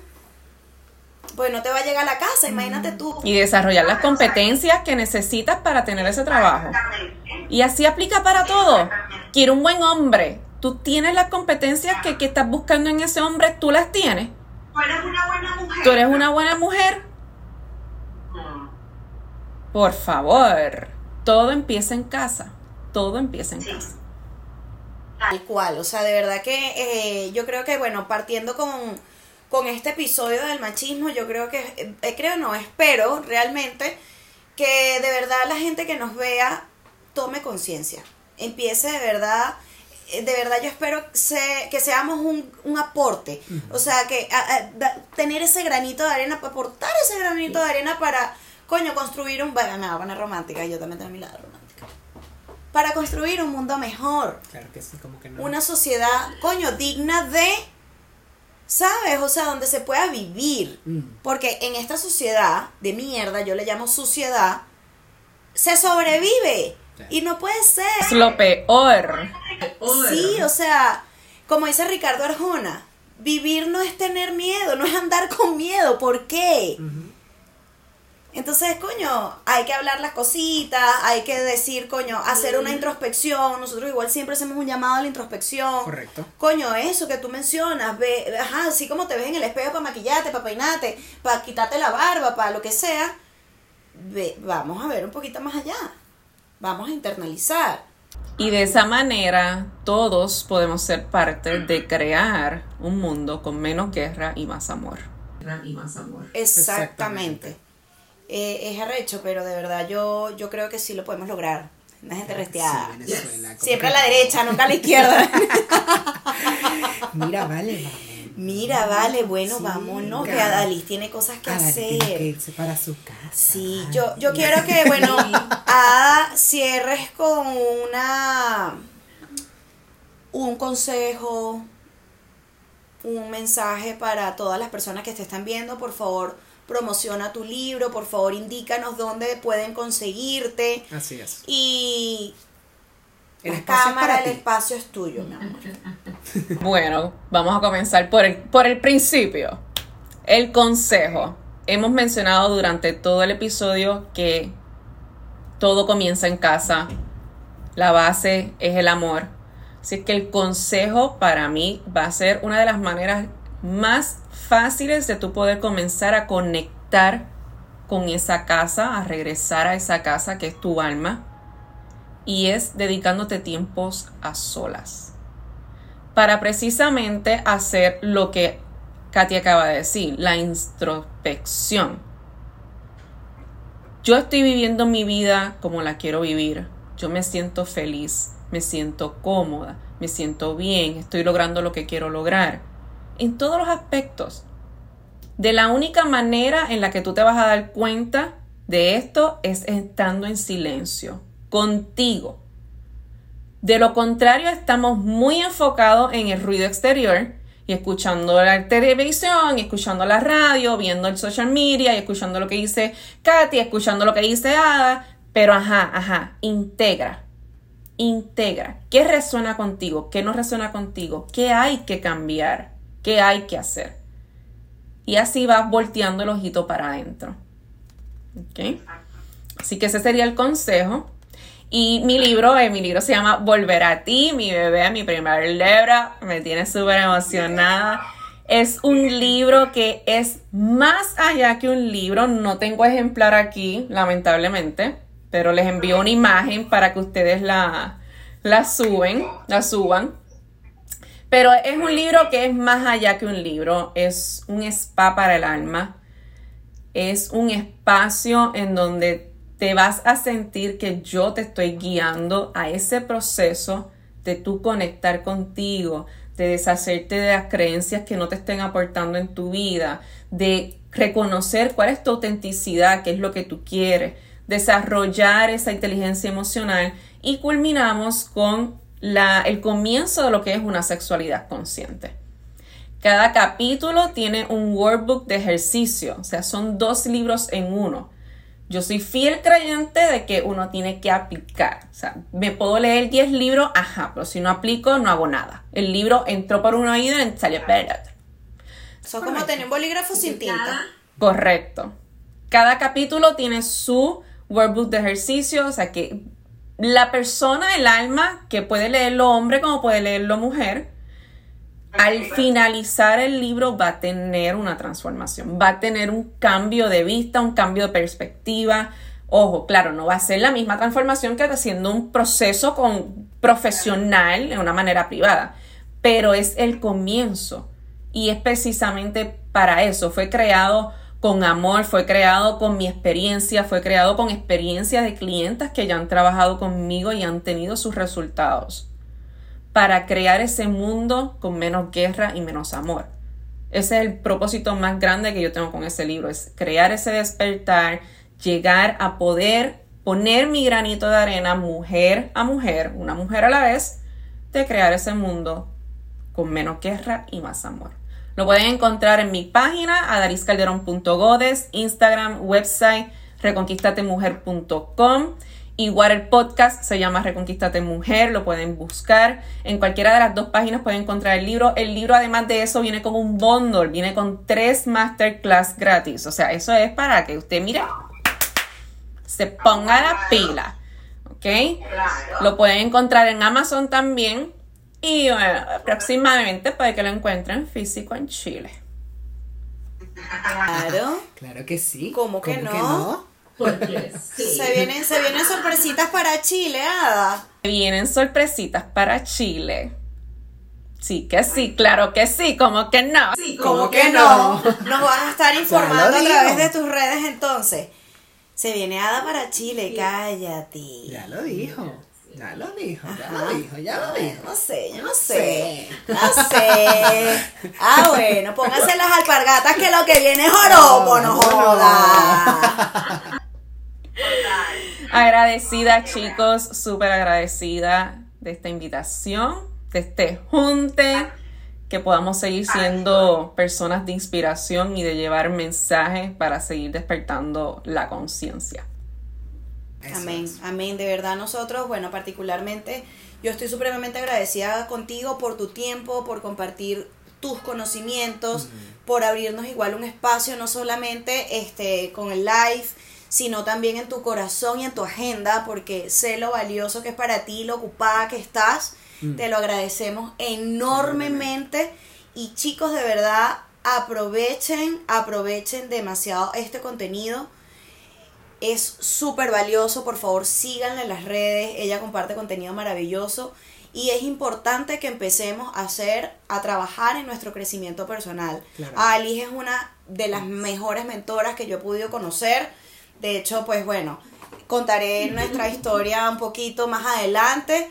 Speaker 1: Pues no te va a llegar a la casa, imagínate tú.
Speaker 3: Y desarrollar las competencias que necesitas para tener ese trabajo. Y así aplica para todo. Quiero un buen hombre. Tú tienes las competencias que, que estás buscando en ese hombre, tú las tienes.
Speaker 5: Tú eres una buena mujer.
Speaker 3: Tú eres una buena mujer. Por favor. Todo empieza en casa. Todo empieza en
Speaker 5: Sí.
Speaker 3: casa.
Speaker 1: Tal cual, o sea, de verdad que eh, yo creo que, bueno, partiendo con, con este episodio del machismo, yo creo que, eh, creo no, espero realmente que de verdad la gente que nos vea tome conciencia, empiece de verdad, eh, de verdad yo espero se- que seamos un, un aporte, o sea, que a- a- da- tener ese granito de arena, aportar ese granito de arena para, coño, construir un, bueno, me va a poner romántica, yo también tengo mi lado romántica. para construir un mundo mejor.
Speaker 2: Claro que sí, como que no.
Speaker 1: Una sociedad, coño, digna de, ¿sabes? O sea, donde se pueda vivir.
Speaker 2: Mm.
Speaker 1: Porque en esta sociedad de mierda, yo le llamo suciedad, se sobrevive.
Speaker 2: Sí.
Speaker 1: Y no puede ser.
Speaker 3: Es lo peor.
Speaker 1: Sí, o sea, como dice Ricardo Arjona, vivir no es tener miedo, no es andar con miedo. ¿Por qué?
Speaker 2: Ujú.
Speaker 1: Entonces, coño, hay que hablar las cositas, hay que decir, coño, hacer una introspección. Nosotros igual siempre hacemos un llamado a la introspección.
Speaker 2: Correcto.
Speaker 1: Coño, eso que tú mencionas, ve, ajá, así como te ves en el espejo para maquillarte, para peinarte, para quitarte la barba, para lo que sea, ve, vamos a ver un poquito más allá. Vamos a internalizar.
Speaker 3: Y de esa manera todos podemos ser parte de crear un mundo con menos guerra y más amor.
Speaker 4: Y más amor.
Speaker 1: Exactamente. Eh, es arrecho, pero de verdad yo, yo creo que sí lo podemos lograr. Una gente resteada.
Speaker 2: Sí,
Speaker 1: Siempre a la derecha, nunca a la izquierda.
Speaker 2: Mira, vale.
Speaker 1: Mira, vale, bueno,
Speaker 2: Sí,
Speaker 1: vámonos, que
Speaker 2: cara.
Speaker 1: Adalis tiene cosas que
Speaker 2: Adal tiene que
Speaker 1: hacer.
Speaker 2: irse para su casa.
Speaker 1: Sí, yo, yo quiero que, bueno, Ada, cierres con una un consejo, un mensaje para todas las personas que te están viendo. Por favor, promociona tu libro, por favor, indícanos dónde pueden conseguirte.
Speaker 2: Así es.
Speaker 1: Y
Speaker 2: El
Speaker 1: la
Speaker 2: es
Speaker 1: cámara, el
Speaker 2: ti.
Speaker 1: espacio es tuyo, mi amor.
Speaker 3: Bueno, vamos a comenzar por el, por el principio. El consejo. Hemos mencionado durante todo el episodio que todo comienza en casa. La base es el amor. Así que el consejo para mí va a ser una de las maneras más fáciles de tú poder comenzar a conectar con esa casa, a regresar a esa casa que es tu alma. Y es dedicándote tiempos a solas para precisamente hacer lo que Katy acaba de decir, la introspección. Yo estoy viviendo mi vida como la quiero vivir. Yo me siento feliz, me siento cómoda, me siento bien, estoy logrando lo que quiero lograr. En todos los aspectos. De la única manera en la que tú te vas a dar cuenta de esto es estando en silencio, contigo. De lo contrario, estamos muy enfocados en el ruido exterior y escuchando la televisión, escuchando la radio, viendo el social media y escuchando lo que dice Katy, escuchando lo que dice Ada. Pero ajá, ajá, integra. Integra. ¿Qué resuena contigo? ¿Qué no resuena contigo? ¿Qué hay que cambiar? ¿Qué hay que hacer? Y así vas volteando el ojito para adentro. ¿Ok? Así que ese sería el consejo. Y mi libro, eh, mi libro se llama Volver a ti, mi bebé, mi primer libro. Me tiene súper emocionada. Es un libro que es más allá que un libro. No tengo ejemplar aquí, lamentablemente. Pero les envío una imagen para que ustedes la, la suben, la suban. Pero es un libro que es más allá que un libro. Es un spa para el alma. Es un espacio en donde te vas a sentir que yo te estoy guiando a ese proceso de tú conectar contigo, de deshacerte de las creencias que no te estén aportando en tu vida, de reconocer cuál es tu autenticidad, qué es lo que tú quieres, desarrollar esa inteligencia emocional y culminamos con la, el comienzo de lo que es una sexualidad consciente. Cada capítulo tiene un workbook de ejercicio, o sea, son dos libros en uno. Yo soy fiel creyente de que uno tiene que aplicar. O sea, me puedo leer 10 libros, ajá, pero si no aplico, no hago nada. El libro entró por un oído y salió por el otro.
Speaker 1: Eso es como tener un bolígrafo sin tinta.
Speaker 3: Correcto. Cada capítulo tiene su workbook de ejercicio, o sea que la persona, el alma, que puede leerlo hombre como puede leerlo mujer, al finalizar el libro va a tener una transformación, va a tener un cambio de vista, un cambio de perspectiva. Ojo, claro, no va a ser la misma transformación que haciendo un proceso con profesional de una manera privada, pero es el comienzo y es precisamente para eso. Fue creado con amor, fue creado con mi experiencia, fue creado con experiencia de clientes que ya han trabajado conmigo y han tenido sus resultados para crear ese mundo con menos guerra y menos amor. Ese es el propósito más grande que yo tengo con ese libro, es crear ese despertar, llegar a poder poner mi granito de arena mujer a mujer, una mujer a la vez, de crear ese mundo con menos guerra y más amor. Lo pueden encontrar en mi página, adariscalderón.godes, Instagram, website, reconquistatemujer.com. Igual el podcast se llama Reconquistate Mujer, lo pueden buscar. En cualquiera de las dos páginas pueden encontrar el libro. El libro, además de eso, viene con un bundle, viene con tres masterclass gratis. O sea, eso es para que usted, mire, se ponga la pila. ¿Ok? Lo pueden encontrar en Amazon también. Y bueno, próximamente puede que lo encuentren físico en Chile.
Speaker 1: Claro.
Speaker 2: Claro que sí.
Speaker 1: ¿Cómo que no?
Speaker 4: Porque sí.
Speaker 1: Se vienen, se vienen sorpresitas para Chile, Ada.
Speaker 3: Vienen sorpresitas para Chile. Sí que sí, claro que sí, como que no.
Speaker 4: Sí,
Speaker 1: ¿Cómo
Speaker 2: ¿Cómo
Speaker 1: que
Speaker 2: que
Speaker 1: no?
Speaker 2: no?
Speaker 1: Nos vas a estar informando a través de tus redes entonces. Se viene Ada para Chile, cállate.
Speaker 2: Ya lo dijo. Ya lo dijo, ya lo dijo, ya lo dijo.
Speaker 1: No sé, yo no sé. No sé. Ah, bueno, pónganse las alpargatas que lo que viene es joropo, no
Speaker 2: No,
Speaker 1: joda.
Speaker 3: Agradecida, chicos, súper agradecida de esta invitación, de este junte, que podamos seguir siendo personas de inspiración y de llevar mensajes para seguir despertando la conciencia.
Speaker 2: Eso
Speaker 1: Amén,
Speaker 2: es.
Speaker 1: amén. De verdad nosotros, bueno, particularmente, yo estoy supremamente agradecida contigo por tu tiempo, por compartir tus conocimientos, por abrirnos igual un espacio, no solamente este con el live, sino también en tu corazón y en tu agenda, porque sé lo valioso que es para ti, lo ocupada que estás. Te lo agradecemos enormemente. Y chicos, de verdad, aprovechen, aprovechen demasiado este contenido. Es súper valioso, por favor síganla en las redes, ella comparte contenido maravilloso y es importante que empecemos a hacer, a trabajar en nuestro crecimiento personal.
Speaker 2: Claro.
Speaker 1: Ali es una de las mejores mentoras que yo he podido conocer. De hecho, pues bueno, contaré nuestra historia un poquito más adelante.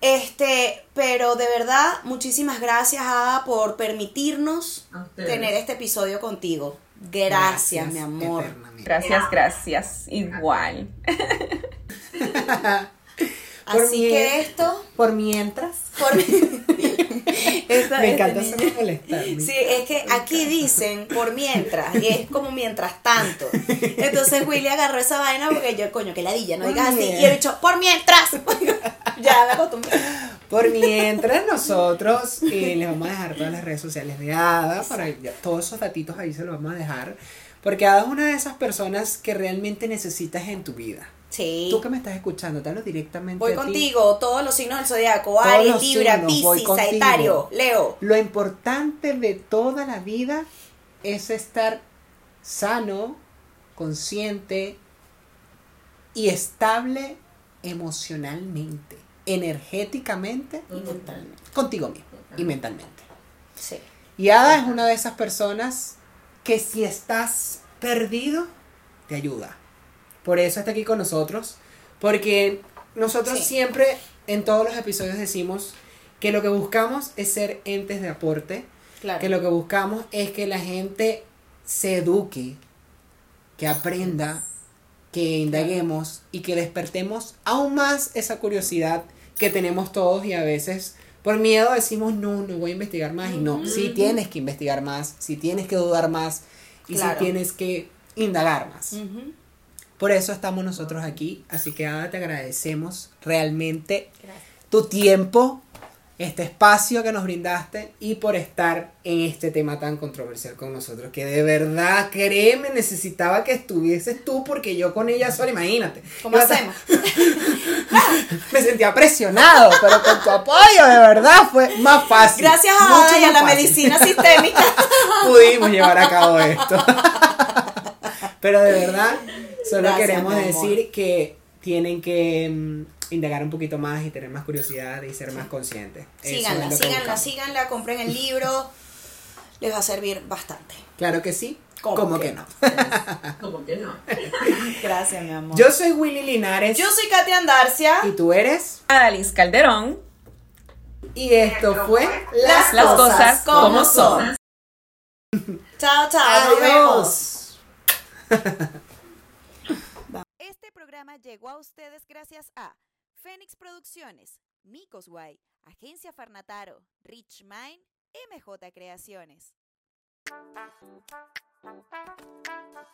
Speaker 1: Este, pero de verdad, muchísimas gracias, Ada, por permitirnos tener este episodio contigo. Gracias, mi amor.
Speaker 3: Gracias, gracias. Igual.
Speaker 1: Así que esto,
Speaker 2: Por mientras.
Speaker 1: por Esta-
Speaker 2: Me
Speaker 1: este
Speaker 2: encanta hacerme molestar.
Speaker 1: Sí, es que aquí dicen por mientras, y es como mientras tanto. Entonces Willy agarró esa vaina porque yo, coño, que ladilla, no digas así. Y he dicho, por mientras. ya me acostumbré.
Speaker 2: Por mientras nosotros eh, les vamos a dejar todas las redes sociales de Ada, para ya- todos esos datitos ahí se los vamos a dejar, porque Ada es una de esas personas que realmente necesitas en tu vida.
Speaker 1: Sí.
Speaker 2: Tú que me estás escuchando, te hablo directamente
Speaker 1: Voy
Speaker 2: a ti.
Speaker 1: contigo, todos los signos del zodiaco, Aries, Libra, Piscis. Sagitario, Leo.
Speaker 2: Lo importante de toda la vida es estar sano, consciente y estable emocionalmente, energéticamente,
Speaker 1: Y mentalmente.
Speaker 2: contigo mismo y mentalmente.
Speaker 1: Sí.
Speaker 2: Y Ada es una de esas personas que si estás perdido, te ayuda. Por eso está aquí con nosotros. Porque nosotros
Speaker 1: Sí.
Speaker 2: siempre en todos los episodios decimos que lo que buscamos es ser entes de aporte.
Speaker 1: Claro.
Speaker 2: Que lo que buscamos es que la gente se eduque, que aprenda, que indaguemos y que despertemos aún más esa curiosidad que tenemos todos y a veces por miedo decimos no, no voy a investigar más y no, sí tienes que investigar más, sí tienes que dudar más y
Speaker 1: Claro.
Speaker 2: sí tienes que indagar más. Por eso estamos nosotros aquí, así que Ada te agradecemos realmente
Speaker 1: Gracias.
Speaker 2: tu tiempo, este espacio que nos brindaste y por estar en este tema tan controversial con nosotros, que de verdad, créeme, necesitaba que estuvieses tú porque yo con ella sola, imagínate.
Speaker 1: ¿Cómo hacemos?
Speaker 2: Me sentía presionado, pero con tu apoyo de verdad fue más fácil.
Speaker 1: Gracias a
Speaker 2: mucho
Speaker 1: Ada y a la
Speaker 2: fácil.
Speaker 1: medicina sistémica.
Speaker 2: Pudimos llevar a cabo esto. pero de verdad, solo
Speaker 1: Gracias,
Speaker 2: queremos decir que tienen que mm, indagar un poquito más y tener más curiosidad y ser más conscientes.
Speaker 1: Síganla,
Speaker 2: es
Speaker 1: síganla,
Speaker 2: buscamos.
Speaker 1: síganla, compren el libro. Les va a servir bastante.
Speaker 2: Claro que sí.
Speaker 1: ¿Cómo
Speaker 2: ¿Cómo
Speaker 1: que
Speaker 2: que no?
Speaker 4: Como que no.
Speaker 1: Gracias, mi amor.
Speaker 2: Yo soy Willy Linares.
Speaker 1: Yo soy Katia Andarcia.
Speaker 2: Y tú eres.
Speaker 3: Adaliz Calderón.
Speaker 2: Y esto fue
Speaker 1: Las,
Speaker 3: Las
Speaker 1: cosas,
Speaker 3: cosas
Speaker 1: como
Speaker 3: como
Speaker 1: son. Chao, chao. Nos vemos. Programa llegó a ustedes gracias a Fénix Producciones, Micos Guay, Agencia Farnataro, Rich Mind, MJ Creaciones.